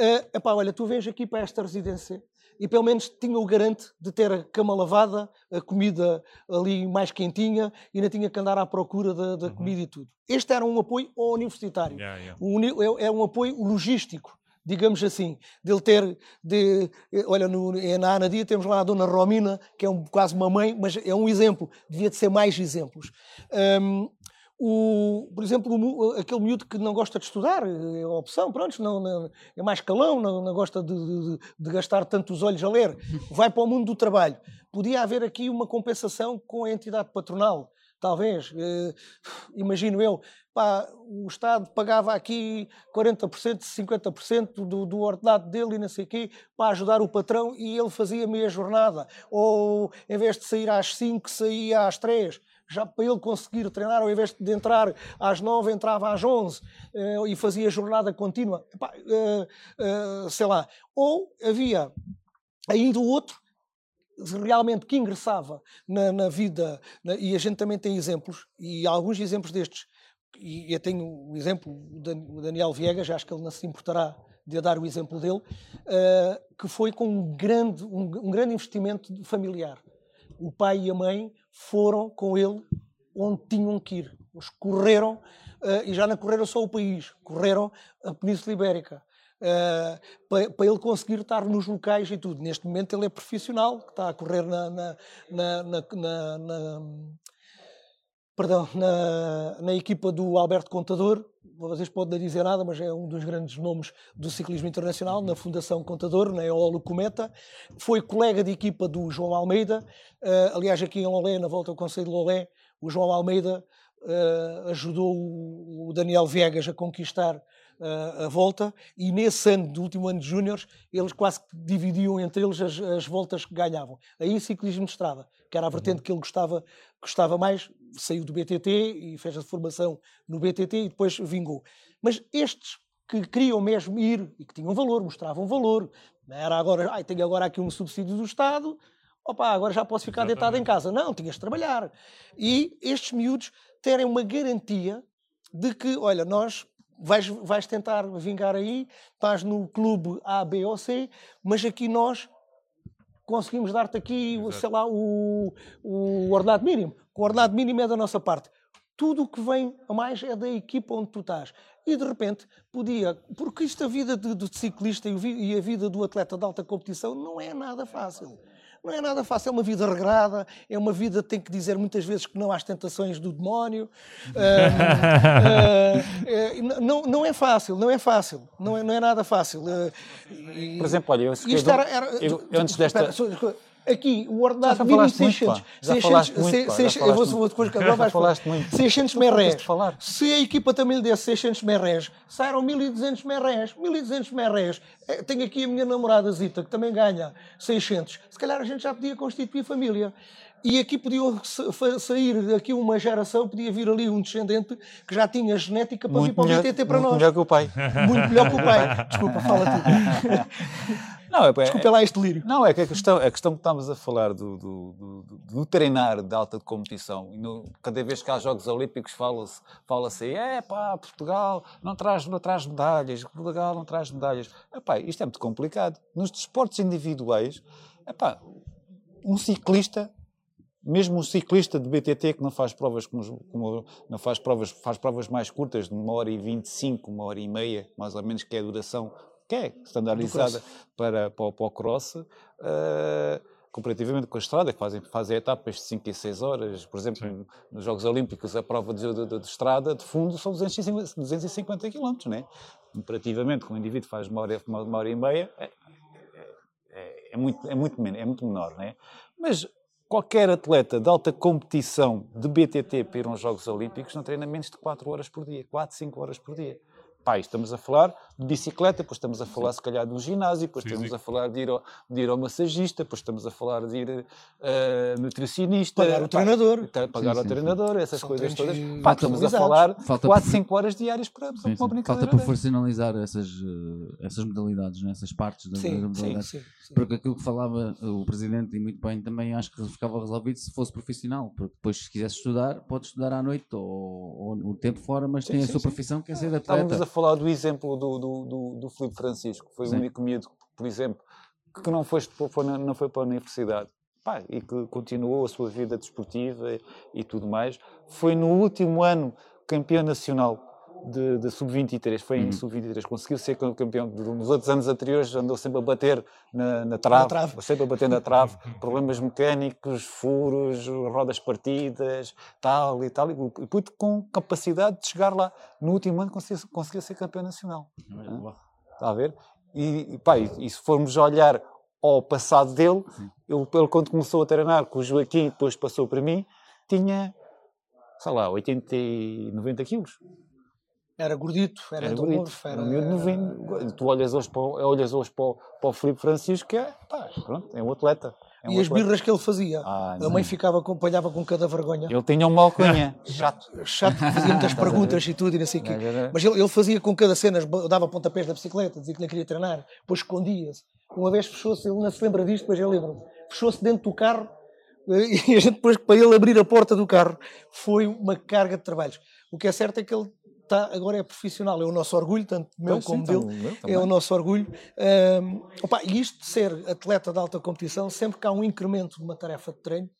Uh, epá, olha, tu vens aqui para esta residência e pelo menos tinha o garante de ter a cama lavada, a comida ali mais quentinha e não tinha que andar à procura da, da uhum. comida e tudo. Este era um apoio ao universitário. Yeah, yeah. Um, é, é um apoio logístico digamos assim, dele ter, de, olha, no, na Anadia temos lá a Dona Romina, que é um, quase uma mãe, mas é um exemplo, devia de ser mais exemplos. Um, o, por exemplo, o, aquele miúdo que não gosta de estudar, é opção, pronto, não, não, é mais calão, não, não gosta de, de, de, gastar tantos olhos a ler, (laughs) vai para o mundo do trabalho. Podia haver aqui uma compensação com a entidade patronal, talvez. Eh, imagino eu, pá, o Estado pagava aqui 40%, 50% do, do ordenado dele e não sei o quê, para ajudar o patrão e ele fazia meia jornada. Ou, em vez de sair às 5, saía às 3 já para ele conseguir treinar, ao invés de entrar às 9, entrava às 11 uh, eh, e fazia jornada contínua. Epá, uh, sei lá. Ou havia ainda o outro, realmente que ingressava na, na vida, na, e a gente também tem exemplos, e alguns exemplos destes, e eu tenho o exemplo do Daniel Viegas, acho que ele não se importará de dar o exemplo dele, uh, que foi com um grande, um, um grande investimento familiar o pai e a mãe foram com ele onde tinham que ir. Eles correram, uh, e já não correram só o país, correram a Península Ibérica. Uh, para, ele conseguir estar nos locais e tudo. Neste momento ele é profissional, que está a correr na, na, na, na perdão, na, na equipa do Alberto Contador, vocês podem não dizer nada, mas é um dos grandes nomes do ciclismo internacional, na Fundação Contador, na Eolo Cometa. Foi colega de equipa do João Almeida. Uh, aliás, aqui em Lolé, na volta ao Conselho de Lolé, o João Almeida uh, ajudou o Daniel Viegas a conquistar uh, a volta e nesse ano, do último ano de júniores, eles quase que dividiam entre eles as, as, voltas que ganhavam. Aí ciclismo de estrada, que era a vertente uhum. que ele gostava, gostava mais, saiu do BTT e fez a formação no BTT e depois vingou. Mas estes que queriam mesmo ir e que tinham valor, mostravam valor, era agora, ai, tenho agora aqui um subsídio do Estado, opa, agora já posso ficar deitado em casa. Não, tinhas de trabalhar. E estes miúdos terem uma garantia de que, olha, nós vais, vais tentar vingar aí, estás no clube A, B ou C, mas aqui nós conseguimos dar-te aqui, Exato. sei lá, o, o ordenado mínimo. O ordenado mínimo é da nossa parte. Tudo o que vem a mais é da equipa onde tu estás. E de repente podia, porque isto a vida do ciclista e a vida do atleta de alta competição não é nada fácil. Não é nada fácil, é uma vida regrada, é uma vida que tem que dizer muitas vezes que não às tentações do demónio. uh, (laughs) uh, não, não é fácil, não é fácil, não é, não é nada fácil. Uh, Por exemplo, olha, eu, isto era, era, eu, antes desta. Espera, Aqui, o ordenado mínimo 600. Muito, 600, 600 eu vou, vou depois (laughs) agora vais falar. 600 merrés. Se a equipa também lhe desse 600 merrés, saíram 1200 merrés. 1200 merrés. Tenho aqui a minha namorada Zita, que também ganha 600. Se calhar a gente já podia constituir família. E aqui podia sair aqui uma geração, podia vir ali um descendente que já tinha genética para muito vir para o BTT para muito nós. Muito melhor que o pai. Muito melhor que o pai. (laughs) Desculpa, fala tu. (laughs) Não, é, Desculpa lá este delírio. Não, é que a questão, a questão que estamos a falar do, do, do, do treinar de alta competição, e no, cada vez que há Jogos Olímpicos fala-se fala aí, é pá, Portugal não traz, não traz medalhas, Portugal não traz medalhas. É pá, isto é muito complicado. Nos desportos individuais, é pá, um ciclista mesmo um ciclista de BTT que não faz provas como, como, não faz provas faz provas mais curtas de uma hora e vinte e cinco uma hora e meia mais ou menos que é a duração que é standardizada para, para, para o cross, uh, comparativamente com a estrada, que fazem, fazem etapas de 5 e 6 horas. Por exemplo, Sim. nos Jogos Olímpicos, a prova de, de, de, estrada, de fundo, são 250, 250 km, né? Comparativamente com o indivíduo faz uma hora, uma, uma hora e meia, é, é, é, muito, é, muito, é muito menor, né? Mas qualquer atleta de alta competição de BTT para ir aos Jogos Olímpicos não treina menos de 4 horas por dia, 4, 5 horas por dia pai, estamos a falar de bicicleta, depois estamos a falar, Sim. se calhar, de um ginásio, depois Físico. estamos a falar de ir, ao, de ir ao massagista, depois estamos a falar de ir uh, nutricionista. Pagar o treinador. pagar o treinador, essas São coisas todas. Pá, estamos a falar Falta 4, 5 horas diárias para, para uma brincadeira. Falta profissionalizar essas, eh, essas modalidades, né? essas partes das, sim, modalidades. Sim, sim, porque aquilo que falava o Presidente, e muito bem também, acho que ficava resolvido se fosse profissional. Porque depois, se quisesse estudar, pode estudar à noite ou, ou o tempo fora, mas tem a sua profissão que é ser atleta falar do exemplo do, do, do, do Filipe Francisco, foi Sim. o único miúdo, por exemplo, que não foi, não foi para a universidade. Pá, e que continuou a sua vida desportiva e, e tudo mais. Foi no último ano campeão nacional de, de sub-23, foi em uhum. sub-23, conseguiu ser campeão. Nos outros anos anteriores andou sempre a bater na, na, trave, na trave, sempre a bater na trave, (laughs) problemas mecânicos, furos, rodas partidas, tal e tal, e puto com capacidade de chegar lá. No último ano conseguiu, conseguiu ser campeão nacional. Está a ver? E, e, pá, e, e se formos olhar ao passado dele, ele, ele, quando começou a treinar com o Joaquim, depois passou para mim, tinha, sei lá, 80 e 90 quilos. Era gordito, era, era gordito, era, novinho. Tu olhas hoje, para, olhas hoje para, o, para o Filipe Francisco, que é, pá, pronto, é um atleta. É um e atleta. as birras que ele fazia. Ah, a mãe ficava, acompanhava com cada vergonha. Ele tinha uma alcunha, (laughs) chato. chato, fazia muitas (laughs) perguntas e tudo e não sei o quê. Mas ele, ele, fazia com cada cena, dava pontapés da bicicleta, dizia que não queria treinar, depois escondia-se. Uma vez fechou-se, ele não se lembra disto, depois eu lembro fechou-se dentro do carro (laughs) e a gente depois, para ele abrir a porta do carro, foi uma carga de trabalhos. O que é certo é que ele está, agora é profissional, é o nosso orgulho, tanto meu pois como sim, dele, é o nosso orgulho. Um, opa, e isto de ser atleta de alta competição, sempre que há um incremento de uma tarefa de treino,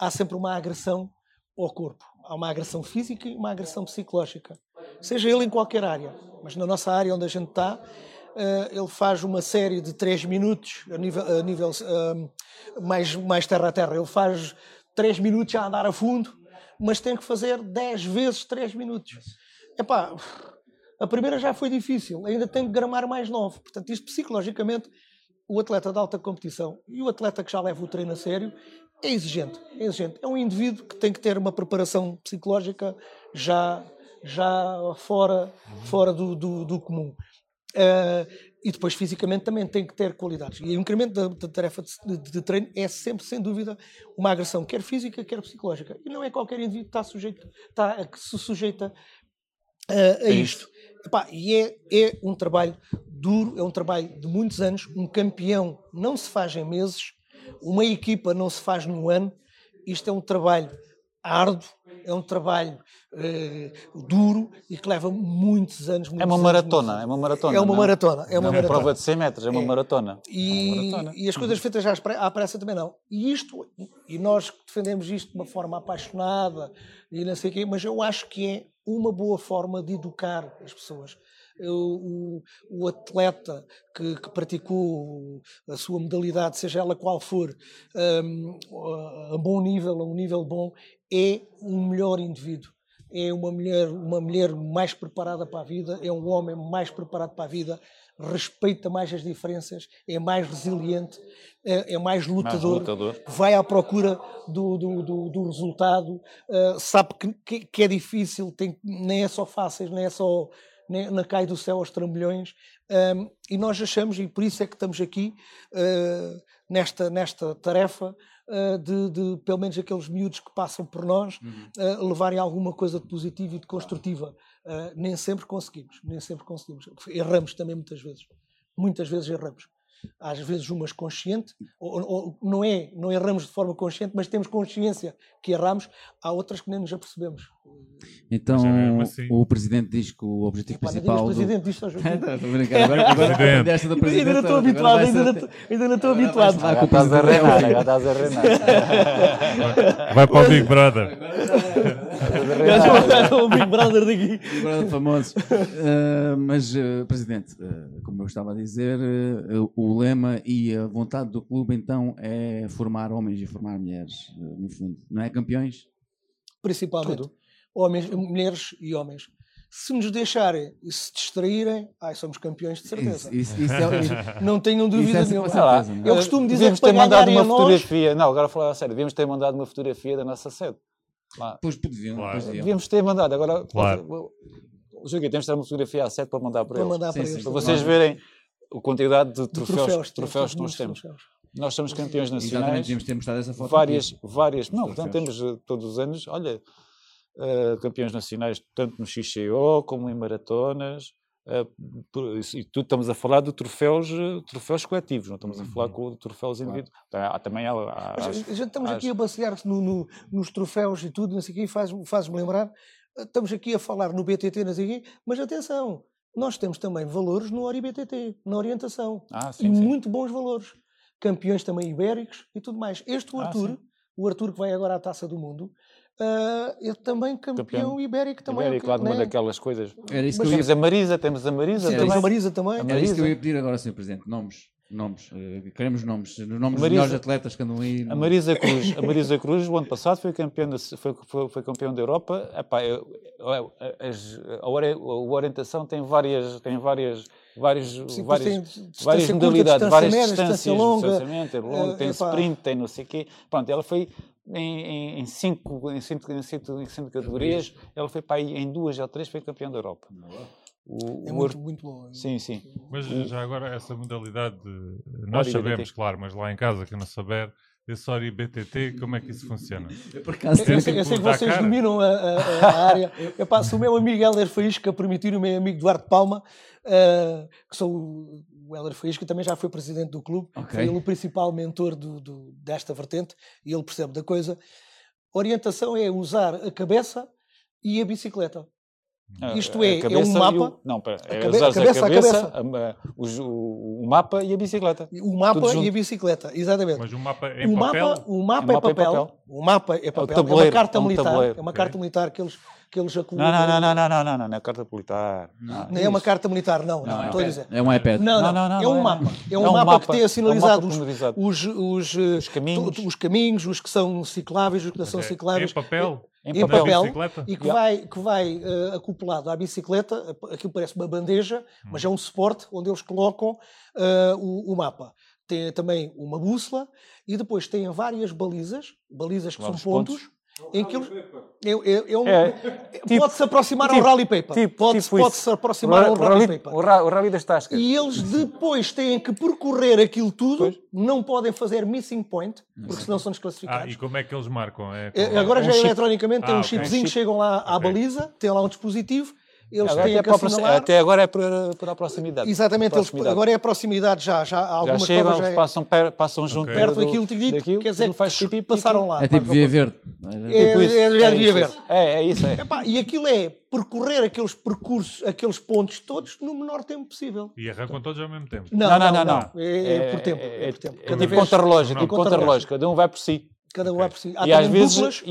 há sempre uma agressão ao corpo. Há uma agressão física e uma agressão psicológica. Seja ele em qualquer área, mas na nossa área onde a gente está, Uh, ele faz uma série de 3 minutos a nível, a nível uh, mais, mais terra a terra. Ele faz 3 minutos a andar a fundo, mas tem que fazer 10 vezes 3 minutos. Epá, a primeira já foi difícil, ainda tem que gramar mais nove. Portanto, isto psicologicamente, o atleta de alta competição e o atleta que já leva o treino a sério é exigente. É exigente. É um indivíduo que tem que ter uma preparação psicológica já, já fora, fora do, do, do comum. Uh, e depois fisicamente também tem que ter qualidades. E o incremento da, da tarefa de, de, de, treino é sempre, sem dúvida, uma agressão, quer física, quer psicológica. E não é qualquer indivíduo que está sujeito, está, que se sujeita a, a isto. Epá, e é, é um trabalho duro, é um trabalho de muitos anos. Um campeão não se faz em meses. Uma equipa não se faz num ano, isto é um trabalho árduo, é um trabalho uh, duro e que leva muitos anos. Muitos é uma maratona, anos, é uma maratona. É uma maratona. É uma, não é prova de 100 metros, é uma é. maratona. E, uma maratona. e as coisas feitas já à pressa também não. E isto, e nós defendemos isto de uma forma apaixonada e não sei o quê, mas eu acho que é uma boa forma de educar as pessoas o, o atleta que, que, praticou a sua modalidade, seja ela qual for, um, a bom nível, a um nível bom, é um melhor indivíduo. É uma mulher, uma mulher mais preparada para a vida, é um homem mais preparado para a vida, respeita mais as diferenças, é mais resiliente, é, é mais, lutador, mais, lutador, vai à procura do, do, do, do resultado, uh, sabe que, que, que, é difícil, tem, nem é só fácil, nem é só na cai do céu aos trambolhões, um, e nós achamos, e por isso é que estamos aqui, uh, nesta, nesta tarefa, uh, de, de, pelo menos aqueles miúdos que passam por nós, uhum. uh, levarem alguma coisa de positivo e de construtiva. nem sempre conseguimos, nem sempre conseguimos. Erramos também muitas vezes. Muitas vezes erramos às vezes umas consciente, ou, ou, não é, não erramos de forma consciente, mas temos consciência que erramos, há outras que nem nos apercebemos. Então, é assim. o Presidente diz que o objetivo Epá, principal... O Presidente do... diz só (laughs) Agora, agora do Presidente... Ainda não estou habituado, ainda não, ainda não estou habituado. Já estás a reinar, já estás a reinar. Vai para o Big Brother. O Big Brother daqui. Big Brother famoso. Uh, mas, uh, Presidente, uh, como eu estava a dizer, o lema e a vontade do clube então é formar homens e formar mulheres, no fundo. Não é campeões? Principalmente. Tudo. Homens, mulheres e homens se nos deixarem e se distraírem, ai, somos campeões de certeza. Isso, isso, isso é, não tenham dúvida é nenhuma. Certeza, é? Eu costumo dizer devíamos que ter mandado uma fotografia. Nós... Não, agora falar a sério, devíamos ter mandado uma fotografia da nossa sede. Pois podiam, claro. pois devíamos ter mandado. Agora, claro. Joguei, temos de ter uma fotografia a sete para mandar para, para, mandar para, sim, sim, para vocês verem a quantidade de troféus, troféus, troféus que nós temos. Troféus. Nós somos campeões nacionais. Devíamos ter mostrado essa foto. Várias, várias. Não, então temos uh, todos os anos, olha, uh, campeões nacionais, tanto no XCO como em maratonas. Uh, e tudo estamos a falar de troféus, troféus coletivos, não estamos a falar uhum. com troféus individuais. Claro. Há, também há, há, a gente estamos aqui a basear no, no, nos troféus e tudo, não sei o quê, faz-me faz lembrar. Estamos aqui a falar no BTT, não sei o quê, mas atenção, nós temos também valores no ORI-BTT, na orientação. Ah, sim, e sim. muito bons valores. Campeões também ibéricos e tudo mais. Este o ah, Arthur, ah, o Arthur que vai agora à Taça do Mundo, Uh, ele também campeão, campeão ibérico também. Ibérico, lá de uma né? daquelas coisas. Era isso Mas que temos ia... a Marisa, temos a Marisa Sim, também. a Marisa também. Era isso que eu ia pedir agora, Sr. Presidente. Nomes. Nomes. Uh, queremos nomes. Os nomes Marisa, dos melhores atletas que andam aí. A Marisa Cruz, a Marisa Cruz, o ano passado foi campeão, de, foi, foi, foi campeão da Europa. Epá, eu, eu, a, a, orientação tem várias. Tem várias vários, Sim, várias, tem várias modalidades, várias distâncias, distância longa, distanciamento, longo, uh, tem epá. sprint, tem não sei o quê. Pronto, ela foi em, em, cinco, em, cinco, em, cinco, em cinco categorias, ela foi para aí em duas ou três, foi campeã da Europa. O, é o muito, muito bom. É sim, sim. Mas já agora, essa modalidade, nós sabemos, claro, mas lá em casa, que não saber, esse Ori BTT, como é que isso funciona? Por acaso, eu, sei, eu sei que vocês dominam a, a, a área. Eu passo o meu amigo Helder Faísca permitir o meu amigo Duarte Palma, uh, que sou o Helder Faísca, também já foi presidente do clube, okay. foi ele o principal mentor do, do, desta vertente e ele percebe da coisa. Orientação é usar a cabeça e a bicicleta. Isto é, é um mapa. O, não, pera, é a, cabe, a, cabeça, a cabeça, a cabeça. A, o, o, mapa e a bicicleta. O mapa e a bicicleta, exatamente. Mas o mapa é o papel? Mapa, o mapa é, é papel. papel. O mapa é papel. É, é uma carta militar. É uma carta militar que eles que eles acumulam. Não, não, não, não, não, não, não, não é carta militar. Não, não é uma carta militar, não, não, não estou a dizer. É um iPad. Não, não, não, não é um mapa. É um, mapa, que tem assinalizado os, os, os, caminhos. os caminhos, os que são cicláveis, os que não são cicláveis. Em papel? Em papel, e que vai, que vai uh, acoplado à bicicleta, aquilo parece uma bandeja, mas é um suporte onde eles colocam uh, o, o mapa tem também uma bússola e depois tem várias balizas, balizas que são pontos, pontos, em que eu, eu, eu é, tipo, pode-se aproximar tipo, ao rally paper. Tipo, pode-se tipo pode aproximar ao rally, rally paper. O, ra, o rally das tascas. E eles depois têm que percorrer aquilo tudo, pois. não podem fazer missing point, porque senão são desclassificados. Ah, e como é que eles marcam? É, é Agora um já chip. eletronicamente, ah, tem um chipzinho, chip. chegam lá à okay. baliza, tem lá um dispositivo, eles agora têm até, que assinalar... até agora é por, por a proximidade. Exatamente, proximidade. Eles, agora é a proximidade já. Já, há algumas já chegam, já é... passam, passam junto okay. perto do, daquilo que dito, daquilo, quer dizer, faz que passaram lá. É tipo via verde. É, tipo isso, é, é, é verde. É, é isso. É. Epá, e aquilo é percorrer aqueles percursos, aqueles pontos todos no menor tempo possível. E arrancam todos ao mesmo tempo. Não, não, não. não, É, é por tempo. É, É, por tempo. é Cada tipo vez, contra-relógio, tipo contra-relógio. Cada um vai por si. cada um vai por si. E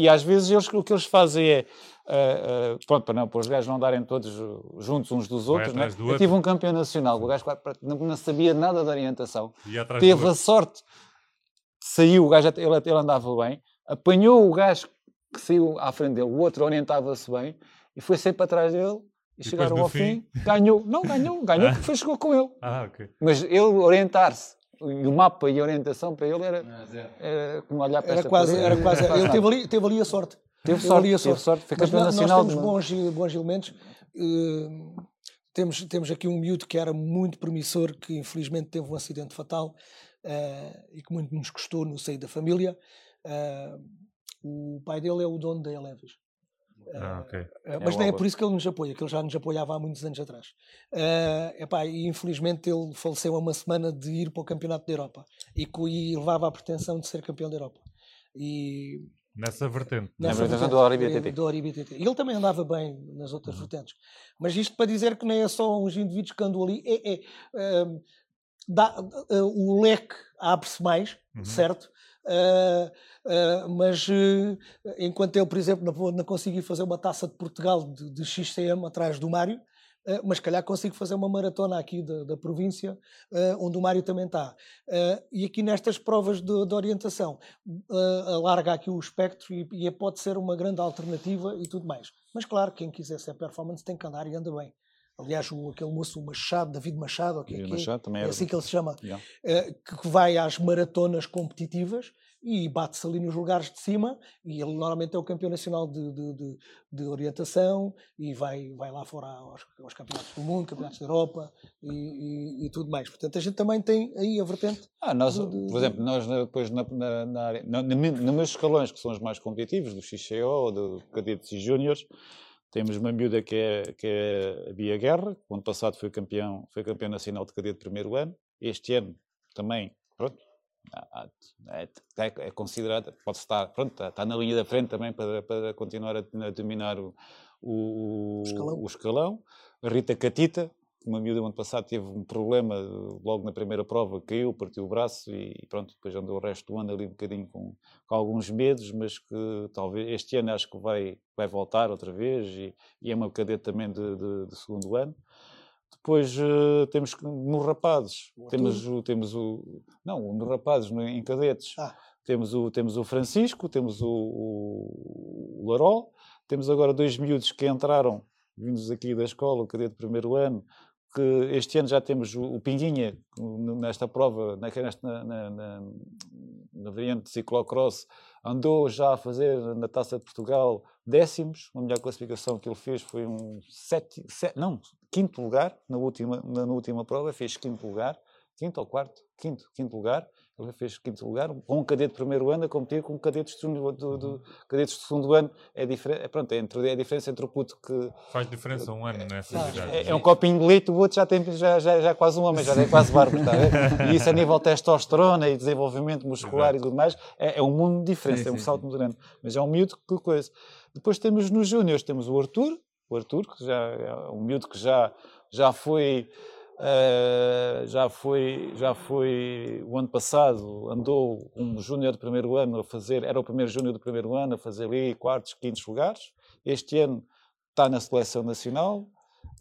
e às vezes eles, o que eles fazem é. Uh, uh, pronto, para, não, para os gajos não darem todos juntos uns dos outros, né? do eu outro. tive um campeão nacional, o gajo não, não sabia nada da orientação, teve a sorte, saiu, o gajo, ele, ele andava bem, apanhou o gajo que saiu à frente dele, o outro orientava-se bem, e foi sempre atrás dele, e, E chegaram ao fim, fim? ganhou, não ganhou, ganhou porque (laughs) foi, chegou com ele. Ah, ok. Mas ele orientar-se, e o mapa e a orientação para ele era, era como olhar para Era esta quase, era quase. (laughs) Ele teve ali, teve ali a sorte. Teve sorte, ali a teve sorte, foi campeão nós, nacional. nós temos de- bons, bons elementos. Uh, temos, temos aqui um miúdo que era muito promissor, que infelizmente teve um acidente fatal uh, e que muito nos custou no seio da família. Uh, o pai dele é o dono da Eleves. Ah, ok. Uh, mas não é por isso que ele nos apoia, que ele já nos apoiava há muitos anos atrás. Uh, epá, e infelizmente ele faleceu há uma semana de ir para o Campeonato da Europa e, e levava a pretensão de ser campeão da Europa. E Nessa vertente. Na nessa vertente vertente, do do ele também andava bem nas outras vertentes. Mas isto para dizer que nem é só uns indivíduos que andam ali, é, é, hum, dá- uh, o leque abre-se mais, Uhum. certo? Uh, uh, mas uh, enquanto eu, por exemplo, não, não consegui fazer uma taça de Portugal de, de XCM atrás do Mário, uh, mas calhar consigo fazer uma maratona aqui da, da província, uh, onde o Mário também está. Uh, e aqui nestas provas de, de orientação, alarga aqui o espectro e, e pode ser uma grande alternativa e tudo mais. Mas claro, quem quiser ser performance tem que andar e anda bem. Aliás, o, aquele moço o Machado, David Machado, que é David que é? Machado é era- assim que ele se chama, Yeah. eh, que vai às maratonas competitivas e bate-se ali nos lugares de cima e ele normalmente é o campeão nacional de, de, de- de orientação e vai, vai lá fora aos, aos campeonatos do mundo, campeonatos da Europa e, e- e tudo mais. Portanto, a gente também tem aí a vertente. Ah, nós, por exemplo, nós depois na, na, na área, na, na, nos meus escalões que são os mais competitivos, do XCO, do cadetes e júniores, temos uma miúda que é, que é a Bia Guerra, que ano passado foi campeão, foi campeão nacional de cadete primeiro ano, este ano também, pronto, é, é, é considerada, pode estar, pronto, está, na linha da frente também para, para continuar a, dominar o, o, O escalão. o escalão. A Rita Catita, uma miúda ano passado teve um problema logo na primeira prova, caiu, partiu o braço e pronto, depois andou o resto do ano ali um bocadinho com, com alguns medos, mas que talvez este ano acho que vai, vai voltar outra vez e, e é uma cadete também de, de- de segundo ano. Depois eh, temos nos rapazes, O temos o, temos o. Não, nos rapazes, no- em cadetes, Ah. temos, o, temos o Francisco, temos o, o, o Larol, temos agora dois miúdos que entraram, vindos aqui da escola, o cadete de primeiro ano, que este ano já temos o, o Pinguinha nesta prova, na, nesta, na, na, na variante de ciclocross, andou já a fazer na Taça de Portugal décimos, a melhor classificação que ele fez foi um sete, sete- não, quinto lugar na última, na, na última prova, fez quinto lugar, quinto ou quarto, quinto, quinto lugar, ele fez quinto lugar, com um cadete de primeiro ano a competir com cadetes de, segundo- do, do- cadetes de segundo ano, é, é, pronto, é, entre, é a diferença entre o puto que Faz diferença um ano Faz. idades. é, é um copinho de leite, o outro já tem já, já, já é quase um homem, já é quase (laughs) barba, ver? E isso a (laughs) nível de testosterona e desenvolvimento muscular e tudo mais, é, é um mundo diferente, Sim, é um sim, salto muito grande. Mas é um miúdo que coisa. Depois temos nos júniores, temos o Arthur, o Arthur, que já é um miúdo que já, já foi. Eh, já foi já foi o ano passado andou um júnior de primeiro ano a fazer era o primeiro júnior do primeiro ano a fazer ali quartos quintos lugares este ano está na seleção nacional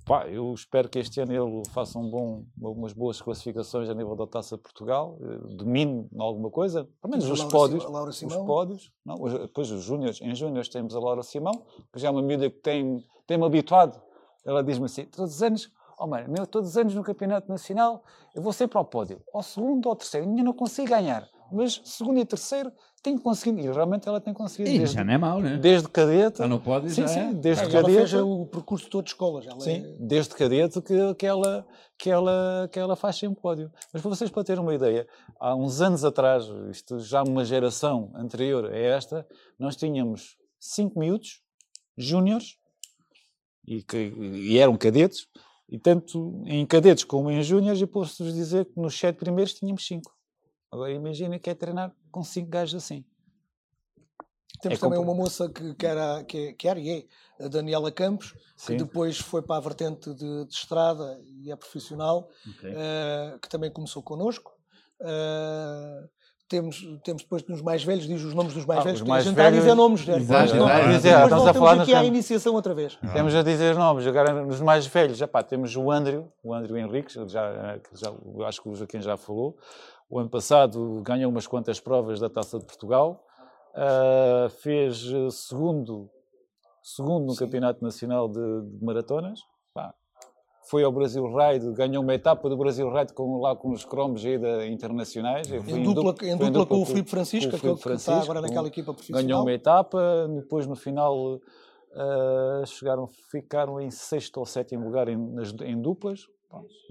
Pá, eu espero que este ano ele faça um bom, umas boas classificações a nível da Taça de Portugal, eh, domine em alguma coisa, pelo menos os Laura pódios. Laura Os pódios, não, depois os júniores, em júniores temos a Laura Simão, que já é uma miúda que tem, tem-me habituado. Ela diz-me assim, todos os anos, oh mano, meu, todos os anos no Campeonato Nacional, eu vou sempre ao pódio, ao segundo ou ao terceiro, ainda não consigo ganhar, mas segundo e terceiro tenho conseguido, e realmente ela tem conseguido, E desde, já não é mau, né? desde cadete, Está no pódio, sim, já sim, é. desde ela cadete, fez o percurso todo de escolas. Ela Sim, é- desde cadete que, que, ela, que, ela, que ela faz sempre pódio. Mas para vocês para terem uma ideia, há uns anos atrás, isto já uma geração anterior a esta, nós tínhamos cinco miúdos, júniores, e, que, e eram cadetes, e tanto em cadetes como em júniores, eu posso-vos dizer que nos sete primeiros tínhamos cinco. Agora imagina que é treinar com cinco gajos assim. Temos é também uma moça que, que, era, que, que era e é a Daniela Campos, Sim. que depois foi para a vertente de, de estrada e é profissional, okay. uh, que também começou connosco. Uh, temos, temos depois nos mais velhos, diz os nomes dos mais ah, velhos, mais a gente velhos... está a dizer nomes, Exato, exato, exato. Dizer, estamos a falar aqui à iniciação outra vez. Ah. Temos a dizer nomes, agora nos mais velhos, epá, temos o Andrew, o Andrew Henriques, já, já, acho que o Joaquim já falou, o ano passado ganhou umas quantas provas da Taça de Portugal, uh, fez segundo, segundo no Sim. Campeonato Nacional de, de Maratonas, foi ao Brasil Ride, ganhou uma etapa do Brasil Ride com, lá com os cromos internacionais. Em dupla, em dupla, em dupla com, com, o Filipe Francisco, que, Filipe Francisco, que está agora naquela equipa profissional. Ganhou uma etapa, depois no final uh, chegaram, ficaram em sexto ou sétimo lugar em, nas, em duplas.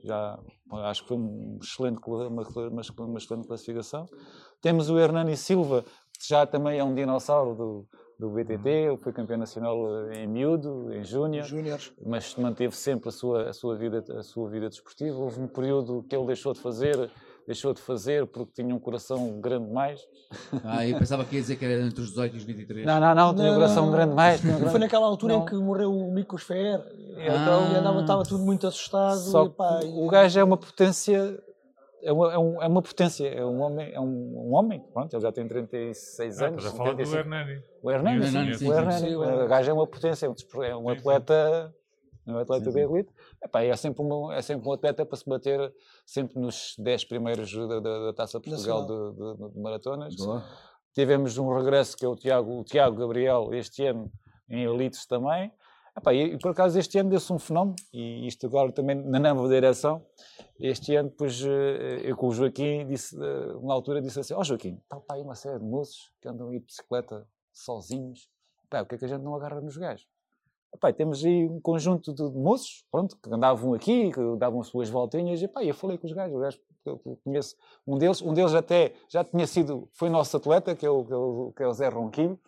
já acho que foi um excelente, uma, uma, uma excelente classificação. Temos o Hernani Silva, que já também é um dinossauro do, do BTT, foi campeão nacional em miúdo, em júnior, mas manteve sempre a sua, a, sua vida, a sua vida desportiva. Houve um período que ele deixou de fazer, deixou de fazer porque tinha um coração grande demais. Ah, eu pensava que ia dizer que era entre os 18 e os 23. Não, não, não, tinha um coração grande demais. Grande... Foi naquela altura não. em que morreu o Mikos Fer, então ah. andava, estava tudo muito assustado. Só e, pá, o gajo é uma potência é uma, é, um, é uma potência, é um homem, é um, um homem, pronto, ele já tem 36 ah, anos. Estás a falar do Hernani. O Hernani, sim, sim, o Hernani, o gajo é uma potência, é um atleta, um atleta de elite. Epá, é, sempre uma, é sempre um atleta para se bater sempre nos 10 primeiros da, da, da Taça Portugal de, de, de, maratonas. Boa. Tivemos um regresso que é o Tiago, o Tiago Gabriel, este ano, em elites também. Epá, e, por acaso este ano deu-se um fenómeno, e isto agora também na nova direção, este ano, depois, eh, eu com o Joaquim, disse, eh, uma altura, disse assim: Ó oh, Joaquim, está para aí uma série de moços que andam aí de bicicleta sozinhos. Pá, o que é que a gente não agarra nos gajos? Epá, temos aí um conjunto de moços, pronto, que andavam aqui, que davam as suas voltinhas, e pá, eu falei com os gajos, os gajos eu conheço um deles, um deles até já tinha sido, foi nosso atleta, que é o, que é o, que é o Zé Ronquinho,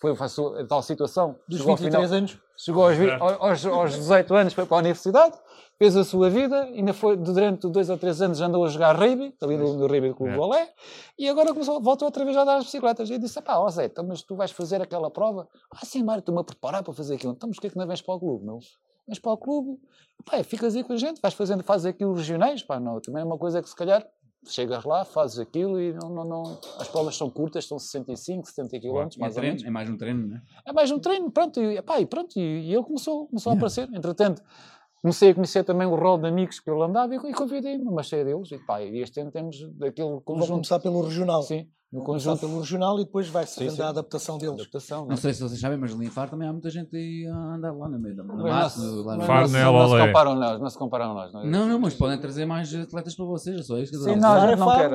foi a tal situação. Dos 23 final, anos? Chegou aos, aos, aos 18 anos, foi para a universidade, fez a sua vida, ainda foi durante dois ou três anos andou a jogar rugby, ali no, no rugby do Clube é. Olé, e agora começou, voltou outra vez a dar as bicicletas. E eu disse, pá, ó Zé, então, mas tu vais fazer aquela prova? Ah, sim, Mário, estou-me a preparar para fazer aquilo. Então, mas que é que não vens para o clube, não? Vens para o clube, pá, ficas aí com a gente, vais fazendo, fazes aquilo regionais, pá, não, também é uma coisa que se calhar chegas lá, fazes aquilo e não, não, não, as provas são curtas, são 65, 70 km, mais é ou menos. É mais um treino, né? É mais um treino, pronto, e, epá, e pronto, e, e ele começou, começou yeah. a aparecer. Entretanto, comecei a conhecer também o rol de amigos que ele andava e, e convidei-me, mas cheio deles, e pá, e este ano temos daquele conjunto. Vou começar pelo regional. Sim, no conjunto pelo regional e depois vai-se fazendo a adaptação deles. Adaptação, não, não sei se vocês sabem, mas ali em Faro também há muita gente aí a andar lá na meio da massa. Faro não, é não, se comparam nós, não se comparam nós. Não, é? não, não, mas podem trazer mais atletas para vocês, é só isso que Sim, não, a gente não quer.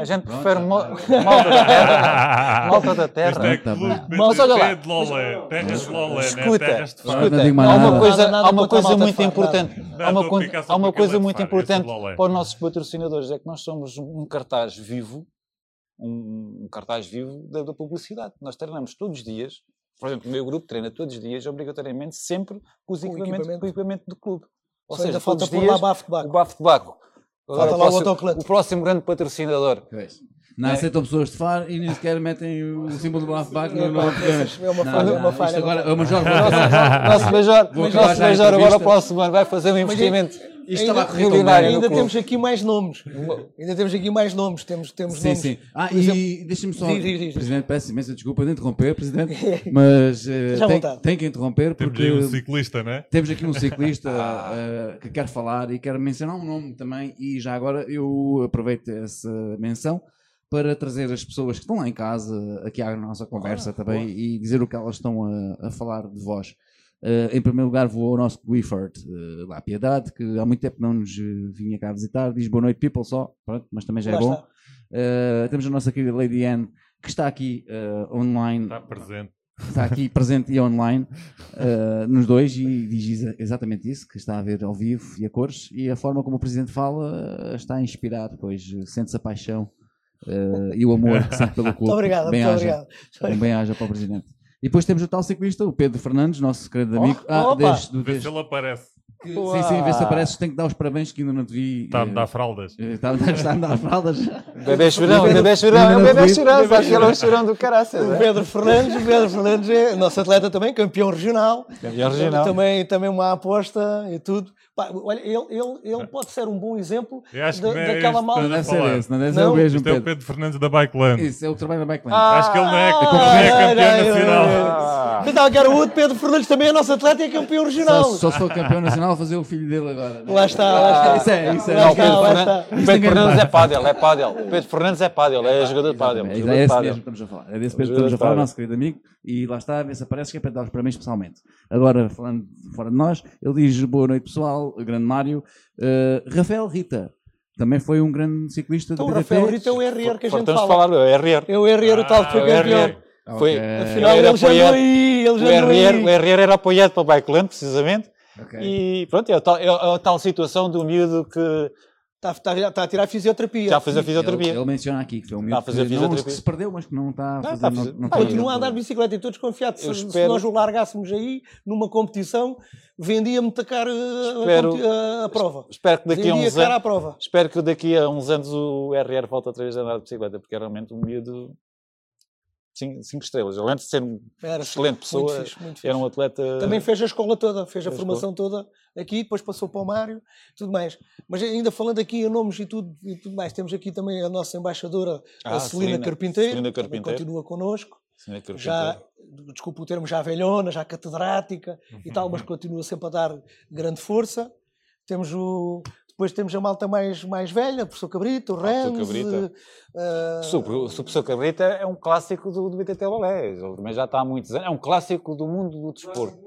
A gente prefere (laughs) malta da terra. Malta da terra. É mas olha lá. Terras de Lolé, escuta, escuta, há uma coisa muito importante. Há uma coisa muito importante para os nossos patrocinadores, é que nós somos um cartaz vivo um, um cartaz vivo da, da, publicidade. Nós treinamos todos os dias, por exemplo, o meu grupo treina todos os dias, obrigatoriamente, sempre com, os equipamento, equipamento. Com o equipamento do clube. Ou Só seja, falta por lá bafo de baco. O bafo de baco. Agora, o, próximo, o, próximo, grande patrocinador. Não é. aceitam pessoas de FAR e nem sequer metem o símbolo do Bafbac no nome É uma falha, é uma falha. Agora, é o Major. Nosso Major, nosso Major agora, próximo ano, vai fazer um investimento. Isto ainda, estava a Ainda temos aqui mais nomes. ainda temos aqui mais nomes. Temos, temos sim, nomes. Sim. Ah, e deixa-me só. Diz, diz, diz. Presidente, peço imensa desculpa de interromper, Presidente. (laughs) mas uh, tem, tem, que interromper porque. Temos aqui um ciclista, não é? Temos aqui um ciclista uh, (laughs) que quer falar e quer mencionar um nome também. E já agora eu aproveito essa menção para trazer as pessoas que estão lá em casa aqui à nossa conversa também e dizer o que elas estão a, a falar de vós. Uh, em primeiro lugar vou ao nosso Clifford, uh, lá Piedade, que há muito tempo não nos uh, vinha cá visitar, diz boa noite people só, pronto, mas também já é bom. Uh, temos a nossa querida Lady Anne, que está aqui online. Está presente. Está aqui presente e online nos dois e diz exatamente isso, que está a ver ao vivo e a cores, e a forma como o Presidente fala está a inspirar, pois sente-se a paixão e o amor que sente pelo (laughs) clube. Muito obrigado, bem muito haja, obrigado. Um bem-aja para o Presidente. E depois temos o tal ciclista, o Pedro Fernandes, nosso querido amigo. Oh, ah, opa. desde, do- Vê se ele aparece. que- sim, sim, vê se apareces, tenho que dar os parabéns que ainda não te vi. Está a me eh, dar fraldas. eh, Está está a dar fraldas. (laughs) Bebê chorão, bebê chorão, é um Pedro- bebê chorão, sabe que ele é um chorão do caraças. O é? Pedro Fernandes, o Pedro Fernandes é nosso atleta também, campeão regional. Campeão regional. Também, também uma aposta e tudo. Pá, olha, ele, ele, ele (laughs) pode ser um bom exemplo é daquela malta. Não deve ser esse, não deve ser Não, o mesmo Isto é o Pedro. Fernandes da Bikeland. Isso é o trabalho da Backland. Acho que ele não é, Ah, é campeão não, não, nacional. Ah, Pensava que era o outro Pedro Fernandes também é nosso atleta e é campeão regional. Só, só se for campeão nacional, fazer o filho dele agora. Lá está, lá está. Isso é, isso é. Não, Pedro, lá está. o Pedro Fernandes é pádel, é pádel. O Pedro Fernandes é pádel, é jogador de pádel. É, jogador é de esse pádel. mesmo que estamos a falar. É desse Pedro que estamos a falar, nosso querido amigo. E lá está, a ver se aparece que é para dar os parabéns pessoalmente. Agora, falando fora de nós, ele diz boa noite pessoal, grande Mário. Uh, Rafael Rita, também foi um grande ciclista Então, do o BTT. Rafael Rita é o RR que a gente de fala. falar, é o RR. É o RR, o tal que foi o campeão. RR. Foi, Ok. Afinal, Ele ele já apoiado- aí, ele O já andou RR, aí. o RR era apoiado pelo Bikeland, precisamente. Ok. E pronto, é a tal, é a tal situação do miúdo que Está, está, está a tirar fisioterapia. já fez a Ele, fisioterapia. ele menciona aqui que foi um Está a miúdo fazer que, não, fisioterapia. que se perdeu, mas que não está a Não, fazer. está a não- fazer- não Ah, está Continua a fazer- andar de bicicleta e estou desconfiado. Se, Eu se espero- nós o largássemos aí, numa competição, vendia-me tacar a, Espero- competi- a- a prova. Espero que daqui a uns cara à anos. prova. Espero que daqui a uns anos o RR volte outra vez a andar de bicicleta, porque é realmente um miúdo 5 estrelas. Além de ser Era excelente pessoa, Muito fixe, muito fixe. era um atleta. Também fez a escola toda, fez a Fez a formação toda aqui, depois passou para o Mário, tudo mais. Mas ainda falando aqui em nomes e tudo, e tudo mais, temos aqui também a nossa embaixadora, Ah, a Celina Celina. Carpinteiro, Celina Carpinteiro. continua connosco. Já, desculpa o termo, já velhona, já catedrática e tal, mas continua sempre a dar grande força. Temos o, depois temos a malta mais, mais velha, o professor Cabrita, o Ah, professor Renz, Cabrita. Se o professor Cabrita é um clássico do, do BTT Balés, ele também já está há muitos anos, é um clássico do mundo do desporto.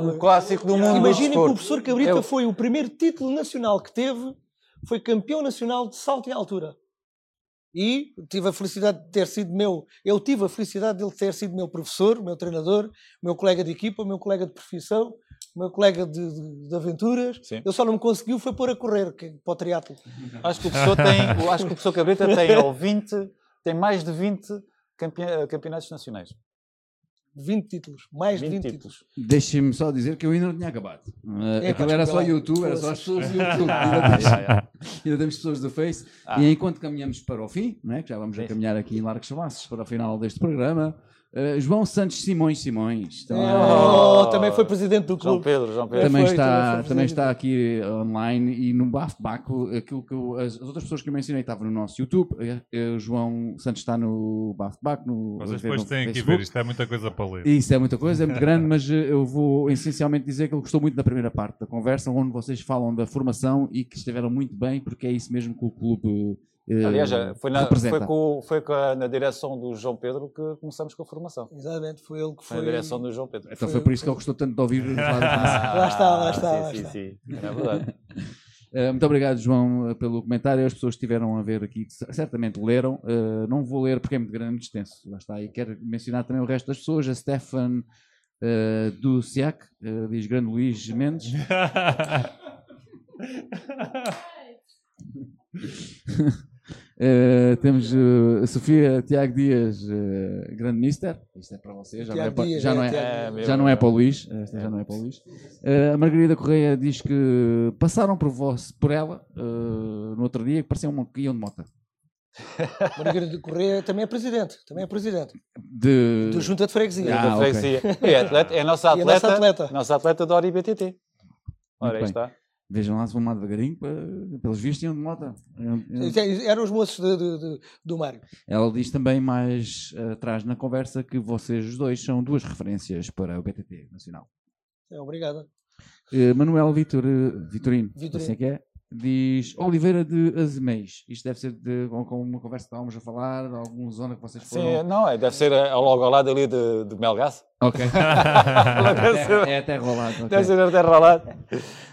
Um clássico do mundo do Imaginem que o desporto. professor Cabrita Eu- foi o primeiro título nacional que teve, foi campeão nacional de salto em altura. E tive a felicidade de ter sido meu, eu tive a felicidade de ele ter sido meu professor, meu treinador, meu colega de equipa, meu colega de profissão, meu colega de, de- de aventuras. Sim. Ele só não me conseguiu foi pôr a correr que, para o triatlo. (laughs) Acho que o professor tem, acho que o professor Cabrita tem ou 20, tem mais de 20 campe- campeonatos nacionais. 20 títulos, mais de 20 20 títulos. títulos. Deixem-me só dizer que eu ainda não tinha acabado. Uh, É, aquilo pá, era só. YouTube, era só as pessoas do (laughs) YouTube. Ah, ainda, temos, já, já. ainda temos pessoas do Face. Ah. E enquanto caminhamos para o fim, não é? que já vamos a caminhar aqui em largos passos para o final deste programa, uh, João Santos Simões Simões. Também, Oh, também foi presidente do João clube. Pedro, João Pedro. também foi, está, também também está aqui online e no Bafo Baco, aquilo que eu- as, as outras pessoas que eu mencionei estavam no nosso YouTube, eh, eh, o João Santos está no Bafo Baco, no, Vocês no depois têm que Facebook. ver, isto é muita coisa para ler. Isso é muita coisa, é muito grande, (laughs) mas eh, eu vou essencialmente dizer que ele gostou muito da primeira parte da conversa, onde vocês falam da formação e que estiveram muito bem, porque é isso mesmo que o clube eh, Aliás, já foi, na, foi, com, foi com a- na direção do João Pedro que começamos com a formação. Exatamente, foi ele que Foi foi. na direção do João Pedro. Então foi por isso que ele gostou tanto de ouvir. (laughs) Lá está, lá está, sim, lá sim, está. sim. É verdade. (laughs) Eh, muito obrigado, João, eh, pelo comentário. As pessoas que estiveram a ver aqui certamente leram. Eh, não vou ler porque é muito grande, muito extenso. Lá está. E quero mencionar também o resto das pessoas. A Stefan uh, do SIAC, eh, diz grande Luís Mendes. (laughs) Eh, temos a Sofia Tiago Dias, eh, grande mister. Isto é para vocês, já, não é, para, Dias, já, é, não é, É, meu, já não é para o Luís. Esta já não é para o Luís. A Margarida Correia diz que passaram por, vós, por ela no outro dia que pareciam uma, que iam de moto. (laughs) Margarida Correia também é presidente, também é presidente De... do Junta de Freguesia. Ah, Da freguesia. É, atleta, é a nossa E a atleta, nossa atleta. nossa atleta da Hora IBTT. Ora, aí está. Vejam lá se vão lá devagarinho, pelos vistos iam de moto. Isso é- Eram os moços de- de- de- do Mário. Ela diz também mais eh, atrás na conversa que vocês os dois são duas referências para o BTT Nacional. É, obrigada. Eh, Manuel Vitor, eh, Vitorino, Vitorino. assim é que é, diz Oliveira de Azeméis. Isto deve ser de, com, uma conversa que estávamos a falar, de alguma zona que vocês foram. Sim, não, é, deve ser logo ao lado ali de, de Melgaço. Ok. (laughs) Deve é, ser- é até rolado. ok. Deve ser a terra ao lado.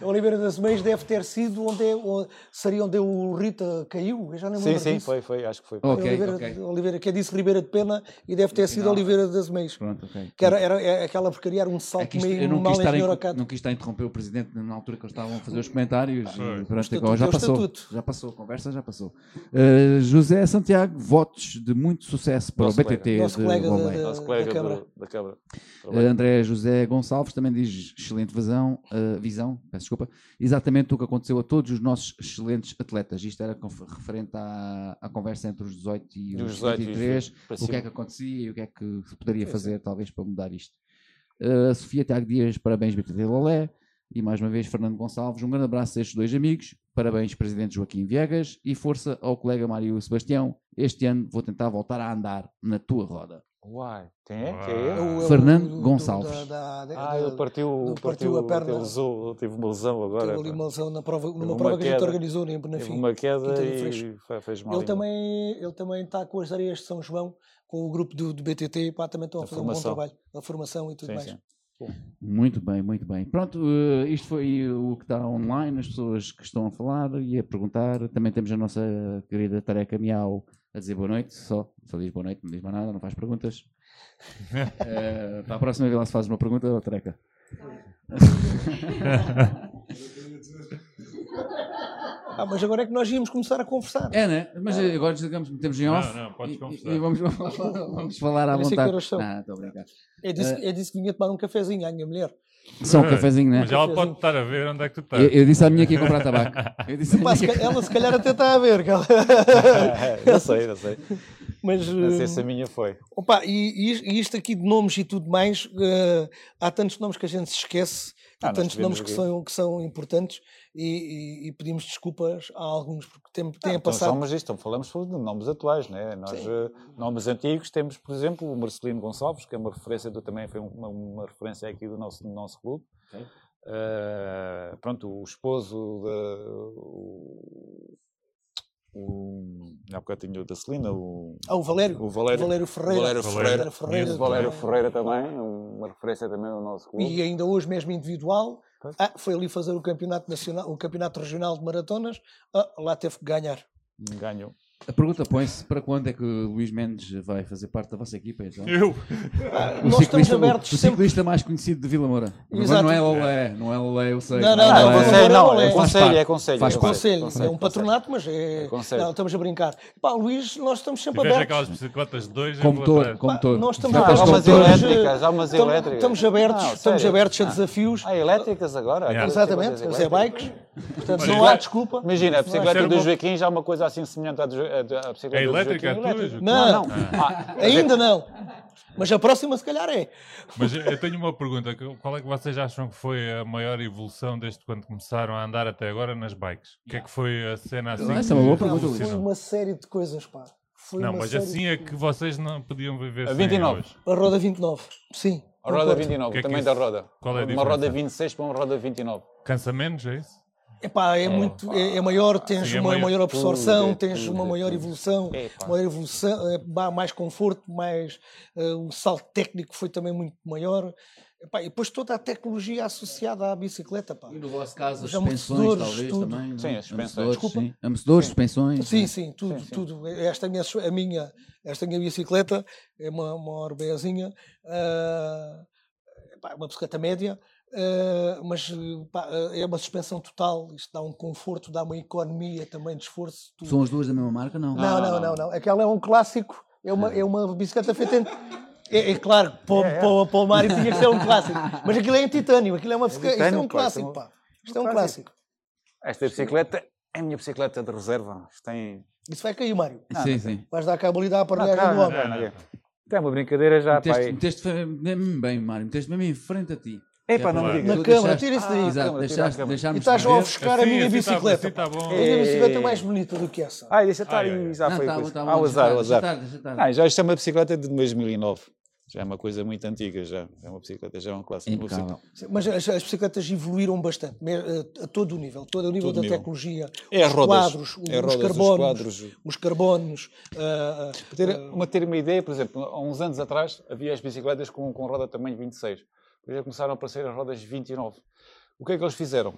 A Oliveira das Meias deve ter sido onde, é- onde seria onde o Rita caiu. Eu já me Sim, lembro sim, disso. foi, foi, acho que foi. Ok, Oliveira, ok. Oliveira, que é disse Ribeira de Pena e deve ter sido. Oliveira das Meias. Pronto, ok. Que era, era, é aquela porcaria, era um É salto isto- meio eu não mal quis, estar inco- canto. não quis estar a interromper o presidente na altura que eles estavam a fazer os comentários. Foi. E, pronto, Estatuto, agora já é passou. estatuto. Já passou, a conversa já passou. Uh, José Santiago, votos de muito sucesso para Nosso o BTT Nosso de colega de- Bombeiro. Nosso colega da Câmara. da Câmara. André José Gonçalves também diz excelente visão, uh, visão, peço desculpa, exatamente o que aconteceu a todos os nossos excelentes atletas. Isto era referente à, à conversa entre os 18 e os 23, o que é que acontecia e o que é que se poderia fazer, talvez, para mudar isto. Uh, Sofia Tiago Dias, parabéns, BTT Lolé. E mais uma vez, Fernando Gonçalves, um grande abraço a estes dois amigos. Parabéns, Presidente Joaquim Viegas. E força ao colega Mário Sebastião. Este ano vou tentar voltar a andar na tua roda. Uai, quem é? Quem é? O, Fernando do, Gonçalves. Da, da, ah, ele partiu, partiu, partiu a perna. Lesou, teve uma lesão agora. Teve ali uma lesão na prova, numa prova que a gente organizou em Benafim. Teve uma queda e fez mal. Ele também, ele também está com as areias de São João, com o grupo do, do BTT, e pá, também estão a, a fazer formação. um bom trabalho. A formação e tudo sim, mais. Sim. Muito bem, muito bem. Pronto, uh, isto foi o que está online, as pessoas que estão a falar e a perguntar. Também temos a nossa querida Tareca Miau a dizer boa noite, só, só diz boa noite, não diz mais nada, não faz perguntas. uh, (laughs) para a próxima vez lá se faz uma pergunta, oh, Tareca. (laughs) Ah, mas agora é que nós íamos começar a conversar. É, né? Mas ah. agora digamos, metemos em off. Não, não, podes conversar. E, e vamos, vamos falar à vontade. Ah, estou a brincar. É disso, é disso que vinha tomar um cafezinho à minha mulher. Só um cafezinho, né? Mas ela pode estar a ver onde é que tu estás. Eu, eu disse à minha que ia comprar tabaco. (laughs) Eu disse Pá, que... Ela se calhar até está a ver. não (laughs) sei, não sei. Mas, não sei se a minha foi. Opa, e, e isto aqui de nomes e tudo mais, uh, há tantos nomes que a gente se esquece, ah, há tantos nomes que são, que são importantes e, e, e, pedimos desculpas a alguns porque tem, têm então, passado. Mas isto, então falamos de nomes atuais, né? Nós, uh, nomes antigos, temos, por exemplo, o Marcelino Gonçalves, que é uma referência, do, também foi uma, uma referência aqui do nosso, do nosso clube. Uh, pronto, o esposo de, o, o, há bocadinho da Celina, o, ah, o Valério, o Valério, o Valério Ferreira, Valério Ferreira, Ferreira, Ferreira, Valério Ferreira também, uma referência também ao nosso clube. E ainda hoje mesmo individual, ah, foi ali fazer o campeonato nacional, o campeonato regional de maratonas, ah, lá teve que ganhar. Ganhou. A pergunta põe-se para quando é que o Luís Mendes vai fazer parte da vossa equipa? Então? Eu? Ah, o, ciclista, o, o ciclista mais conhecido de Vila Moura. Exato. Não é Lolé, não é Lolé, eu sei. Não, não, não, não, é, não, é conselho, é conselho. Faz conselho, é um patronato, mas é... Não, estamos a brincar. Pá, Luís, nós estamos sempre abertos. aquelas bicicletas de dois como todo, como todo. Nós estamos há umas elétricas, há umas elétricas. Estamos abertos, estamos abertos a desafios. Há elétricas agora? Exatamente, os e-bikes. Portanto, não há desculpa. Imagina, a bicicleta do Joaquim já é uma coisa assim semelhante à bicicleta elétrica, elétrica. Não, não. Ah, (laughs) ainda não. Mas a próxima, se calhar, é. Mas eu tenho uma pergunta: qual é que vocês acham que foi a maior evolução desde quando começaram a andar até agora nas bikes? O que é que foi a cena assim? Essa é uma boa pergunta, Luís. Foi uma série de coisas, pá. Foi não, mas assim é que vocês não podiam viver a 29. Hoje. A roda 29, sim. A roda 29, o tamanho é da roda. Qual é a uma roda 26 para uma roda 29. Cansa menos, é isso? Epá, é, é muito, é, é maior, tens Sim, é uma maior, absorção, tudo, é tens tudo, uma maior evolução, maior evolução, é, mais conforto, mais uh, o salto técnico foi também muito maior. Epá, e depois toda a tecnologia associada à bicicleta. Pá. E no vosso caso, as suspensões, talvez tudo. também. Sim, as suspensões. Sim. Amortecedores, suspensões. Sim, sim, tudo. Sim, sim. tudo. Esta, minha, a minha, esta minha bicicleta é uma, uma Orbeazinha, uh, uma bicicleta média. Uh, mas pá, é uma suspensão total, isto dá um conforto, dá uma economia também de esforço. Tudo. São as duas da mesma marca, não? Não, não, não, não. Aquela é um clássico, é uma, é uma bicicleta feita em. É, é claro, para, é, é. Para, para o Mário tinha que ser um clássico, mas aquilo é em titânio, aquilo é uma bicicleta. Isto é um clássico, pá. Isto é um clássico. Esta bicicleta é a minha bicicleta de reserva. Isto tem. Isso vai cair, Mário. Ah, sim, sim. Vais dar cabo ali, dá para a do homem. É uma brincadeira já, meteste, pai. Meteste bem, Mário, meteste mesmo em frente a ti. Epá, não me digas. Na câmara, tira isso daí. Exato, deixaste, deixaste E estás a ofuscar a minha assim tá bicicleta. Tá bom. A minha bicicleta é mais bonita do que essa. Ai, deixa estar aí, já foi. Ah, o azar, o azar. Ah, já isto é uma bicicleta de 2009. Já é uma coisa muito antiga, já. É uma bicicleta, já é um clássico. Mas as, as, bicicletas evoluíram bastante, a, a todo o nível, todo o nível todo da nível. tecnologia. É os rodas, quadros, é os, rodas, carbonos, os, quadros. os carbonos. Uh, uh, ter, uma, ter uma ideia, por exemplo, há uns anos atrás havia as bicicletas com, com roda tamanho 26. Depois já começaram a aparecer as rodas 29. O que é que eles fizeram?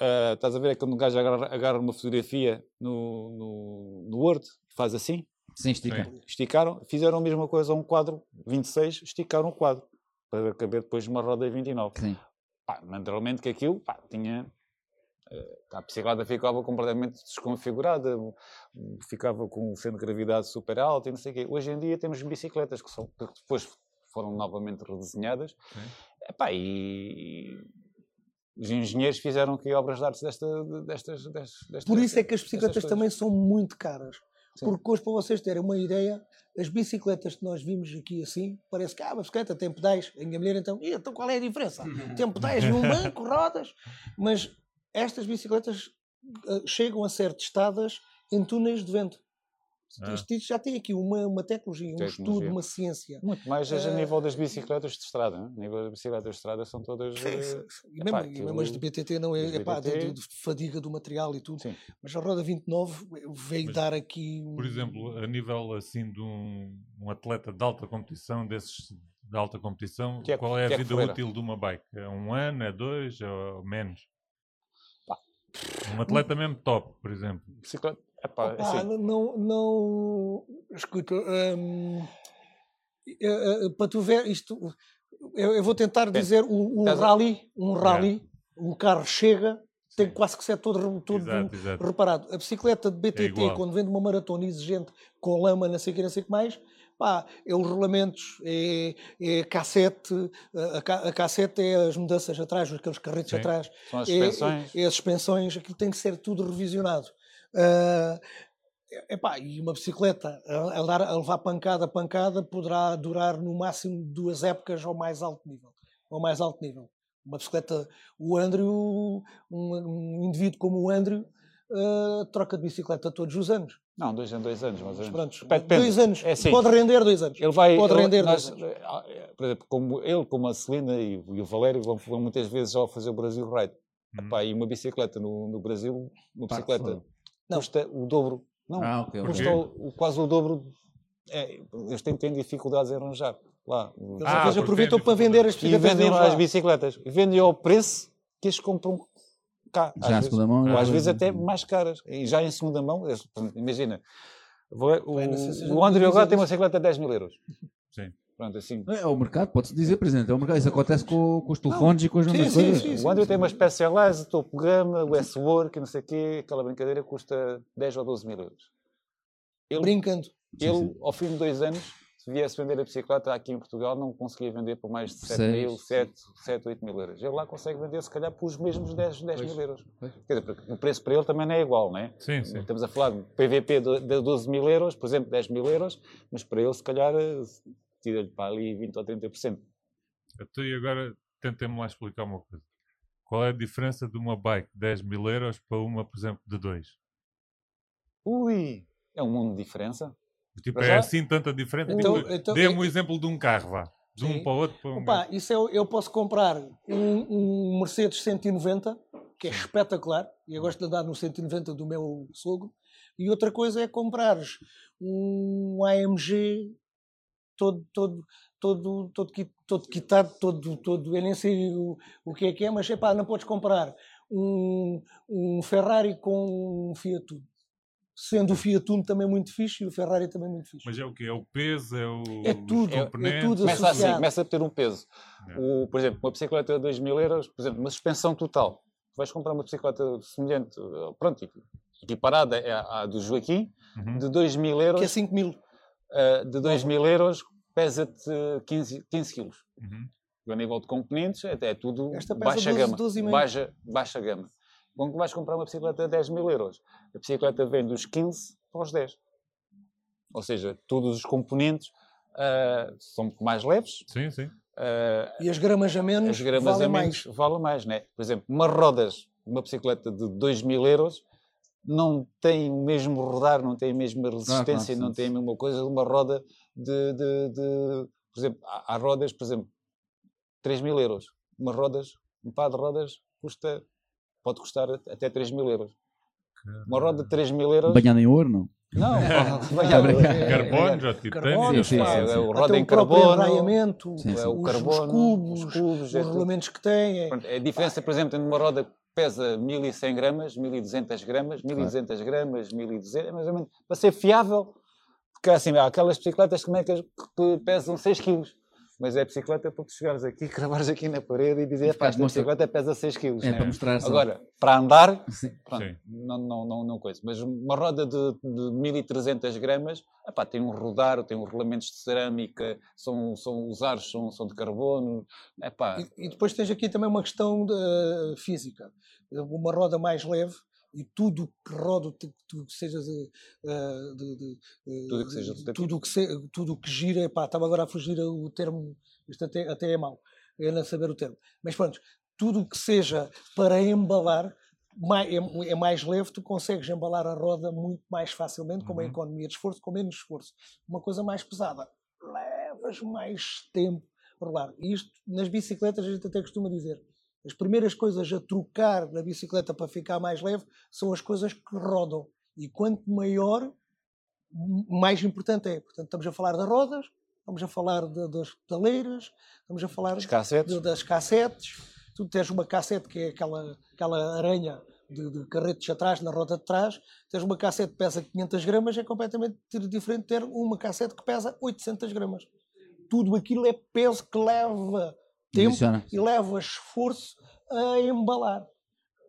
Uh, estás a ver é quando um gajo agarra, agarra uma fotografia no, no, no Word, faz assim, Sim, estica. Esticaram, fizeram a mesma coisa a um quadro 26, esticaram o quadro para caber depois uma roda 29. Sim. Pá, naturalmente que aquilo pá, tinha. Eh, a bicicleta ficava completamente desconfigurada, ficava com o centro de gravidade super alto e não sei o quê. Hoje em dia temos bicicletas que, são, que depois foram novamente redesenhadas. Epá, e, os engenheiros fizeram aqui obras de arte desta, destas, destas, destas. Por isso é que as bicicletas também são muito caras. Sim. Porque hoje, para vocês terem uma ideia, as bicicletas que nós vimos aqui assim, parece que ah, uma bicicleta tem pedais. A minha mulher então, então qual é a diferença? (laughs) tem pedais num banco, rodas. Mas estas bicicletas uh, chegam a ser testadas em túneis de vento. Ah. Isto, isto, já tem aqui uma, uma tecnologia, um estudo, uma ciência. Muito mais uh, a nível das bicicletas de estrada. Né? A nível das bicicletas de estrada são todas. Sim, sim. E, mesmo, e mesmo as de BTT não é, é pá, de, de, fadiga do material e tudo. Sim. Mas a Roda 29 veio Mas, dar aqui. Por exemplo, a nível assim de um, um atleta de alta competição, desses de alta competição, é, qual é a é vida útil de uma bike? É um ano, é dois, ou menos? Um atleta mesmo top, por exemplo. Bicicleta Epá, Opa, assim. não, não. Escuta, hum, para tu ver isto, eu, eu vou tentar dizer um, um rally, um rally, um carro chega, tem quase que ser todo, todo exato, exato. reparado. A bicicleta de BTT, é quando vende uma maratona exigente com lama, não sei o que, não sei o que mais, pá, é os rolamentos, é, é cassete, a, a cassete é as mudanças atrás, aqueles carretos Sim. atrás, São as suspensões. É, é, as suspensões, aquilo tem que ser tudo revisionado. Uh, epá, e uma bicicleta a, a, dar, a levar pancada pancada poderá durar no máximo duas épocas ao mais alto nível. Ao mais alto nível. Uma bicicleta, o Andrew, um, um indivíduo como o Andrew, uh, troca de bicicleta todos os anos. Não, dois em dois anos, mais ou menos. dois anos. É assim, pode render dois anos. Ele vai, pode ele, render nós, dois anos. Ah, por exemplo, como ele, como a Celina e, e o Valério vão, vão, muitas vezes ao fazer o Brasil Ride. Hum. Epá, e uma bicicleta no, no Brasil, uma bicicleta não. custa o dobro. Não, ah, okay, custa o, quase o dobro. É, eles têm, têm dificuldades em arranjar lá. Eles ah, aproveitam para vender as bicicletas. E vendem as bicicletas. Vendem ao preço que eles compram cá. Já às vezes, mão, ou às vezes até mais caras. E já em segunda mão, imagina, o, o André agora tem uma bicicleta de 10 mil euros. Sim. Pronto, assim. É, é o mercado, pode-se dizer, Presidente. É o mercado. Isso acontece com, com os telefones não. e com as mesmas coisas. Sim, sim, o Andrew tem uma Specialized, topo gama, o S-Work, não sei o quê. Aquela brincadeira custa 10 ou 12 mil euros. Ele, Brincando. Ele, ao fim de dois anos, se viesse vender a bicicleta aqui em Portugal, não conseguia vender por mais de 7 mil, 7, 7, 8 mil euros. Ele lá consegue vender, se calhar, por os mesmos 10, 10 mil euros. Quer dizer, o preço para ele também não é igual, não é? Sim, sim. Estamos a falar de PVP de 12 mil euros, por exemplo, 10 mil euros, mas para ele, se calhar, tira-lhe para ali 20 ou 30%. Então, e agora tentem-me lá explicar uma coisa. Qual é a diferença de uma bike de 10 mil euros para uma, por exemplo, de 2? Ui, é um mundo de diferença. Tipo, é já... assim tanta diferença? Então, tipo, então, Dê-me o é... um exemplo de um carro, vá. De um Sim. para o outro. Para um Opa, isso eu, eu posso comprar um, um Mercedes 190, que é espetacular, e eu gosto de andar no 190 do meu sogro, e outra coisa é comprares um AMG todo, todo, todo, todo, todo quitado, todo, todo, eu nem sei o, o que é que é, mas epá, não podes comprar um, um Ferrari com um Fiat Uno. Sendo o Fiat Uno também muito fixe e o Ferrari também muito fixe. Mas é o que? É o peso? É, o, é tudo. É, é, tudo começa assim, começa a ter um peso. É. O, por exemplo, uma bicicleta de 2 mil euros, por exemplo, uma suspensão total. vais comprar uma bicicleta semelhante, pronto, equiparada à do Joaquim, uhum. de 2 mil euros. Que é 5 mil uh, de 2 mil euros pesa-te 15, 15 quilos. Uhum. A nível de componentes, é, é tudo baixa 12, gama. 12 baixa, baixa gama. Quando vais comprar uma bicicleta de 10 mil euros, a bicicleta vem dos 15 para os 10. Ou seja, todos os componentes uh, são mais leves. Sim, sim. Uh, e as gramas a menos as gramas vale a menos mais. Vale mais, né? Por exemplo, uma rodas, uma bicicleta de 2 mil euros, não tem o mesmo rodar, não tem a mesma resistência, não, não, não tem a mesma coisa de uma roda de, de, de por exemplo, há, há, rodas, por exemplo, 3 mil euros. Uma rodas, um par de rodas custa, pode custar até 3 mil euros. Uma roda de 3 mil euros. Banhada em ouro, não? Não, (laughs) (laughs) banhada em carbono, já titânio. Sim, sim, sim, é o roda em carbono, é o carbono, os cubos, os, cubos, os é regulamentos que têm. É a diferença, por exemplo, entre uma roda pesa 1100 gramas, 1200 gramas, 1200 gramas, 1200, é mais ou menos, para ser fiável, porque assim, há aquelas bicicletas que, que pesam 6 kg. Mas é bicicleta para tu chegares aqui, (laughs) cravares aqui na parede e dizer, pá, esta bicicleta pesa 6 kg. É, para mostrar Agora, para andar, (laughs) pronto, não, não, não, não coisa. Mas uma roda de, de 1300 gramas, epá, tem um rodar, tem uns rolamentos de cerâmica, são, são, os aros são, são de carbono. Epá. E, e depois tens aqui também uma questão de, uh, física. Uma roda mais leve, e tudo que roda, tudo que seja de, uh, de, de, tudo que seja tudo que, se, tudo que gira, pá, estava agora a fugir o termo, isto até, até é mau, é não saber o termo, mas pronto, tudo que seja para embalar mais, é, é, mais leve, tu consegues embalar a roda muito mais facilmente, com uma uhum. economia de esforço, com menos esforço. Uma coisa mais pesada, levas mais tempo a rolar. E isto, nas bicicletas, a gente até costuma dizer, as primeiras coisas a trocar na bicicleta para ficar mais leve são as coisas que rodam. E quanto maior, mais importante é. Portanto, estamos a falar das rodas, estamos a falar de, das pedaleiras, estamos a falar cassetes. De, das cassetes. Tu tens uma cassete que é aquela, aquela aranha de, de carretes atrás, na roda de trás, tens uma cassete que pesa 500 gramas, é completamente diferente de ter uma cassete que pesa 800 gramas. Tudo aquilo é peso que leva tempo e leva esforço a embalar.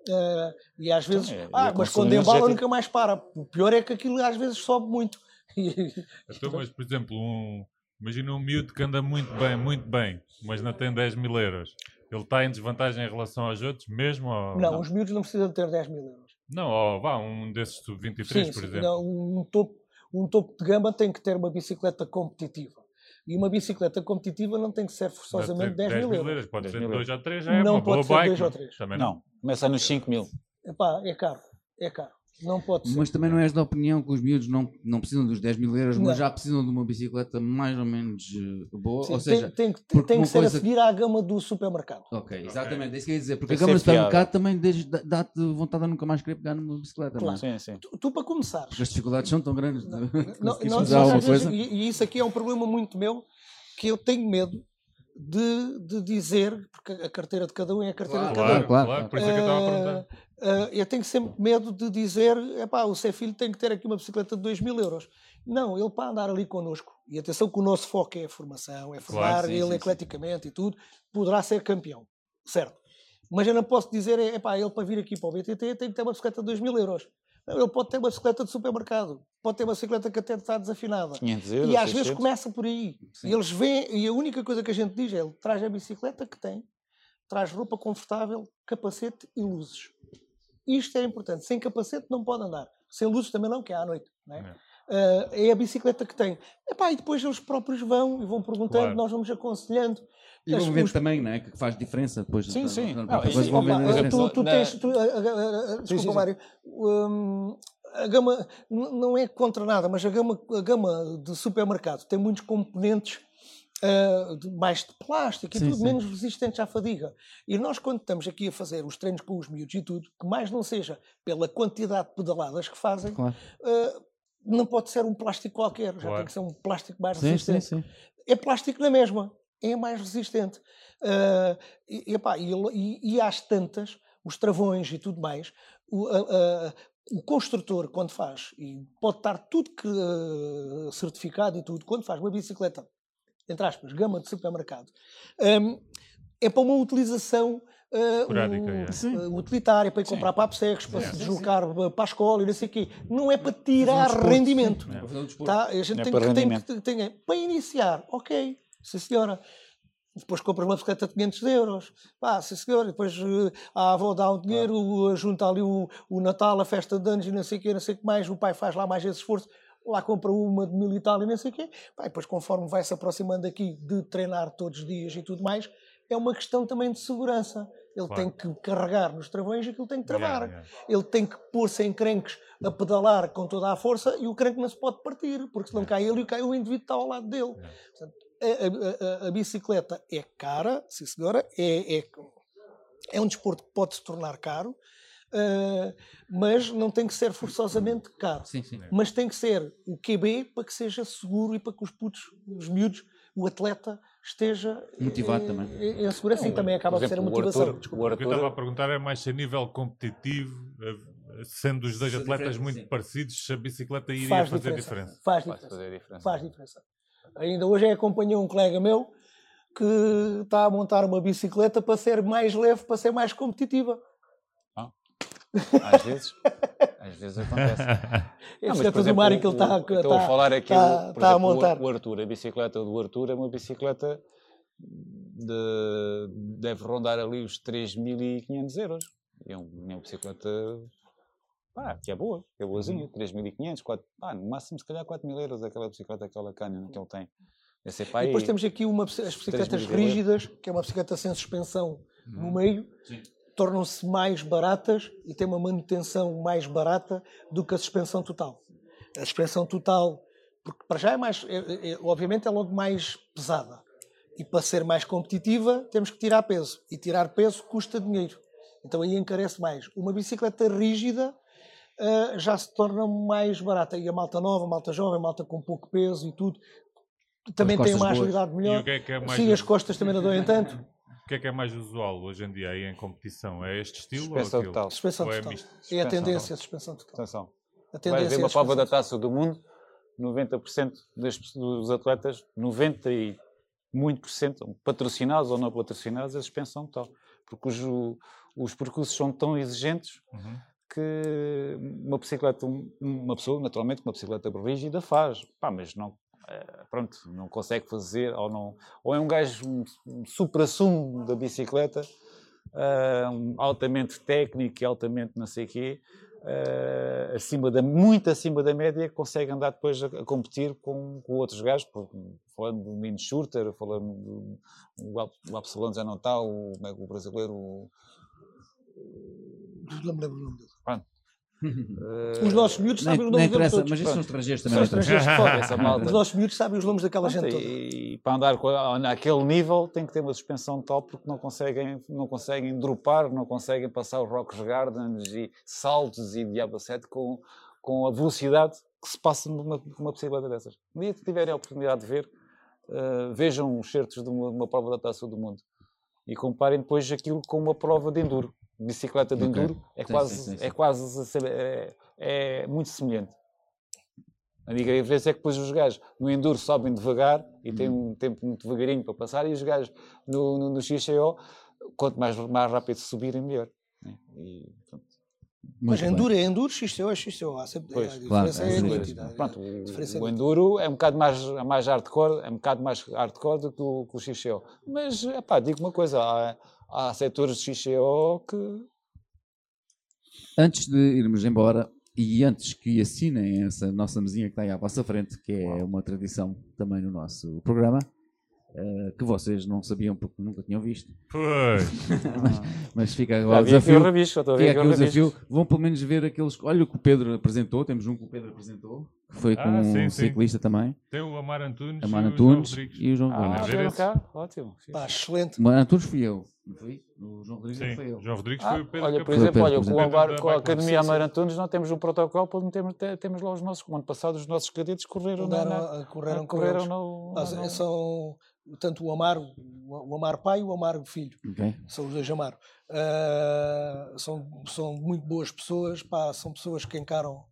Uh, e às vezes, então, é, ah, mas quando embala nunca mais para. O pior é que aquilo às vezes sobe muito. (laughs) então, mas por exemplo, um, imagina um miúdo que anda muito bem, muito bem, mas não tem 10 mil euros. Ele está em desvantagem em relação aos outros, mesmo? Ou... Não, não, os miúdos não precisam ter 10 mil euros. Não, ou vá, um desses sub-23, por exemplo. Não, um, topo, um topo de gama tem que ter uma bicicleta competitiva. E uma bicicleta competitiva não tem que ser forçosamente 10, 10 mil euros. euros. Pode ser 2 ou 3, já é não uma boa bike. 2 ou 3. Também não. não. Começa nos 5 mil. Epá, é caro. É caro. Não pode ser. Mas também não és da opinião que os miúdos não, não precisam dos 10 mil euros, não. mas já precisam de uma bicicleta mais ou menos uh, boa. Sim, ou seja, tem, tem, tem que ser coisa... a seguir à gama do supermercado. Ok, exatamente, é isso que eu ia dizer. Porque tem a gama do supermercado também dá-te vontade de nunca mais querer pegar numa bicicleta. Claro. Sim, sim. Tu, tu, para começar. Porque as dificuldades são tão grandes. Não, de, não, (laughs) não, coisa. E, e isso aqui é um problema muito meu que eu tenho medo de, de dizer, porque a carteira de cada um é a carteira claro, de cada um. Claro, claro, por isso é que eu estava a perguntar. Uh, eu tenho sempre medo de dizer, epá, o seu filho tem que ter aqui uma bicicleta de 2 mil euros. Não, ele para andar ali connosco, e atenção que o nosso foco é a formação, é formar claro, sim, ele sim, ecleticamente sim. e tudo, poderá ser campeão, certo? Mas eu não posso dizer, epá, ele para vir aqui para o BTT tem que ter uma bicicleta de 2 mil euros. Ele pode ter uma bicicleta de supermercado, pode ter uma bicicleta que até está desafinada. 500 euros, e às 600. vezes começa por aí. E eles vêm, e a única coisa que a gente diz é: ele traz a bicicleta que tem, traz roupa confortável, capacete e luzes. Isto é importante. Sem capacete não pode andar. Sem luzes também não, que é à noite. Não é? é. Uh, é a bicicleta que tem. Epá, e depois eles próprios vão e vão perguntando, claro. nós vamos aconselhando. E vão ver os... também, não é? Que faz diferença depois. Sim, sim. Não, depois sim, vão ver tu, tu tens, tu, uh, uh, desculpa, Mário. Um, a gama não é contra nada, mas a gama, a gama de supermercado tem muitos componentes uh, mais de plástico e sim, tudo sim. menos resistentes à fadiga. E nós, quando estamos aqui a fazer os treinos com os miúdos e tudo, que mais não seja pela quantidade de pedaladas que fazem, claro. uh, não pode ser um plástico qualquer, já claro. tem que ser um plástico mais sim, resistente. É plástico na mesma, é mais resistente. Uh, e, epá, e, e, e às tantas, os travões e tudo mais, o, o construtor, quando faz, e pode estar tudo que, uh, certificado e tudo, quando faz uma bicicleta, entre aspas, gama de supermercado, um, é para uma utilização uh, um, uh, utilitária, para ir comprar papsecos, para se deslocar para a escola e não sei o quê. Não é para tirar rendimento. É. Tá? A gente é tem, para, tem, tem, tem, para iniciar, ok, sim senhora. Depois compras uma bicicleta de 500 euros, pá, sim senhor, depois uh, a avó dá o dinheiro, uh, junta ali o, o Natal, a festa de anos e não sei o quê, não sei o que mais, o pai faz lá mais esse esforço, lá compra uma de mil e tal e não sei o quê, pá, depois conforme vai se aproximando aqui de treinar todos os dias e tudo mais, é uma questão também de segurança. Ele claro. tem que carregar nos travões e aquilo tem que travar. Yeah, yeah. Ele tem que pôr-se em crenques a pedalar com toda a força e o crenque não se pode partir, porque senão yeah. cai ele e cai o indivíduo que está ao lado dele. Portanto, a, a, a, bicicleta é cara, sim senhora, é, é, é um desporto que pode se tornar caro, uh, mas não tem que ser forçosamente caro. Sim, sim. Mas tem que ser o QB para que seja seguro e para que os putos, os miúdos, o atleta esteja motivado eh, também. Em, em segurança, sim, também acaba exemplo, de ser a motivação. O, Arthur, o, Arthur... o que eu estava a perguntar é mais a nível competitivo, eh, sendo os dois atletas muito sim. parecidos, se a bicicleta iria faz fazer diferença. diferença. Faz diferença. Faz diferença. Faz diferença. Ainda hoje acompanhei um colega meu que está a montar uma bicicleta para ser mais leve, para ser mais competitiva. Às vezes. Às vezes acontece. (laughs) Esse é tudo o Mário que ele está, estou a falar aqui, está, está a montar. O, o Arthur, a bicicleta do Arthur é uma bicicleta de, deve rondar ali os 3.500 euros. É, é uma bicicleta pá, que é boa, que é boazinha, 3.500, uhum. pá, no máximo se calhar 4.000 euros aquela bicicleta, aquela Canyon que ele tem. Esse e depois temos aqui uma, as bicicletas rígidas, que é uma bicicleta sem suspensão uhum. no meio, tornam-se mais baratas e têm uma manutenção mais barata do que a suspensão total. A suspensão total, porque para já é mais, é, é, obviamente é logo mais pesada. E para ser mais competitiva, temos que tirar peso. E tirar peso custa dinheiro. Então aí encarece mais. Uma bicicleta rígida uh, já se torna mais barata. E a malta nova, a malta jovem, a malta com pouco peso e tudo, também tem uma agilidade melhor. Que é que é Sim, as costas também não doem tanto. O que é que é mais usual hoje em dia aí em competição? É este estilo suspensão ou total. Suspensão é total. É, é a tendência, a suspensão total. Atenção. A tendência Vai ver uma prova da Taça do Mundo, 90% dos atletas, 90 e muito por cento, patrocinados ou não patrocinados, a suspensão total. Porque os, os percursos são tão exigentes uhum. que uma bicicleta, uma pessoa, naturalmente, uma bicicleta rígida faz, pá, mas não, pronto, não consegue fazer, ou, não, ou é um gajo, um, um supra-sumo da bicicleta, uh, altamente técnico e altamente não sei o quê, uh, acima da, muito acima da média, consegue andar depois a, a competir com, com, outros gajos, falando do Mino Schurter, falando do, o Absalão já não está, o, é o brasileiro... O, não me lembro o nome dele. Pronto. Uh, os nossos miúdos sabem os nomes deles todos. Mas isso são estrangeiros também. São estrangeiros de fora. Essa (laughs) malta. Os nossos miúdos sabem os nomes daquela gente toda. E, para andar naquele nível tem que ter uma suspensão top porque não conseguem, não conseguem dropar, não conseguem passar os Rocks Gardens e saltos e Diablo 7 com, com a velocidade que se passa numa, numa bicicleta dessas. Um dia que tiverem a oportunidade de ver, uh, vejam os certos de uma, uma prova da Taça do Mundo e comparem depois aquilo com uma prova de enduro bicicleta de enduro okay. é, sim, quase, sim, sim, é quase é, é, muito semelhante. A única diferença é que depois os gajos no enduro sobem devagar e têm hum. um tempo muito devagarinho para passar e os gajos no, no, no XCO, quanto mais, mais rápido subirem, melhor. Né? E, mas enduro é enduro, XCO é XCO. Há sempre, pois, a diferença claro, é, é nítida. Pronto, o, o, enduro é um bocado mais, é mais hardcore, é um bocado mais hardcore do que o, que o XCO. Mas, epá, digo uma coisa, há, há setores de XCO que. Antes de irmos embora, e antes que assinem essa nossa mesinha que está aí à vossa frente, que é uma tradição também no nosso programa, uh, que vocês não sabiam porque nunca tinham visto. Pois. (laughs) mas, mas, fica agora o desafio. Rabicho, fica aqui o desafio. Vão pelo menos ver aqueles. Olha o que o Pedro apresentou, temos um que o Pedro apresentou, que foi ah, com sim, um ciclista sim. também. Tem o Amar Antunes, Amar Antunes e o João Rodrigues. Ah, cá? Ótimo. Pá, excelente. Amar Antunes fui eu. O João Rodrigues Sim, foi eu. João Rodrigues ah, foi o Pedro. Olha, por exemplo, olha, com, Amar, com a Academia Amar Antunes não temos um protocolo, temos, temos lá os nossos, o ano passado os nossos cadetes correram, na, na, correram, correram no, ah, São tanto o Amaro, o Amaro pai e o Amaro filho. Okay. São os dois Amaro. Uh, são, são muito boas pessoas, pá, são pessoas que encaram,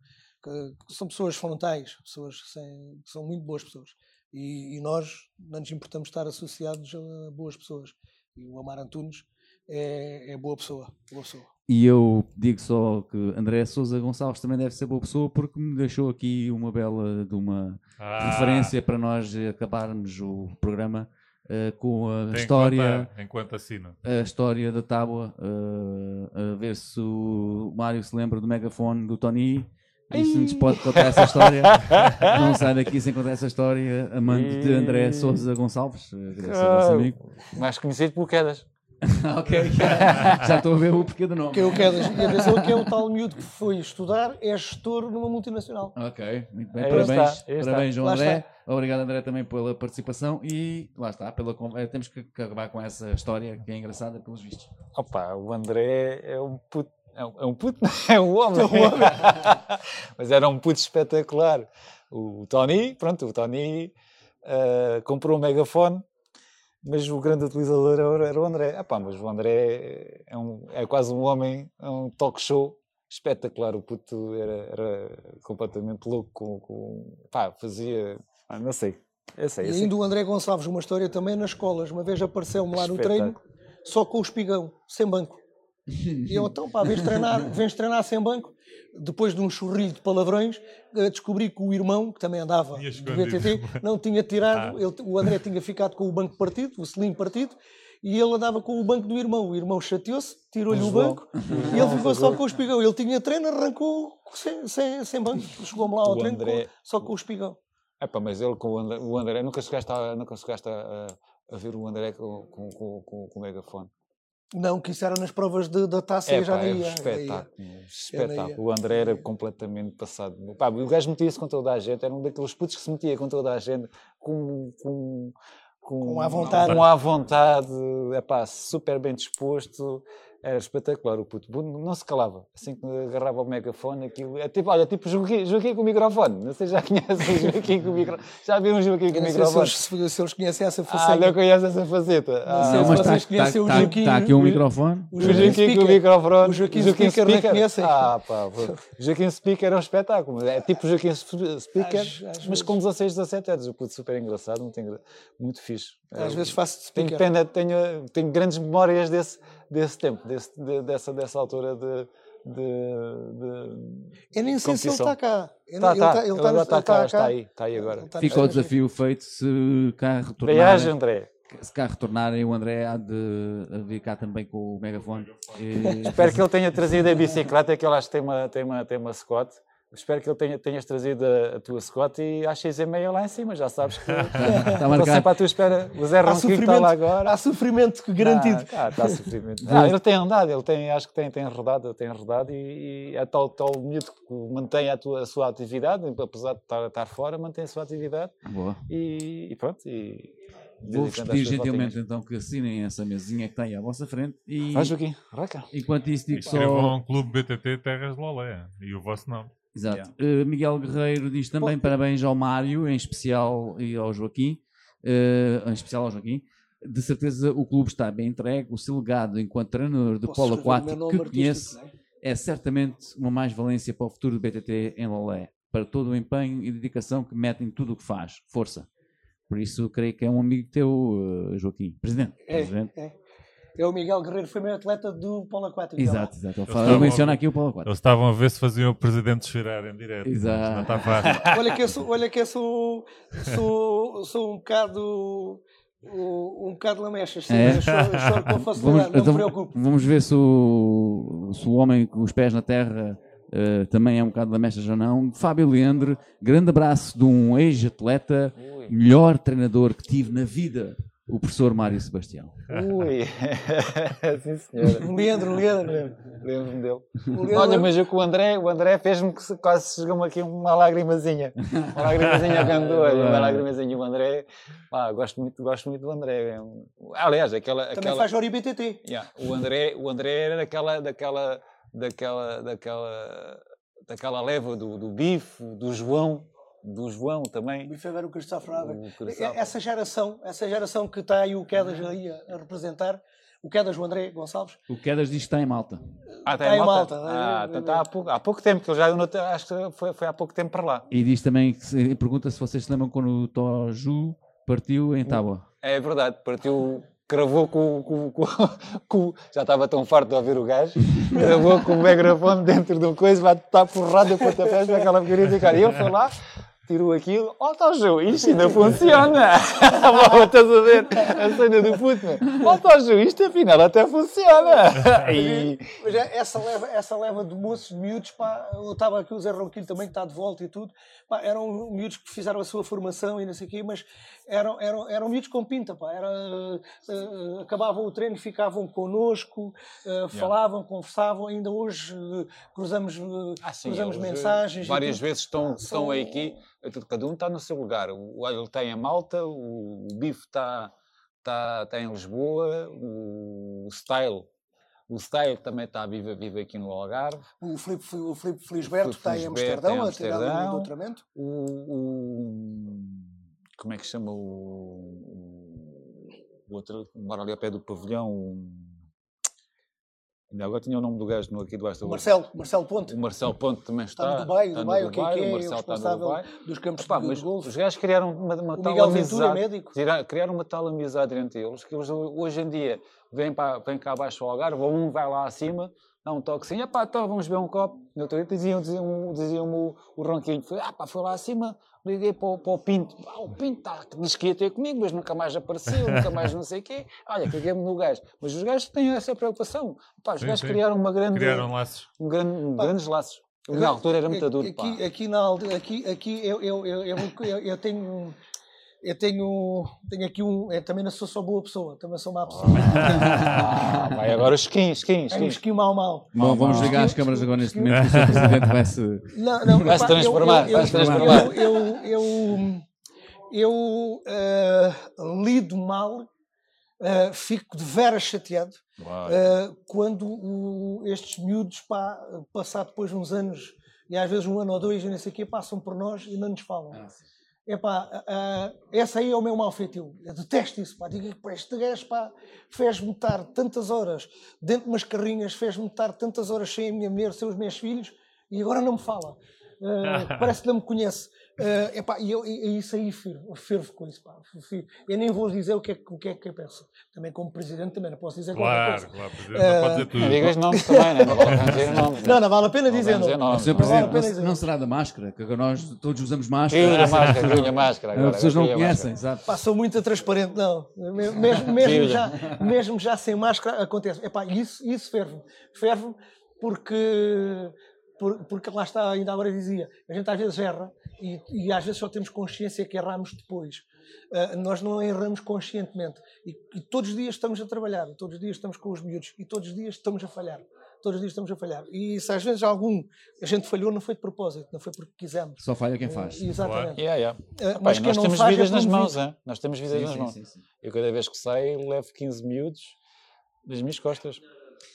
que, são pessoas frontais, pessoas que, sem, que são muito boas pessoas. E, e, nós não nos importamos estar associados a boas pessoas. E o Amar Antunes é, é boa pessoa, boa pessoa. E eu digo só que André Souza Gonçalves também deve ser boa pessoa porque me deixou aqui uma bela de uma ah. referência para nós acabarmos o programa uh, com a Tem história. Enquanto, enquanto assino. A história da tábua, uh, a ver se o Mário se lembra do megafone do Tony. E se nos pode contar essa história, (laughs) não sai daqui sem contar essa história, amante de André Souza Gonçalves, agradeço ao nosso amigo. Mais conhecido por Quedas. (laughs) ok, já estou a ver o porquê do nome. Que eu quero, e atenção que é o tal miúdo que foi estudar, é gestor numa multinacional. Ok, muito bem. parabéns, está, parabéns João André. Obrigado, André, também pela participação e lá está, pela, temos que acabar com essa história que é engraçada pelos vistos. Opa, o André é um puto, é um, é um puto, (laughs) é um homem. É um homem. Mas era um puto espetacular. O Tony, pronto, o Tony uh, comprou um megafone mas o grande utilizador era o André. Epá, mas o André é, um, é quase um homem, é um talk show espetacular. O puto era, era completamente louco. Com, com, pá, fazia. Ah, não sei. Esse, esse. E ainda o André Gonçalves, uma história também nas escolas. Uma vez apareceu-me lá no treino, só com o espigão, sem banco. E eu, então, pá, vens treinar, vens treinar sem banco. Depois de um churrilho de palavrões, eh, descobri que o irmão, que também andava do BTT, não tinha tirado, ah. ele, o André tinha ficado com o banco partido, o selim partido, e ele andava com o banco do irmão. O irmão chateou-se, tirou-lhe o banco (laughs) e ele ficou só com o espigão. Ele tinha treino, arrancou sem, sem, sem banco. Chegou-me lá ao o treino André... com, só com o espigão. Epá, mas ele com o André, o André nunca chegaste a, nunca chegaste a, a ver o André com, com, com, com, com o megafone. Não, que isso era nas provas de, da taça é, já pá, ia. Espetáculo, espetáculo. O André era completamente passado. Pá, o gajo metia-se com toda a gente, era um daqueles putos que se metia com toda a gente, com, com, com, com à vontade. Com à vontade, é pá, super bem disposto era espetacular o puto. Não se calava. Assim que agarrava o megafone, aquilo. É tipo, olha, tipo Joaquim, Joaquim com o microfone. Não sei, já (laughs) conhecem o Joaquim com o microfone. Já viram o Joaquim com o microfone? Se eles, se eles conhecem essa faceta. Ah, não conhecem essa faceta. Ah, não, não mas vocês tá, conhecem tá, o Joaquim. Está aqui um microfone. O Joaquim com o microfone. O Joaquim, Joaquim Speaker, não conhecem. Ah, pá. O Joaquim Speaker é um espetáculo. É tipo o Joaquim Speaker, mas com 16, 17 anos. O puto super engraçado, muito, muito fixe. Às vezes faço de speaker. Tenho pena, tenho, tenho grandes memórias desse desse tempo, desse, de, dessa, dessa altura de, de, de Eu nem sei se ele está cá. Está, está. Ele, está, ele, está, cá, está aí, está aí agora. Fica o desafio feito se cá retornarem. Viagem, André. Se cá retornarem, o André há de vir cá também com o megafone. E... Espero que ele tenha trazido a bicicleta, que ele acho que tem uma, tem uma, tem uma Scott. Espero que ele tenha, tenhas trazido a, a tua Scott e a X meia lá em cima, já sabes que (laughs) está estou sempre à tua espera. O Zé Ronquinho está lá agora. Há sofrimento garantido. Ah, está sofrimento. (laughs) Ah, ele tem andado, ele tem, acho que tem, tem rodado, tem rodado e, e é tal, tal miúdo que mantém a, tua, a sua atividade, apesar de estar, estar fora, mantém a sua atividade. Boa. E, e pronto. E, Vou-vos pedir gentilmente então que assinem essa mesinha que aí à vossa frente e. Faz aqui, raca. Enquanto isso digo só. Escrevam Clube BTT Terras de Lolé e o vosso nome. Exato. Yeah. Uh, Miguel Guerreiro diz também Pô, parabéns ao Mário, em especial, e ao Joaquim, uh, em especial ao Joaquim. De certeza o clube está bem entregue. O seu legado enquanto treinador de polo aquático que conhece é? é certamente uma mais-valência para o futuro do BTT em Lolé, para todo o empenho e dedicação que mete em tudo o que faz. Força. Por isso, creio que é um amigo teu, uh, Joaquim. Presidente. É, Presidente. É. É o Miguel Guerreiro, foi meu atleta do polo aquático. Exato, exato. Ele, menciona aqui o polo aquático. Eles estavam a ver se faziam o presidente chorar em direto. Exato. Não está fácil. (laughs) olha que eu sou, olha que eu sou, sou, sou um bocado um bocado lamechas, sim, é? choro, choro com facilidade, vamos, não então, me preocupe. Vamos ver se o, se o homem com os pés na terra uh, também é um bocado lamechas ou não. Fábio Leandro, grande abraço de um ex-atleta, melhor treinador que tive na vida o professor Mário Sebastião. Ui, (laughs) sim senhora. Leandro, Leandro. Lembro-me dele. Leandro... Olha, mas eu com o André, o André fez-me que quase chegou-me aqui uma lagrimazinha. Uma lagrimazinha (laughs) candor, uma lagrimazinha. O André, pá, gosto muito, gosto muito do André. Aliás, aquela... Também aquela... faz Ori BTT. Yeah, o, André, o André era daquela, daquela, daquela, daquela, daquela leva do, do bife, do João, do João também. O Feber, o Cristóvão Essa geração, essa geração que está aí o Quedas aí a, representar, o Quedas, o André Gonçalves. O Quedas diz que está em Malta. Ah, está, está em Malta. Malta. Ah, está, está há, pouco, há pouco tempo, que eu já acho que foi, foi há pouco tempo para lá. E diz também, que pergunta se vocês se lembram quando o Toju partiu em Tábua. É verdade, partiu cravou com, com, com, (laughs) com, Já estava tão farto de ouvir o gajo, cravou com o megafone dentro de uma coisa, vai estar porrada para tapés para aquela porcaria cara. E eu fui lá, tirou aquilo, ó, Ju, isto ainda funciona. (laughs) Estás a ver a cena do puto, ó, Ju, isto afinal até funciona. (laughs) E... Mas é, essa leva, essa leva de moços, de miúdos, pá, eu estava aqui o Zé Ronquilho também, que está de volta e tudo, pá, eram miúdos que fizeram a sua formação e não sei o quê, mas eram, eram, eram miúdos com pinta, pá, era, uh, acabavam o treino, ficavam connosco, uh, yeah. falavam, conversavam, ainda hoje uh, cruzamos, ah, sim, cruzamos mensagens. Várias vezes estão, estão aqui cada um está no seu lugar. O, ele está em Malta, o, o Bife está, está, está em Lisboa, o, o Style o Style também está vivo, vivo aqui no Algarve. O Filipe, o Filipe Felisberto está em Amsterdão, a tirar o doutoramento. O, o, como é que chama o, o outro, mora ali ao pé do pavilhão, Ainda agora tinha o nome do gajo no, aqui do Aston Marcelo, Marcelo Ponte. O Marcelo Ponte também está. Está no Dubai, está Dubai, no Dubai, o que é que é? O Marcelo responsável dos campos Epá, de, mas. Os gajos criaram uma, uma o tal Miguel amizade. Ventura, médico. Criaram uma tal amizade entre eles que eles, hoje em dia vêm, para, vêm cá abaixo ao Algarve, um vai lá acima, dá um toque assim, pá, então vamos beber um copo. No outro dia diziam, diziam, diziam o, o Ronquinho, foi, ah, pá, foi lá acima, liguei para o, para o Pinto. Ah, o Pinto tá, disse que ia ter comigo, mas nunca mais apareceu, (laughs) nunca mais não sei o quê. Olha, caguei-me no gajo. Mas os gajos têm essa preocupação. Pá, os sim, gajos sim. criaram uma grande... Criaram laços. Um grande, um grandes laços. Na altura era muito duro, aqui, aqui, na, aqui, aqui eu, eu, eu, eu, eu tenho eu tenho, tenho aqui um. Eu também não sou só boa pessoa, também sou má (laughs) pessoa. Ah, vai agora os skins, skins. É um skin mau, mau. Bom, vamos ligar as câmaras agora neste momento, que o Sr. Presidente vai se. Não, não, vai se transformar. Eu, vai se transformar. Eu, eu, eu, eu uh, lido mal, uh, fico de veras chateado. Uh, quando o, estes miúdos, pá, passar depois uns anos, e às vezes um ano ou dois, e não sei o quê, passam por nós e não nos falam. Epá, uh, essa aí é o meu mal feitio. Eu detesto isso. Pá. Digo, pá, este gajo fez-me estar tantas horas dentro de umas carrinhas, fez-me estar tantas horas sem a minha mulher, sem os meus filhos, e agora não me fala. Uh, (laughs) parece que não me conhece. Uh, epá, e eu, e, isso aí fervo, fervo com isso. Pá, fervo. Eu nem vou dizer o que, é, o que é que eu penso. Também como presidente também não posso dizer claro, qualquer coisa. Claro, não pode dizer tudo. Não digas nomes também, né? não vale dizer (laughs) nomes. Não, não vale a pena dizer nomes. nomes. Sr. Presidente, não, não, será da máscara, que nós todos usamos máscara. Sim, a máscara, a máscara. Agora, As pessoas não conhecem, sabe? Passou muito transparente, não. Mesmo, (laughs) mesmo, já, mesmo já sem máscara acontece. Epá, isso, isso ferve-me. Ferve-me porque porque lá está, ainda agora dizia, a gente às vezes erra e, e às vezes só temos consciência que erramos depois. Uh, nós não erramos conscientemente. E, e, todos os dias estamos a trabalhar, todos os dias estamos com os miúdos e todos os dias estamos a falhar. Todos os dias estamos a falhar. E se às vezes algum a gente falhou, não foi de propósito, não foi porque quisemos. Só falha quem faz. Uh, exatamente. Yeah, yeah. Uh, mas nós temos faz, vidas nas mãos, é? nós temos vidas sim, nas sim, mãos. Sim, sim. Eu cada vez que saio levo 15 miúdos das minhas costas.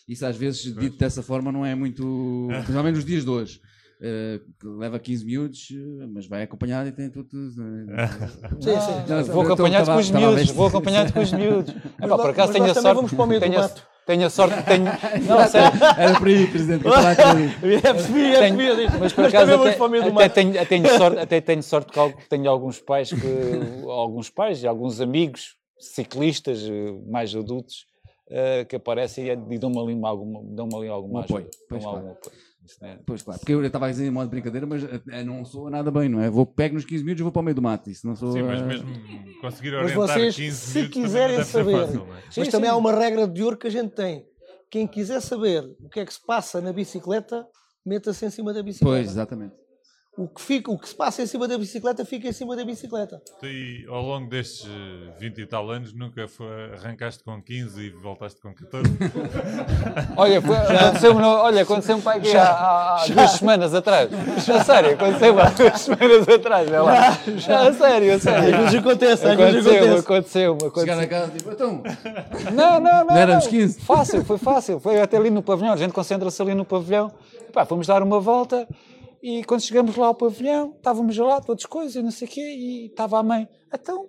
Isso às vezes, dito dessa forma, não é muito. (laughs) Principalmente nos dias de hoje. Uh, leva 15 minutos, mas vai acompanhado e tem tudo. (laughs) sim, sim. Não, vou acompanhado com os (laughs) miúdos, vou acompanhado com os miúdos. Epá, por acaso tenho a sorte. Vamos para o meio tenho, do mato. tenho a sorte, tenho. Não, sério. Era por aí, Presidente. É, percebi, é, percebi. Mas por acaso até, até, tenho, até, tenho sorte, até tenho sorte que tenho alguns pais, que, alguns pais e alguns amigos ciclistas mais adultos que aparecem e dão-me ali alguma, dão ali alguma um apoio. Pois, algum apoio. É... Pois claro, porque eu estava a dizer em modo de brincadeira, mas é, não sou nada bem, não é? Vou pego nos 15 minutos e vou para o meio do mato. Isso não sou. Sim, mas mesmo conseguir orientar mas vocês, 15 se quiserem saber, fácil, é? mas sim, também sim. há uma regra de ouro que a gente tem. Quem quiser saber o que é que se passa na bicicleta, meta-se em cima da bicicleta. Pois, exatamente. O que, fica, o que se passa em cima da bicicleta fica em cima da bicicleta. E ao longo destes 20 e tal anos, nunca foi, arrancaste com 15 e voltaste com 14? (laughs) olha, aconteceu-me olha, aconteceu pai aqui há, há duas semanas atrás. A sério, aconteceu há duas semanas atrás. É lá. Já, já. A sério, a sério. Às vezes acontece, às vezes acontece. Aconteceu, aconteceu. Chegar na casa tipo, então. Não, não, não. Não éramos 15. Fácil, foi fácil. Foi até ali no pavilhão. A gente concentra-se ali no pavilhão. Pá, fomos dar uma volta. E quando chegamos lá ao pavilhão, estávamos lá, todas coisas, e não sei o quê, e estava a mãe. Então,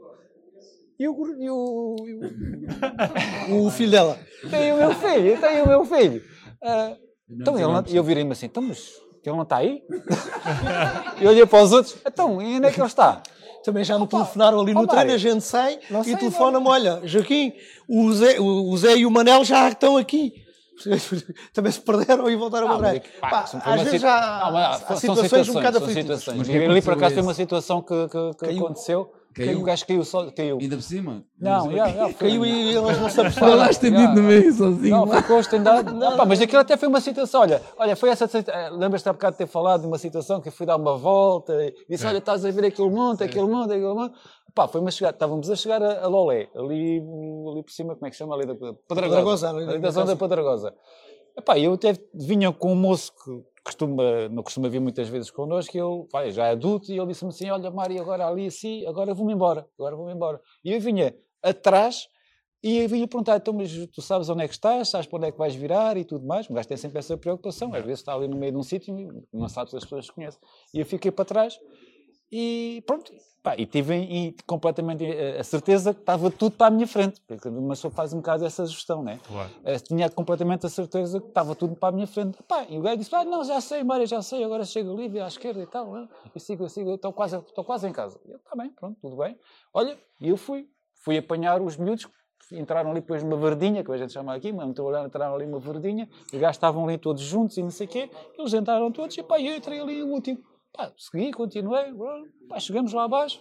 e o, e o, e o... (laughs) o filho dela? Tem o meu filho, tem o meu filho. Uh, então, ele não, eu virei-me assim, então, mas ele não está aí? (laughs) e olhei para os outros, então, e onde é que ele está? Também já me telefonaram ali no treino, a gente sai e telefona-me, olha, Joaquim, o Zé, o Zé e o Manel já estão aqui. (laughs) também se perderam e voltaram ah, para trás. às vezes já não, mas, há, situações, situações um bocado aflitas. Mas ali por acaso foi uma situação que, que, que aconteceu. Caiu. O gajo caiu só. Caiu. Ainda por cima? Não, caiu e eles não se aperceberam. lá estendido no meio sozinho. Não, ficou estendido. Não, pá, mas aquilo até foi uma situação. Olha, olha foi essa. Lembras-te há bocado de ter falado de uma situação que eu fui dar uma volta e disse: Olha, estás a ver aquele monte, aquele monte, aquele monte. Pá, foi uma chegada, estávamos a chegar a, a Lolé, ali, ali por cima, como é que chama? Ali da Padragosa. Ali, da zona da Padragosa. Epá, eu até vinha com um moço que costuma, não costuma vir muitas vezes connosco, e ele pá, já é adulto, e ele disse-me assim: Olha, Mário, agora ali assim, agora vou-me embora, agora vou-me embora. E eu vinha atrás e eu vinha perguntar: Então, mas tu sabes onde é que estás, sabes para onde é que vais virar e tudo mais. O gajo tem sempre essa preocupação, às vezes está ali no meio de um sítio e não sabe se as pessoas conhecem. E eu fiquei para trás E pronto, Pá, e tive e completamente eh, a certeza que estava tudo para a minha frente, porque uma pessoa faz um bocado essa gestão, né? Claro. Uh, tinha completamente a certeza que estava tudo para a minha frente. Pá, e o gajo disse: ah, Não, já sei, Mário, já sei, agora chego ali, à esquerda e tal, né? e sigo, sigo, estou quase, estou quase em casa. E eu, está bem, pronto, tudo bem. Olha, e eu fui, fui apanhar os miúdos entraram ali depois numa verdinha, que a gente chama aqui, mas entraram ali uma verdinha, os gajos estavam ali todos juntos e não sei o quê, eles entraram todos e pá, eu entrei ali o último. Pá, segui, continuei, pá, chegamos lá abaixo,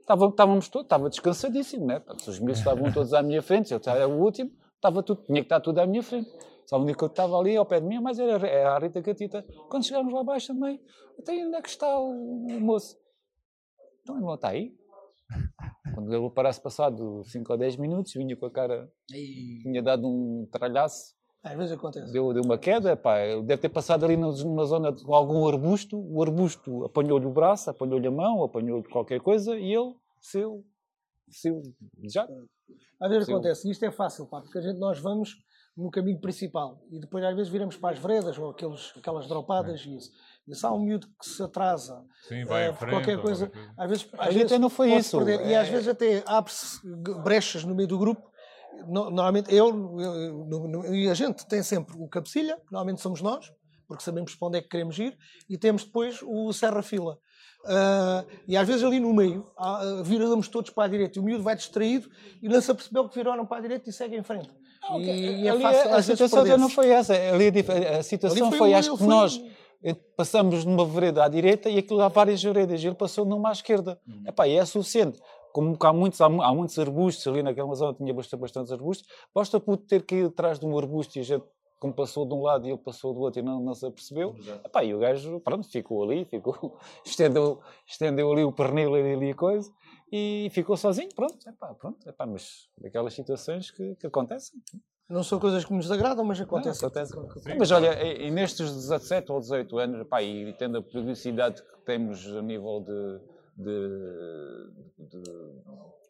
estávamos todos, estava descansadíssimo, né? Os meus estavam (laughs) todos à minha frente, eu era o último, estava tudo, tinha que estar tudo à minha frente. Só o único que estava ali ao pé de mim, mas era, era a Rita Catita. Quando chegámos lá abaixo também, até onde é que está o, o moço? Então ele não está aí. (laughs) Quando ele parasse passado 5 ou 10 minutos, vinha com a cara, tinha dado um tralhaço às vezes acontece. Deu, deu uma queda, pá, deve ter passado ali numa zona de algum arbusto, o arbusto apanhou-lhe o braço, apanhou-lhe a mão, apanhou-lhe qualquer coisa e ele seu, seu já. Às vezes seu. acontece, isto é fácil, pá, porque a gente, nós vamos no caminho principal e depois às vezes viramos para as veredas ou aqueles, aquelas dropadas é. e isso. E se há um miúdo que se atrasa Sim, vai uh, por qualquer coisa, às vezes, às a vezes gente não foi isso. Perder, é... E às vezes até abre-se brechas no meio do grupo normalmente eu, eu, e a gente tem sempre o cabecilha, que normalmente somos nós, porque sabemos para onde é que queremos ir, e temos depois o serra-fila. Uh, e às vezes ali no meio, uh, viramos todos para a direita, e o miúdo vai distraído e não se apercebeu que viraram para a direita e segue em frente. Ah, okay. e, e é fácil, a, situação não foi essa. Ali, a situação ali foi, foi acho que nós passamos numa vereda à direita e aquilo há várias veredas, ele passou numa à esquerda. Hum. Epá, é suficiente como há muitos, há, há, muitos arbustos ali naquela zona, tinha bastante, bastantes arbustos, basta por ter caído atrás de um arbusto e a gente, como passou de um lado e ele passou do outro e não, não se apercebeu, epá, e o gajo, pronto, ficou ali, ficou, (laughs) estendeu, estendeu ali o pernil ali a coisa e ficou sozinho, pronto, epá, pronto, epá, mas daquelas situações que, que acontecem. Não são coisas que nos agradam, mas acontecem. Acontece. Mas olha, e, e nestes 17 ou 18 anos, epá, e tendo a periodicidade que temos a nível de de, de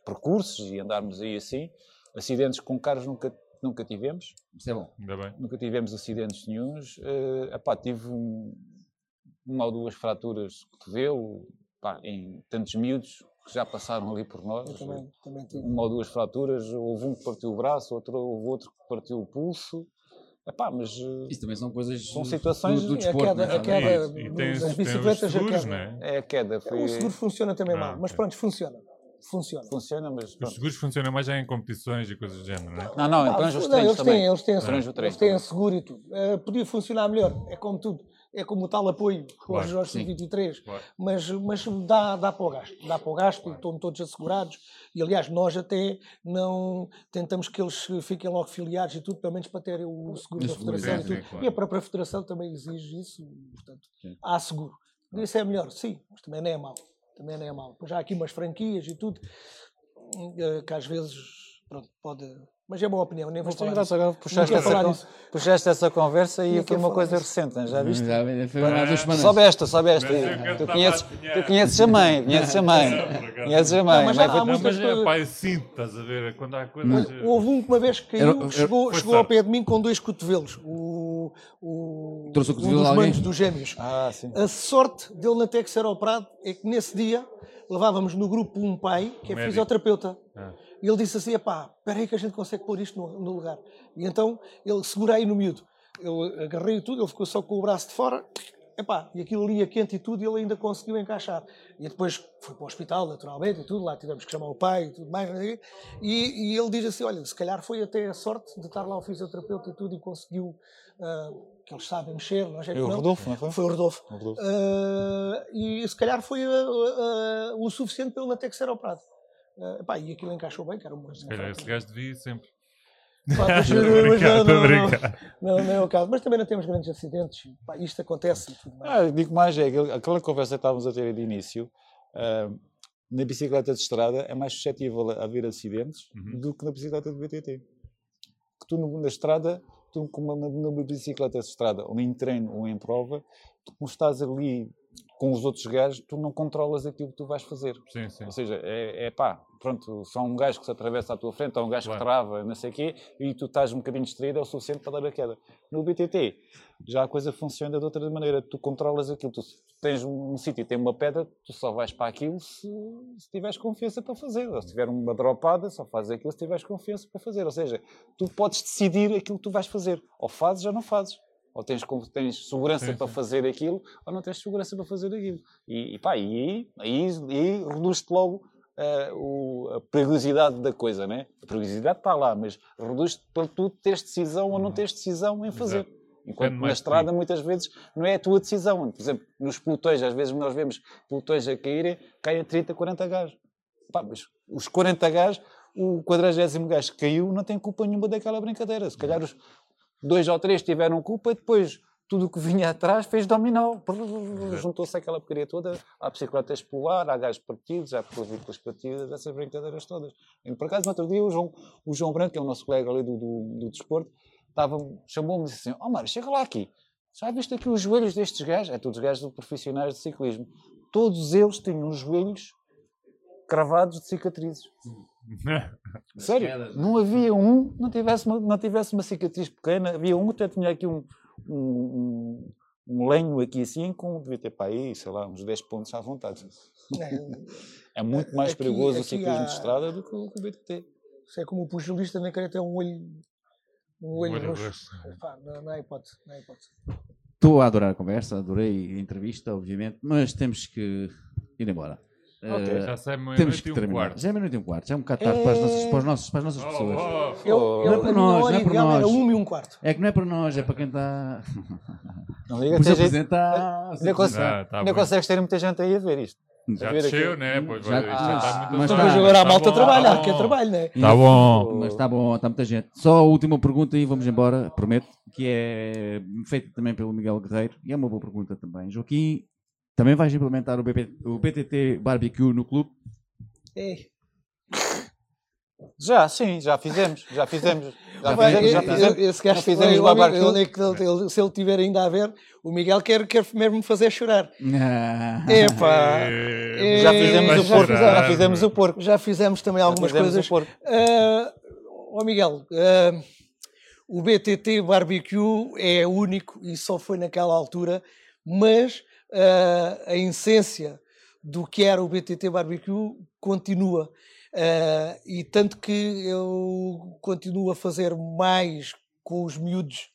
percursos e andarmos aí assim. Acidentes com carros nunca, nunca tivemos. Isso é bom. Ainda bem. Nunca tivemos acidentes nenhums. Uh, epá, tive um, uma ou duas fraturas de cotovelo pá, em tantos miúdos que já passaram ali por nós. Também, também uma ou duas fraturas. Houve um que partiu o braço, outro, houve outro que partiu o pulso. Epá, mas eh, isso também são coisas são situações do, do desporto, a queda, é? a queda e, e tem, das bicicletas seguros, a queda. Né? É a queda. Foi... O seguro funciona também ah, mal, mas pronto, funciona. Funciona. Funciona, mas. Pronto. Os seguros funcionam mais já em competições e coisas do género, não é? Não, não, em ah, os treinos eles. Têm, eles têm, ah. eles têm seguro e tudo. Uh, podia funcionar melhor, é como tudo é como o tal apoio claro, aos Jorge 123, claro. mas, mas dá, dá para o gasto, dá para o gasto, claro. estão todos assegurados, e aliás nós até não tentamos que eles fiquem logo filiados e tudo, pelo menos para terem o seguro da Federação e tudo, e a própria Federação também exige isso, portanto, sim. há seguro. Isso é melhor, sim, mas também não é mau, também não é mau. Pois há aqui umas franquias e tudo, eh, que às vezes pronto, pode mas é boa opinião, nem vou falar disso. Agora puxaste, essa, puxaste essa conversa e foi uma coisa recente, já viste? Já, foi há duas semanas. Sobe esta, sobe esta. Tu conheces, tu conheces a mãe, conheces a mãe. Conheces a mãe. mas há, há muitas coisas... pai, sinto, estás a ver? Quando há coisas... Houve um que uma vez que caiu, chegou, chegou ao pé de mim com dois cotovelos. O, o, Trouxe o cotovelo um dos manos dos gêmeos. Ah, sim. A sorte dele na ser operado é que nesse dia levávamos no grupo um pai que é fisioterapeuta. Ah. E ele disse assim: pá, espera aí que a gente consegue pôr isto no, no lugar. E então ele segura aí no miúdo. Eu agarrei tudo, ele ficou só com o braço de fora. Epá, e aquilo ali a quente e tudo, e ele ainda conseguiu encaixar. E depois foi para o hospital, naturalmente, e tudo, lá tivemos que chamar o pai e tudo mais. E, e ele diz assim: olha, se calhar foi até a sorte de estar lá o fisioterapeuta e tudo, e conseguiu, uh, que eles sabem mexer, não é? Foi o Rodolfo, não foi? Foi o Rodolfo. O Rodolfo. Uh, e se calhar foi uh, o suficiente para ele não ter que ser operado. Uh, pá, e aquilo encaixou bem, que era uma. Se calhar esse gajo devia sempre. Pá, (laughs) mas, não, não, não, não, não, é o caso. Mas também não temos grandes acidentes. Pá, isto acontece. Ah, digo mais, é aquela conversa que estávamos a ter de início. Uh, na bicicleta de estrada é mais suscetível a haver acidentes uhum. do que na bicicleta de BTT. Que tu na estrada, tu com uma, numa bicicleta de estrada, ou em treino ou em prova, tu como estás ali com os outros gajos, tu não controlas aquilo que tu vais fazer. Sim, sim. Ou seja, é, é pá, pronto, só um gajo que se atravessa à tua frente, ou um gajo claro. que trava, não sei o quê, e tu estás um bocadinho distraído, é o suficiente para dar a queda. No BTT, já a coisa funciona de outra maneira. Tu controlas aquilo. Tu tens um, um sítio e tem uma pedra, tu só vais para aquilo se, se tiveres confiança para fazer. Ou se tiver uma dropada, só fazes aquilo se tiveres confiança para fazer. Ou seja, tu podes decidir aquilo que tu vais fazer. Ou fazes ou não fazes. Ou tens, tens segurança sim, para sim. fazer aquilo, ou não tens segurança para fazer aquilo. E, e pá, e aí, reduz-te logo uh, o, a perigosidade da coisa, né? A perigosidade está lá, mas reduz-te para tu teres decisão ou não uhum. teres decisão em fazer. Exato. Enquanto na estrada, muitas vezes, não é a tua decisão. Por exemplo, nos pelotões, às vezes nós vemos pelotões a caírem, caem 30, 40 gajos. Pá, mas os 40 gajos, o 40 gajo que caiu, não tem culpa nenhuma daquela brincadeira. Se calhar os, dois ou três tiveram culpa e depois tudo o que vinha atrás fez dominó. Juntou-se aquela porcaria toda, há bicicleta espolar, há gajos partidos, há pelas partidas, essas brincadeiras todas. E, por acaso, no outro dia, o João, o João Branco, que é o nosso colega ali do, do, do desporto, chamou-me e disse assim: Ó oh, Mário, chega lá aqui. Já viste aqui os joelhos destes gajos? É todos os gajos profissionais de ciclismo. Todos eles tinham os joelhos cravados de cicatrizes. (laughs) Sério, não havia um não tivesse uma, não tivesse uma cicatriz pequena, havia um que tinha aqui um, um, um, lenho aqui assim, com, devia ter para aí, sei lá, uns 10 pontos à vontade. É, é muito mais aqui, perigoso aqui o ciclismo há... de estrada do que o, o BTT. Isso é como o pugilista nem querer ter um olho, um olho, roxo. roxo. não, não, é hipótese, não é hipótese. Estou a adorar a conversa, adorei a entrevista, obviamente, mas temos que ir embora. Okay. Uh, já sai temos que terminar. Um quarto. Já é meia-noite e um quarto. Já é um bocado tarde para, as nossas, para, os nossos, para as nossas oh, pessoas. Oh, oh, eu, não é para nós, não é para nós. Era um e um quarto. É que não é para nós, é para quem está. (laughs) Não liga, Por apresentar. Ainda, consegue, ah, tá consegues ter muita gente aí a ver isto. Já desceu, né? Pois já, já, ah, está muito mas depois agora a malta tá trabalha, tá que é trabalho, né? Está bom. Mas está bom, está muita gente. Só a última pergunta e vamos embora, prometo, que é feita também pelo Miguel Guerreiro e é uma boa pergunta também. Joaquim, também vais implementar o, BP, o BTT Barbecue no clube? É. Já, sim, já fizemos, já fizemos. Já fizemos, já fizemos. Esse gajo, fizemos eu, eu, se ele estiver ainda a ver, o Miguel quer, quer mesmo fazer chorar. Ah. Epá, é, (laughs) já fizemos o porco, já fizemos o porco. Já fizemos também algumas coisas. O uh, oh Miguel, uh, o BTT Barbecue é único e só foi naquela altura, mas uh, a essência do que era o BTT Barbecue continua. Uh, e tanto que eu continuo a fazer mais com os miúdos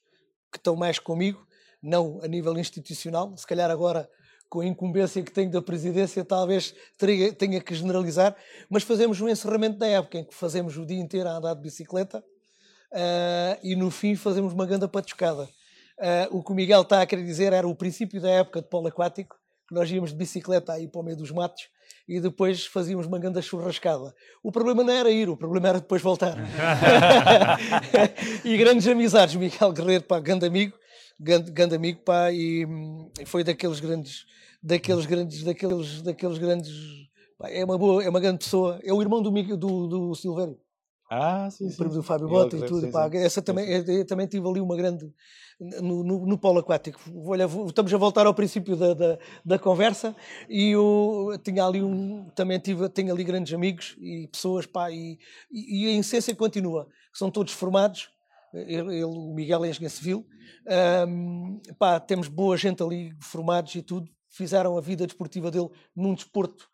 que estão mais comigo, não a nível institucional, se calhar agora com a incumbência que tenho da presidência, talvez teria, tenha que generalizar, mas fazemos um encerramento da época em que fazemos o dia inteiro a andar de bicicleta uh, e no fim fazemos uma grande patuscada. Uh, o que o Miguel está a querer dizer era o princípio da época de polo aquático, que nós íamos de bicicleta aí para o meio dos matos e depois fazíamos uma grande churrascada. O problema não era ir, o problema era depois voltar. (laughs) (laughs) e grandes amizades, Miguel Guerreiro, pá, grande amigo, grande, grande amigo, pá, e, e foi daqueles grandes, daqueles grandes, daqueles, daqueles grandes, pá, é uma boa, é uma grande pessoa, é o irmão do, do, do Silvério. Ah, sim, sim. do Fábio Bota e tudo. Sim, pá. Essa também, eu, também tive ali uma grande. No, no, no polo aquático. Olha, estamos a voltar ao princípio da, da, da conversa e eu tinha ali um. Também tive, tenho ali grandes amigos e pessoas, pá, e, e, a essência continua. São todos formados. Ele, ele o Miguel é engenheiro civil. Um, pá, temos boa gente ali formados e tudo. Fizeram a vida desportiva dele num desporto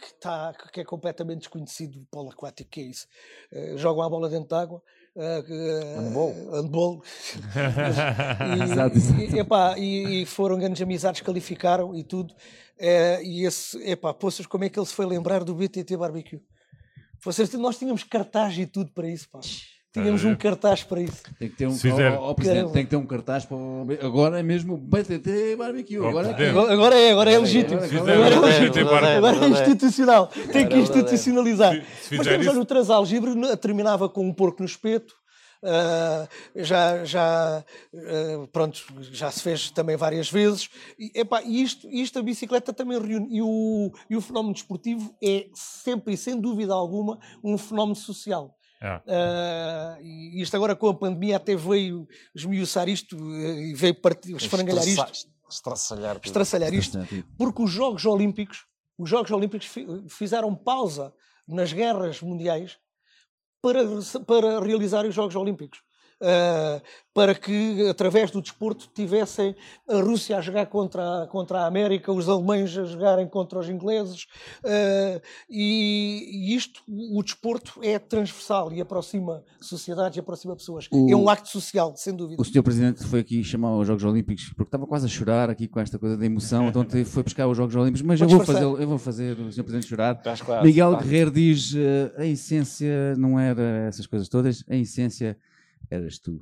que, tá, que é completamente desconhecido do polo aquático, que é isso. Uh, jogam a bola dentro d'água. Uh, handball. handball. (laughs) e, e, epá, e, e, foram grandes amizades, qualificaram e tudo. Uh, e esse, epá, poças, como é que ele se foi lembrar do BTT Barbecue? Vocês, nós tínhamos cartaz e tudo para isso, pá. Tínhamos um cartaz para isso. Tem que ter um, oh, oh, presidente, tem que ter um cartaz para agora é mesmo BTT Barbecue. Agora, é, agora é, agora é legítimo. Agora é legítimo. Agora é institucional. Tem que institucionalizar. Mas temos olha, o Transalgibre terminava com um porco no espeto. Uh, já, já, uh, pronto, já se fez também várias vezes. E, epá, isto, isto a bicicleta também reúne. E o, e o fenómeno desportivo é sempre e sem dúvida alguma um fenómeno social. Uh, e isto agora com a pandemia até veio esmiuçar isto eh, e veio partir, esfrangalhar isto. estraçalhar, estraçalhar isto, porque os Jogos Olímpicos, os Jogos Olímpicos fizeram pausa nas guerras mundiais para, para realizar os Jogos Olímpicos. Uh, para que, através do desporto, tivessem a Rússia a jogar contra a, contra a América, os alemães a jogarem contra os ingleses, uh, e, e, isto, o desporto é transversal e aproxima sociedades e aproxima pessoas. O, é um acto social, sem dúvida. O Sr. Presidente foi aqui chamar os Jogos Olímpicos porque estava quase a chorar aqui com esta coisa da emoção, então foi buscar os Jogos Olímpicos, mas eu vou, fazer, eu vou fazer o Sr. Presidente chorar. Miguel Guerreiro diz: uh, a essência não era essas coisas todas, a essência eras tu.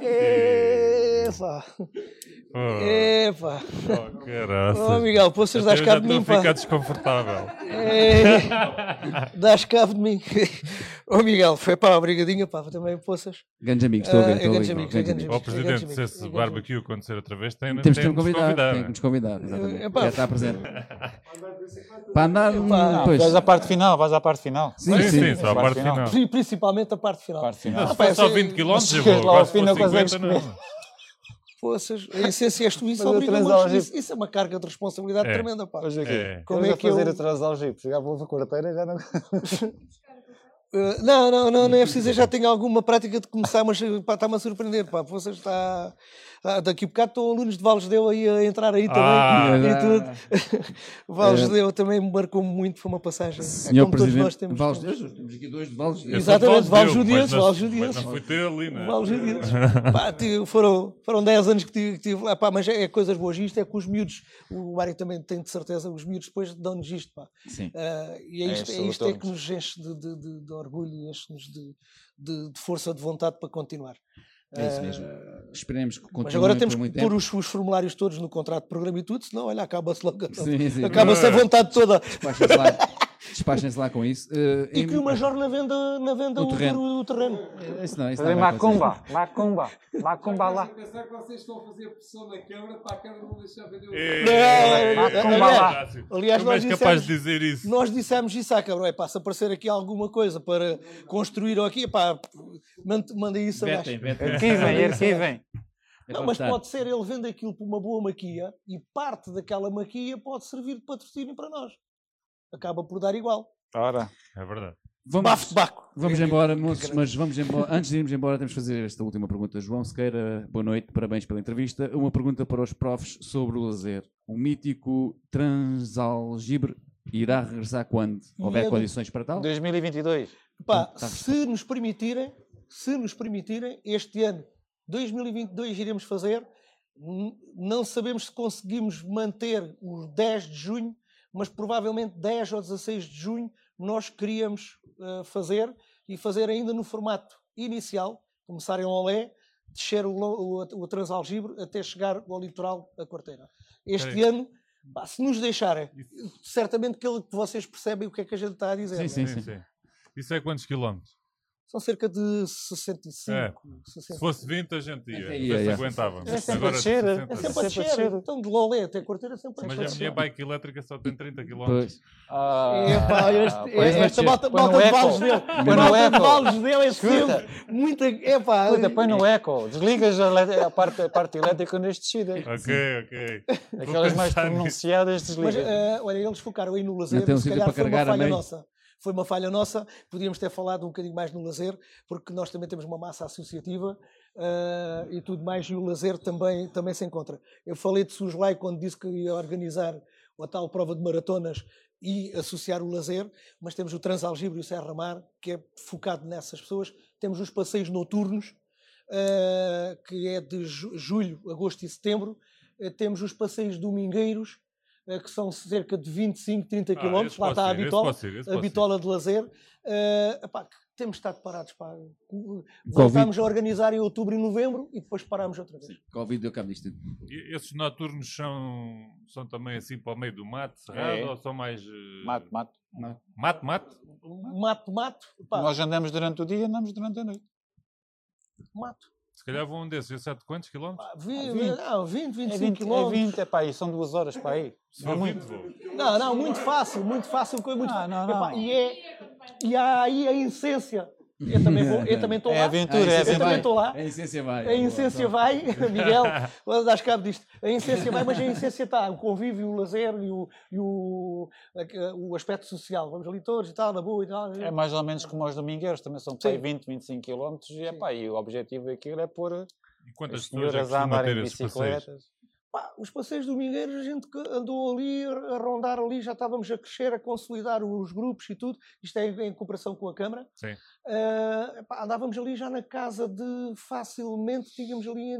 Epa! Epa! Oh, oh Miguel, poças das cabo de mim, pá. fica desconfortável. É, das cabo de mim. Oh, Miguel, foi pá, obrigadinha, pá, também poças. Grandes amigos, estou a ver. Uh, amigos, amigos. Ó Presidente, se esse barbecue acontecer outra vez, tem, temos que convidar. Tem que nos convidar, exatamente. Já está presente. (laughs) Para andar, pá, pois. Vais à parte final, vais à parte final. Sim, sim, sim, só a parte final. Principalmente a parte final. Parte final. For só 20 km, eu vou. Se for 50, não. Poças, a essência és tu, isso obriga isso, isso é uma carga de responsabilidade é. tremenda, pá. Hoje aqui, é. como é que fazer eu... atrás ao jeep, chegar para a quarteira já não... (laughs) Uh, não, não, não, não é preciso. Eu já tenho alguma prática de começar, mas está-me a surpreender. Pá. Você está, ah, daqui a bocado estão alunos de Valles Deu aí a entrar aí também ah, e tudo. (laughs) Valles é. Deu também me marcou muito, foi uma passagem. Senhor é como Presidente, todos nós temos. Valles Deu, temos aqui dois de Valles Deu. Exatamente, Valles Judias. Não foi ter ali, não é? Valles Judias. (laughs) foram, foram 10 anos que tive, que tive lá, pá, mas é, é, coisas boas. Isto é que os miúdos, o Mário também tem de certeza, os miúdos depois dão-nos isto, pá. Sim. Uh, e é, é isto, é, isto é que nos enche de, de, de, de orgulho e enche-nos de, de, de força de vontade para continuar. É isso mesmo. Uh, Esperemos que continue. Mas agora temos que pôr os, os, formulários todos no contrato de programa e tudo, senão, olha, acaba-se logo. Acaba-se a vontade toda. (laughs) Despachem-se lá, com isso. Uh, e em... que o Major na venda, na venda o, o terreno. O, terreno. Isso não, isso não Macumba, Macumba, Macumba lá. pensar que vocês estão a fazer pressão na Câmara para a Câmara não deixar vender o terreno. Macumba lá. Aliás, nós dissemos, capaz de dizer isso. Nós dissemos isso à Câmara. É pá, se aparecer aqui alguma coisa para construir aqui, pá, manda isso abaixo. Arquivem, arquivem. É não, mas pode ser, ele vende aquilo por uma boa maquia e parte daquela maquia pode servir de patrocínio para nós. Acaba por dar igual. Ora, é verdade. Vamos, vamos embora, moços, mas vamos embora. Antes de irmos embora, temos de fazer esta última pergunta. João Sequeira, boa noite, parabéns pela entrevista. Uma pergunta para os profs sobre o lazer. O mítico Transalgibre irá regressar quando? Houver condições para tal? 2022. Pá, tá se nos permitirem, se nos permitirem, este ano, 2022, iremos fazer. Não sabemos se conseguimos manter os 10 de junho, mas provavelmente 10 ou 16 de junho nós queríamos uh, fazer e fazer ainda no formato inicial, começar em Olé, descer o, o, o Transalgibre até chegar ao litoral a Quarteira. Este ano, se nos deixarem, certamente que vocês percebem o que é que a gente está a dizer. Sim, sim, sim. Isso é quantos quilómetros? São cerca de 65. É. 65. Se fosse 20, a gente ia. ia, ia. aguentávamos. É sempre Agora, a descer. É sempre a descer. Então, de Lolé até Corteira é sempre a descer. Mas a minha bike elétrica só tem 30 km. Ah, Epá, este, ah, esta malta, malta de Vales dele. Põe no eco. Vales dele é sempre muita... Epá. Escuta, põe no eco. Desligas a, parte, a parte elétrica nas descidas. Ok, ok. Aquelas mais pronunciadas desligas. Mas, uh, olha, eles focaram aí no lazer. Não se calhar foi uma falha nossa foi uma falha nossa. Podíamos ter falado um bocadinho mais no lazer, porque nós também temos uma massa associativa uh, e tudo mais, e o lazer também, também se encontra. Eu falei de Suslai quando disse que ia organizar a tal prova de maratonas e associar o lazer, mas temos o Transalgibre e o Serra Mar, que é focado nessas pessoas. Temos os passeios noturnos, uh, que é de julho, agosto e setembro. Uh, temos os passeios domingueiros, que são cerca de 25, 30 km, ah, lá está a bitola, a bitola de lazer. Uh, epá, temos estado parados. Pá. Voltámos a organizar em outubro e novembro e depois parámos outra vez. Covid deu cabo disto. E esses noturnos são, são também assim para o meio do mato, cerrado, é. ou são mais... Uh... Mato, mato. Mato, mato? Mato, mato. Nós andamos durante o dia, andamos durante a noite. Mato. Se calhar vão um desses, eu sei de quantos quilómetros? Ah, 20, ah, 20. Não, 20, 25 é 20, quilómetros. É 20, é pá, aí são duas horas para aí. É muito. Vou. Não, não, muito fácil, muito fácil. Muito ah, não, não. e, é, e há aí a essência Eu também vou, eu também estou é lá. Aventura, é eu também estou lá. A essência vai. A essência vai, Miguel, (laughs) dar cabo disto. A essência vai, mas a essência está. O convívio, o lazer e o, e o, o aspecto social. Vamos ali todos e tal, na boa e tal. É mais ou menos como os domingueiros, também são para 20, 25 km e, epá, e o objetivo aquilo é pôr e quantas as senhoras a andar em bicicletas. Pá, os passeios domingueiros, a gente andou ali a rondar ali, já estávamos a crescer, a consolidar os grupos e tudo. Isto é em, cooperação com a Câmara. Uh, pá, andávamos ali já na casa de facilmente, tínhamos ali,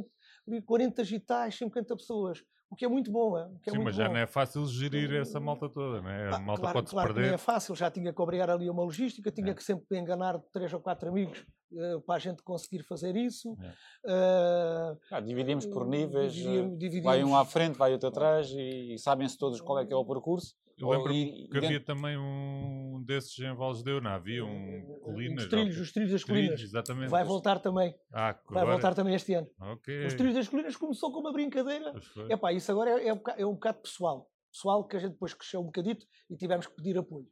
ali 40 e tais, 50 pessoas. O que é muito bom, é? Sim, muito mas já bom. não é fácil gerir essa malta toda, não é? A malta claro, pode-se claro perder. não é fácil, já tinha que obrigar ali uma logística, tinha é. que sempre enganar três ou quatro amigos uh, para a gente conseguir fazer isso. É. Uh, ah, dividimos por níveis, dividimos, dividimos. vai um à frente, vai outro atrás e, e sabem-se todos qual é que é o percurso. Eu lembro que havia dentro... também um desses em Valsdeu, não havia? Um Colinas? Os trilhos, os trilhos das colinas. Trilhos, exatamente. Vai voltar também. Ah, Vai voltar também este ano. Okay. Os trilhos das colinas começou com uma brincadeira. Epá, isso agora é, é, um bocado, é um bocado pessoal. Pessoal que a gente depois cresceu um bocadito e tivemos que pedir apoio.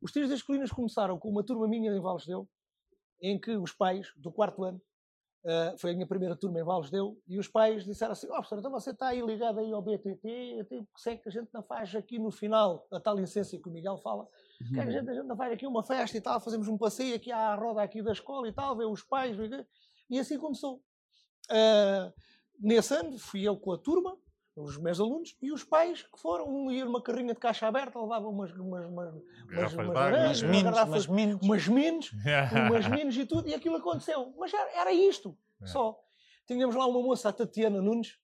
Os trilhos das colinas começaram com uma turma minha em Valsdeu, em que os pais do quarto ano Uh, foi a minha primeira turma em Vales deu, e os pais disseram assim, ó oh, professor, então você está aí ligado aí ao BTT, eu tenho que que a gente não faz aqui no final, a tal licença que o Miguel fala, que a gente, a gente não faz aqui uma festa e tal, fazemos um passeio aqui à roda aqui da escola e tal, ver os pais, e assim começou. Uh, nesse ano fui eu com a turma, os meus alunos e os pais que foram, um ia numa carrinha de caixa aberta, levavam umas, umas, umas, umas, umas, umas, minos, umas, minos. umas minos (laughs) e tudo, e aquilo aconteceu. Mas era, era isto, é. só. Tínhamos lá uma moça, a Tatiana Nunes,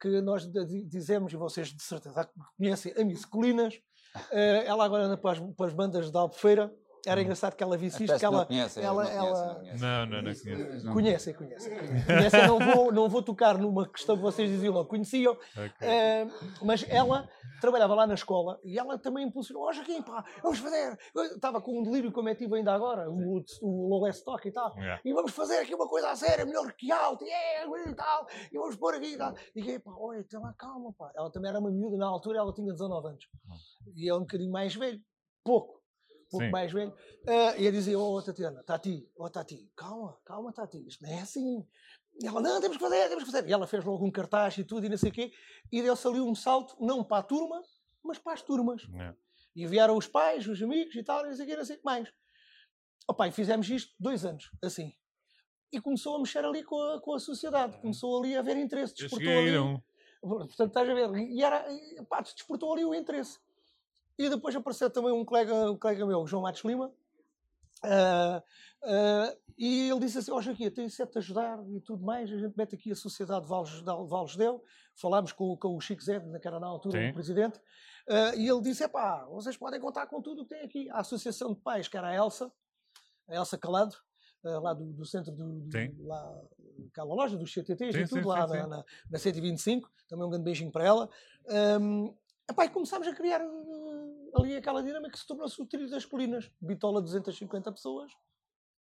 que nós dizemos, e vocês de certeza conhecem, a Miss Colinas, eh, ela agora anda para as, para as bandas de Albufeira, era engraçado que ela visse isto, que ela. Conhece, ela, não, ela... Conhece, não, não, não conheço. Conhecem, conhecem. Conhecem, (laughs) não vou, não vou tocar numa questão que vocês diziam logo, conheciam. Okay. Uh, mas ela trabalhava lá na escola e ela também impulsionou: Ó oh, Joaquim, pá, vamos fazer. Eu estava com um delírio como eu tive ainda agora, o, o low stock e tal. Yeah. E vamos fazer aqui uma coisa a sério, melhor que alto, yeah, e tal. E vamos pôr aqui e tal. E pá, olha, calma, pá. Ela também era uma miúda na altura, ela tinha 19 anos. Hum. E é um bocadinho mais velho. Pouco pouco Sim. mais velho, uh, ia dizer, oh Tatiana, Tati, oh Tati, calma, calma Tati, isto não é assim. E ela, não, temos que fazer, temos que fazer. E ela fez logo um cartaz e tudo e não sei o quê, e deu-se ali um salto, não para a turma, mas para as turmas. É. E vieram os pais, os amigos e tal, e não sei o quê, não sei o que mais. Oh pai, fizemos isto dois anos, assim. E começou a mexer ali com a, com a sociedade, uhum. começou ali a haver interesse, despertou ali. Portanto, estás a ver, e era, pá, despertou ali o interesse. E depois apareceu também um colega, um colega meu, João Matos Lima, uh, uh, e ele disse assim: Ó oh, Joaquim, tenho sete a ajudar e tudo mais. A gente mete aqui a Sociedade de Vales, Vales Deu. Falámos com, com o Chico Zé, que era na altura Sim. o presidente, uh, e ele disse: pá, vocês podem contar com tudo o que tem aqui. A Associação de Pais, que era a Elsa, a Elsa Calado, lá do, do centro do, do lá, aquela loja dos CTTs sim, e tudo, sim, lá sim, na, na, na, 125, também um grande beijinho para ela. Um, epá, e começámos a criar ali aquela dinâmica que se tornou-se o trilho das colinas. Bitola 250 pessoas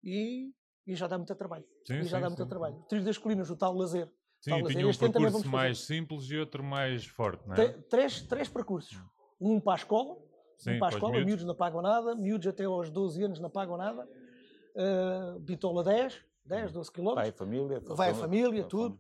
e, e já dá muito trabalho. Sim, e já sim, dá muito sim. trabalho. Trilho das colinas, o tal lazer. Sim, tal tinha lazer. um percurso mais simples e outro mais forte, não é? Três, três percursos. Um para a escola, Sim, um para a escola, miúdos. miúdos não pagam nada, miúdos até aos 12 anos não pagam nada. Uh, Bitola 10, 10, 12 km. Vai a família. Vai a família, tudo.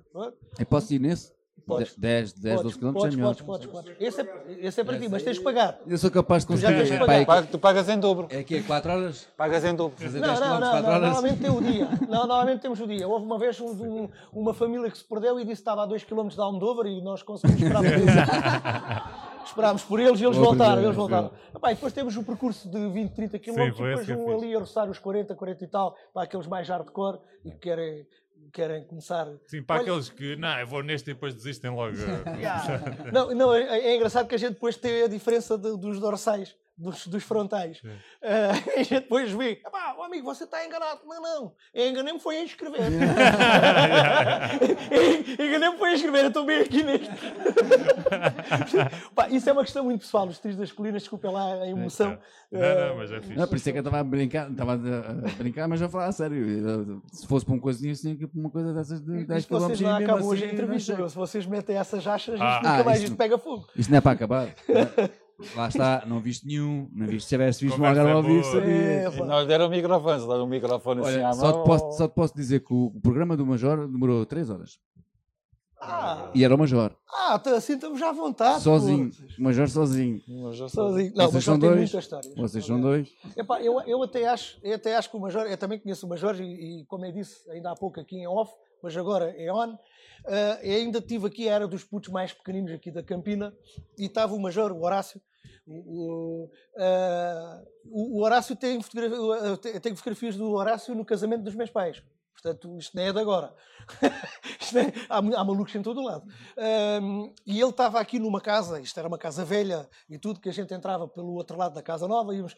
E posso ir nesse? Podes. 10, 10 12 km podes, é melhor. Podes, podes, podes. Esse é, esse é para ti, mas tens de pagar. Eu sou capaz de conseguir. Tu, já tens de pagar. tu pagas em dobro. É aqui é 4 horas? Pagas em dobro. Fazer não, não, não, não, normalmente tem o dia. (laughs) Não, normalmente temos o dia. Houve uma vez um, um, uma família que se perdeu e disse que estava a 2 km de Almodóvar e nós conseguimos esperar por eles. (laughs) Esperámos por eles e eles voltaram. Eles voltaram. Epá, e depois temos o percurso de 20, 30 km Sim, e depois um ali a roçar os 40, 40 e tal, para aqueles mais hardcore e que querem querem começar. Sim, para Olha... aqueles que, não, eu vou neste e depois desistem logo. (laughs) yeah. não, não é, é, engraçado que a gente depois tem a diferença de, dos dorsais dos, dos frontais. Uh, (laughs) e a gente depois vê, oh, amigo, você está enganado. Não, não, enganei-me foi em escrever. (laughs) (laughs) enganei-me foi em escrever, eu estou bem aqui neste. Pá, isso é uma questão muito pessoal, os tios das colinas, desculpem lá a emoção. Não, não, mas é fixe. Não, por isso é que eu estava a brincar, estava a brincar, mas a falar a sério. Se fosse para uma coisinha assim, para uma coisa dessas de 10 km. Vocês não acabam hoje a entrevista, se vocês metem essas achas, ah, isto nunca ah, mais isto, isto pega fogo. Isto não é para acabar. Lá está, não viste nenhum, não viste. Se tivesse visto um Algarve ao vivo, sabias. É, não lhe deram o microfone, se deram o microfone assim Olha, à só mão. Te posso, só te posso dizer que o programa do Major demorou 3 horas. Ah. E era o Major. Ah, então assim estamos já à vontade. Sozinho. Pô. Major sozinho. Major sozinho. Não, vocês são dois. Vocês são dois. Epá, eu, eu, até acho, eu até acho que o Major, eu também conheço o Major e, e como eu disse ainda há pouco aqui em off, mas agora é on. Uh, eu ainda tive aqui, era dos putos mais pequeninos aqui da Campina, e estava o Major, o Horácio, o, uh, o, Horácio tem, fotografia, tem fotografias do Horácio no casamento dos meus pais. Portanto, isto não é de agora. (laughs) é, há, há malucos em todo o lado. Um, e ele estava aqui numa casa, isto era uma casa velha e tudo, que a gente entrava pelo outro lado da casa nova, íamos,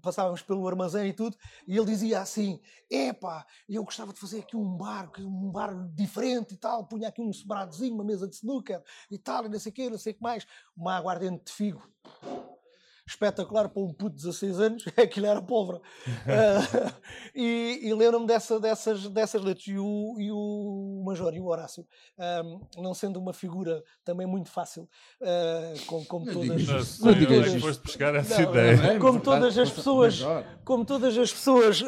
passávamos pelo armazém e tudo, e ele dizia assim: Epá, eu gostava de fazer aqui um bar, um bar diferente e tal, punha aqui um sobradozinho, uma mesa de snooker e tal, e não sei o quê, não sei o que mais, uma aguardente de figo espetacular para um puto de 16 anos, (laughs) aquilo era pobre. uh, (laughs) e, e lembro-me dessa, dessas, dessas letras. E o, e o Major e o Horácio, um, não sendo uma figura também muito fácil, uh, como, como todas. Ideia. É como todas as pessoas, como todas as pessoas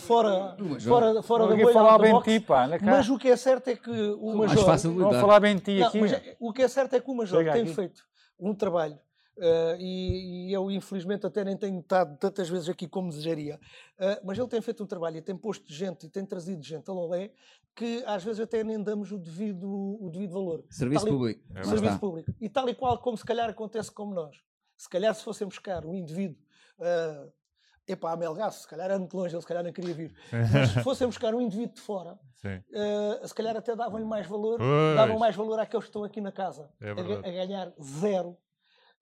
fora, fora, fora da bolha. falar bem ti, pá, mas o que é certo é que o Major. Mais fácil não falar bem ti aqui. Mas, o que é certo é que o Major tem aqui. feito um trabalho Uh, e, e, eu, infelizmente, até nem tenho estado tantas vezes aqui como desejaria. Uh, mas ele tem feito um trabalho e tem posto gente e tem trazido gente a Lolé que às vezes até nem damos o devido, o devido valor. Serviço tal público. É serviço público. E tal e qual como se calhar acontece como nós. Se calhar se fossemos buscar um indivíduo. Uh, epá, Melgaço, se calhar era muito longe, ele se calhar não queria vir. Mas se fossemos buscar um indivíduo de fora, (laughs) uh, se calhar até davam-lhe mais valor, pois. davam mais valor àqueles que estão aqui na casa, é a, a, ganhar zero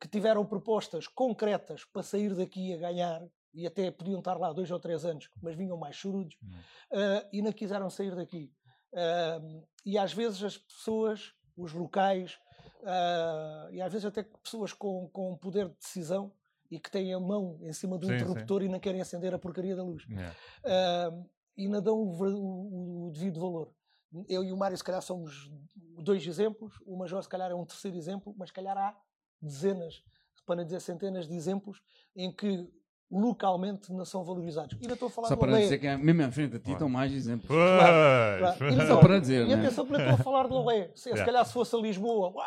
que tiveram propostas concretas para sair daqui a ganhar, e até podiam estar lá dois ou três anos, mas vinham mais chorudos, uh, e não quiseram sair daqui. Uh, e às vezes as pessoas, os locais, uh, e às vezes até pessoas com, com poder de decisão e que têm a mão em cima do sim, interruptor sim. e não querem acender a porcaria da luz. Yeah. e não dão o, o, o devido valor. Eu e o Mário, se calhar, somos dois exemplos, o Major, se calhar, é um terceiro exemplo, mas, se calhar, há dezenas, para não dizer centenas de exemplos em que localmente não são valorizados. E ainda estou a falar Só para dizer que é, mesmo à frente de ti estão mais exemplos. Claro, claro. Só para dizer. E atenção que não estou a falar de Lolé. Se, se calhar se fosse a Lisboa, uau,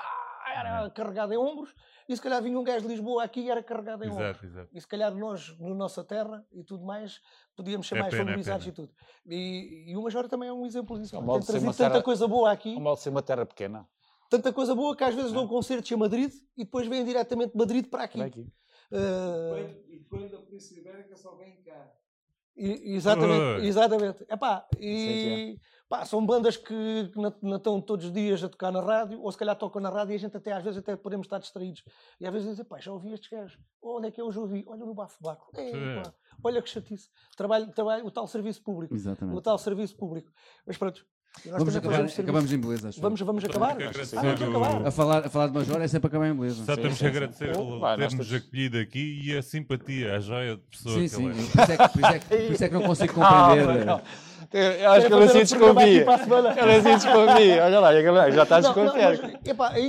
era carregado em ombros, e se calhar vinha um gajo de Lisboa aqui e era carregado em exato, ombros. Exato. E se calhar nós, na nossa terra e tudo mais, podíamos ser é mais pena, é valorizados é e tudo. E, e o Major também é um exemplo disso. Tem trazido tanta terra, coisa boa aqui. Como de ser uma terra pequena tanta coisa boa que às vezes dão concertos em Madrid e depois vêm diretamente de Madrid para aqui. Para aqui. Uh... E quando a Polícia Ibérica só vem cá. E, exatamente, exatamente. Epá, e pá, são bandas que não, estão todos os dias a tocar na rádio, ou se calhar tocam na rádio e a gente até às vezes até podemos estar distraídos. E às vezes dizem, pá, já ouvi estes gajos. Onde é que eu já ouvi? Olha no Bafo Baco. olha que chatice. Trabalho, trabalho, o tal serviço público. Exatamente. O tal serviço público. Mas pronto, Vamos acabar, acabamos em beleza. Vamos, vamos acabar? Vamos acabar. A falar, a falar de Major é sempre acabar em beleza. Só temos que agradecer por termos acolhido aqui e a simpatia, a joia de pessoa sim, que sim. é. Por isso é que, por isso é que, por isso é que não consigo compreender. Não, Eu acho que ele assim desconfia. Ele assim desconfia. Olha lá, já está desconfiado.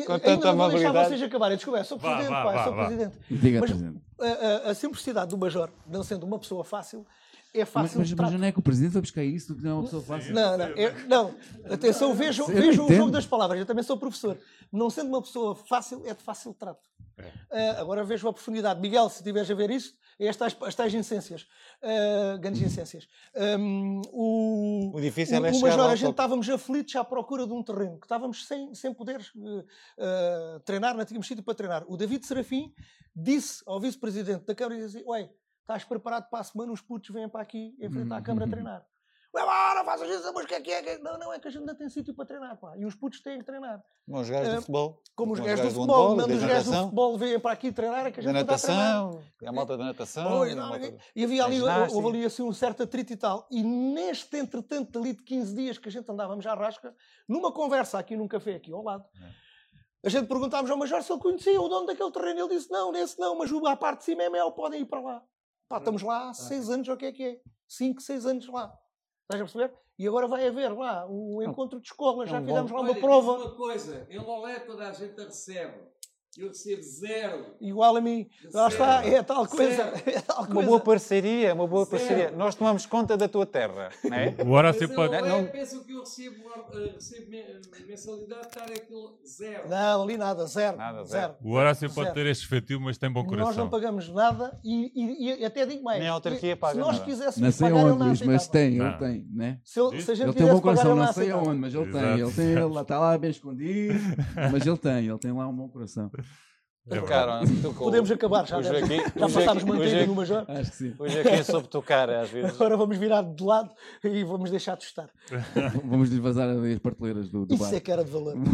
Com tanta amabilidade. Não vou deixar vocês acabarem. Desculpa, sou presidente, pá, sou presidente. Diga, presidente. A, a simplicidade do Major, não sendo uma pessoa fácil, é fácil mas, mas, mas não é que o presidente vai buscar isso, não é uma pessoa fácil. Não, não, eu, não. atenção, vejam, vejam o jogo das palavras. Eu também sou professor. Não sendo uma pessoa fácil, é de fácil trato. É. Uh, agora vejo a profundidade. Miguel, se estiveres a ver isto, é estas, as tais incências, uh, grandes incências. Um, o, o difícil o, é o Major, a gente estávamos aflitos à procura de um terreno, que estávamos sem, sem poder uh, treinar, não tínhamos sítio para treinar. O David Serafim disse ao vice-presidente da Câmara, disse assim, Ué, Estás preparado para a semana, os putos vêm para aqui enfrentar a câmara a treinar. Ué, bora, faças isso, mas o que é que é? Não, não, é que a gente não tem sítio para treinar, pá. E os putos têm que treinar. Como os gajos uh, do futebol. Como os gajos do futebol. Quando os gajos do futebol vêm para aqui treinar, é que a gente da natação, a malta da natação. Oi, não, malta e havia ali, houve ali assim um certo atrito e tal. E neste, entretanto, ali de 15 dias que a gente andávamos à rasca, numa conversa aqui num café aqui ao lado, é. a gente perguntávamos ao Major se ele conhecia o dono daquele terreno. Ele disse: Não, nesse não, mas a parte de cima é mel, podem ir para lá. Pá, estamos lá há seis anos, o que é que é? Cinco, seis anos lá. Estás a perceber? E agora vai haver lá o encontro de escolas, já fizemos lá uma prova. uma coisa, em Lolé toda a gente a recebe. Eu recebo zero. Igual a mim. Lá está, é tal coisa. (laughs) É tal uma boa parceria, uma boa zero. parceria. Nós tomamos conta da tua terra, não é? (laughs) O Horácio pode... Não, não... pensam que eu recebo, uh, recebo mensalidade, estar aquele zero. Não, ali nada, zero. Nada, zero. zero. O Horácio pode ter este feitio, mas tem bom coração. Nós não pagamos nada e, e, e até digo mais. Nem a autarquia paga Se nós nada. quiséssemos não sei pagar, onde, Luís, mas tem, ele tem, né? Se, ele, se a gente ele tem um bom coração, não sei aonde, mas ele tem. Ele tem, ele está lá bem escondido, mas ele tem, ele tem lá um bom coração. (laughs) É Cara, Podemos acabar já. Hoje aqui, já passámos manteiga no Major. Acho que sim. Hoje aqui soube tocar às vezes. Agora vamos virar de lado e vamos deixar de estar. (laughs) vamos lhe vazar as prateleiras do, do Isso bar. é que era de valor. (laughs)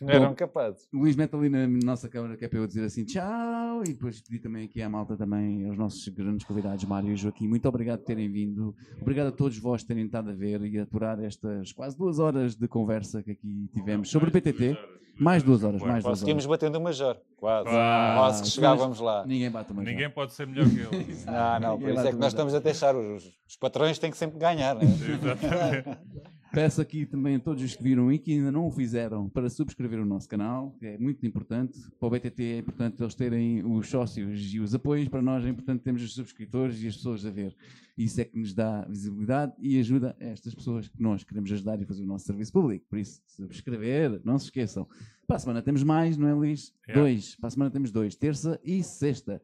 Não (laughs) eram capazes. Luís, mete ali na nossa câmara que é para eu dizer assim tchau e depois pedir também aqui à malta também aos nossos grandes convidados, Mário e Joaquim. Muito obrigado por terem vindo. Obrigado a todos vós por terem estado a ver e a aturar estas quase duas horas de conversa que aqui tivemos sobre o PTT. Mais duas horas, mais duas horas. Conseguimos batendo o Major. Quase. Quase que chegávamos lá. Ninguém bate o Major. Ninguém pode ser melhor que ele. (laughs) não, não, por isso é que nós estamos a deixar. Os, os patrões têm que sempre ganhar, né? Exatamente. (laughs) Peço aqui também a todos os que viram e que ainda não o fizeram para subscrever o nosso canal, que é muito importante. Para o BTT é importante eles terem os sócios e os apoios, para nós é importante termos os subscritores e as pessoas a ver. Isso é que nos dá visibilidade e ajuda estas pessoas que nós queremos ajudar e fazer o nosso serviço público. Por isso, subscrever, não se esqueçam. Para a semana temos mais, não é, Luís? É. Dois. Para a semana temos dois, terça e sexta.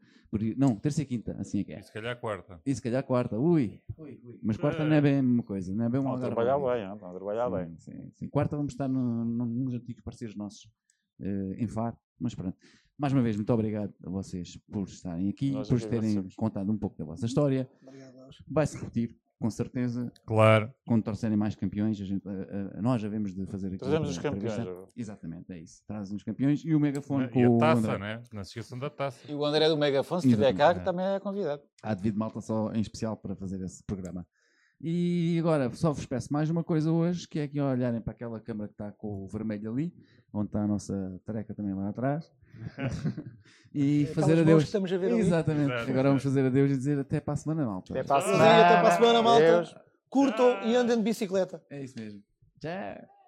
Não, terça e quinta, assim é que é. E se calhar quarta. E se calhar quarta, ui. ui, ui. Mas quarta é. não é bem a mesma coisa, não é bem uma Estão a trabalhar bem, estão a trabalhar sim, bem. Sim, sim. Quarta vamos estar no, no, nos antigos parceiros nossos, uh, em Faro, mas pronto. Mais uma vez, muito obrigado a vocês por estarem aqui, Nós por terem contado um pouco da vossa história. Vai-se repetir, com certeza. Claro. Quando torcerem mais campeões, a gente, a, a, nós de fazer aqui. Trazemos os campeões. Exatamente, é isso. Trazem os campeões e o megafone e com a taça, o André. né? Não se esqueçam da taça. E o André do megafone, se estiver cá, que também é convidado. Há devido malta só em especial para fazer esse programa. E agora, só vos peço mais uma coisa hoje, que é que olharem para aquela câmara que está com o vermelho ali, onde está a nossa tareca também lá atrás. (laughs) e é, fazer adeus. Estamos a ver Exatamente. Ali. Agora vamos fazer adeus e dizer até para a semana, malta. Até para a semana, até para a semana malta. Curtam e andem de bicicleta. É isso mesmo. Tchau.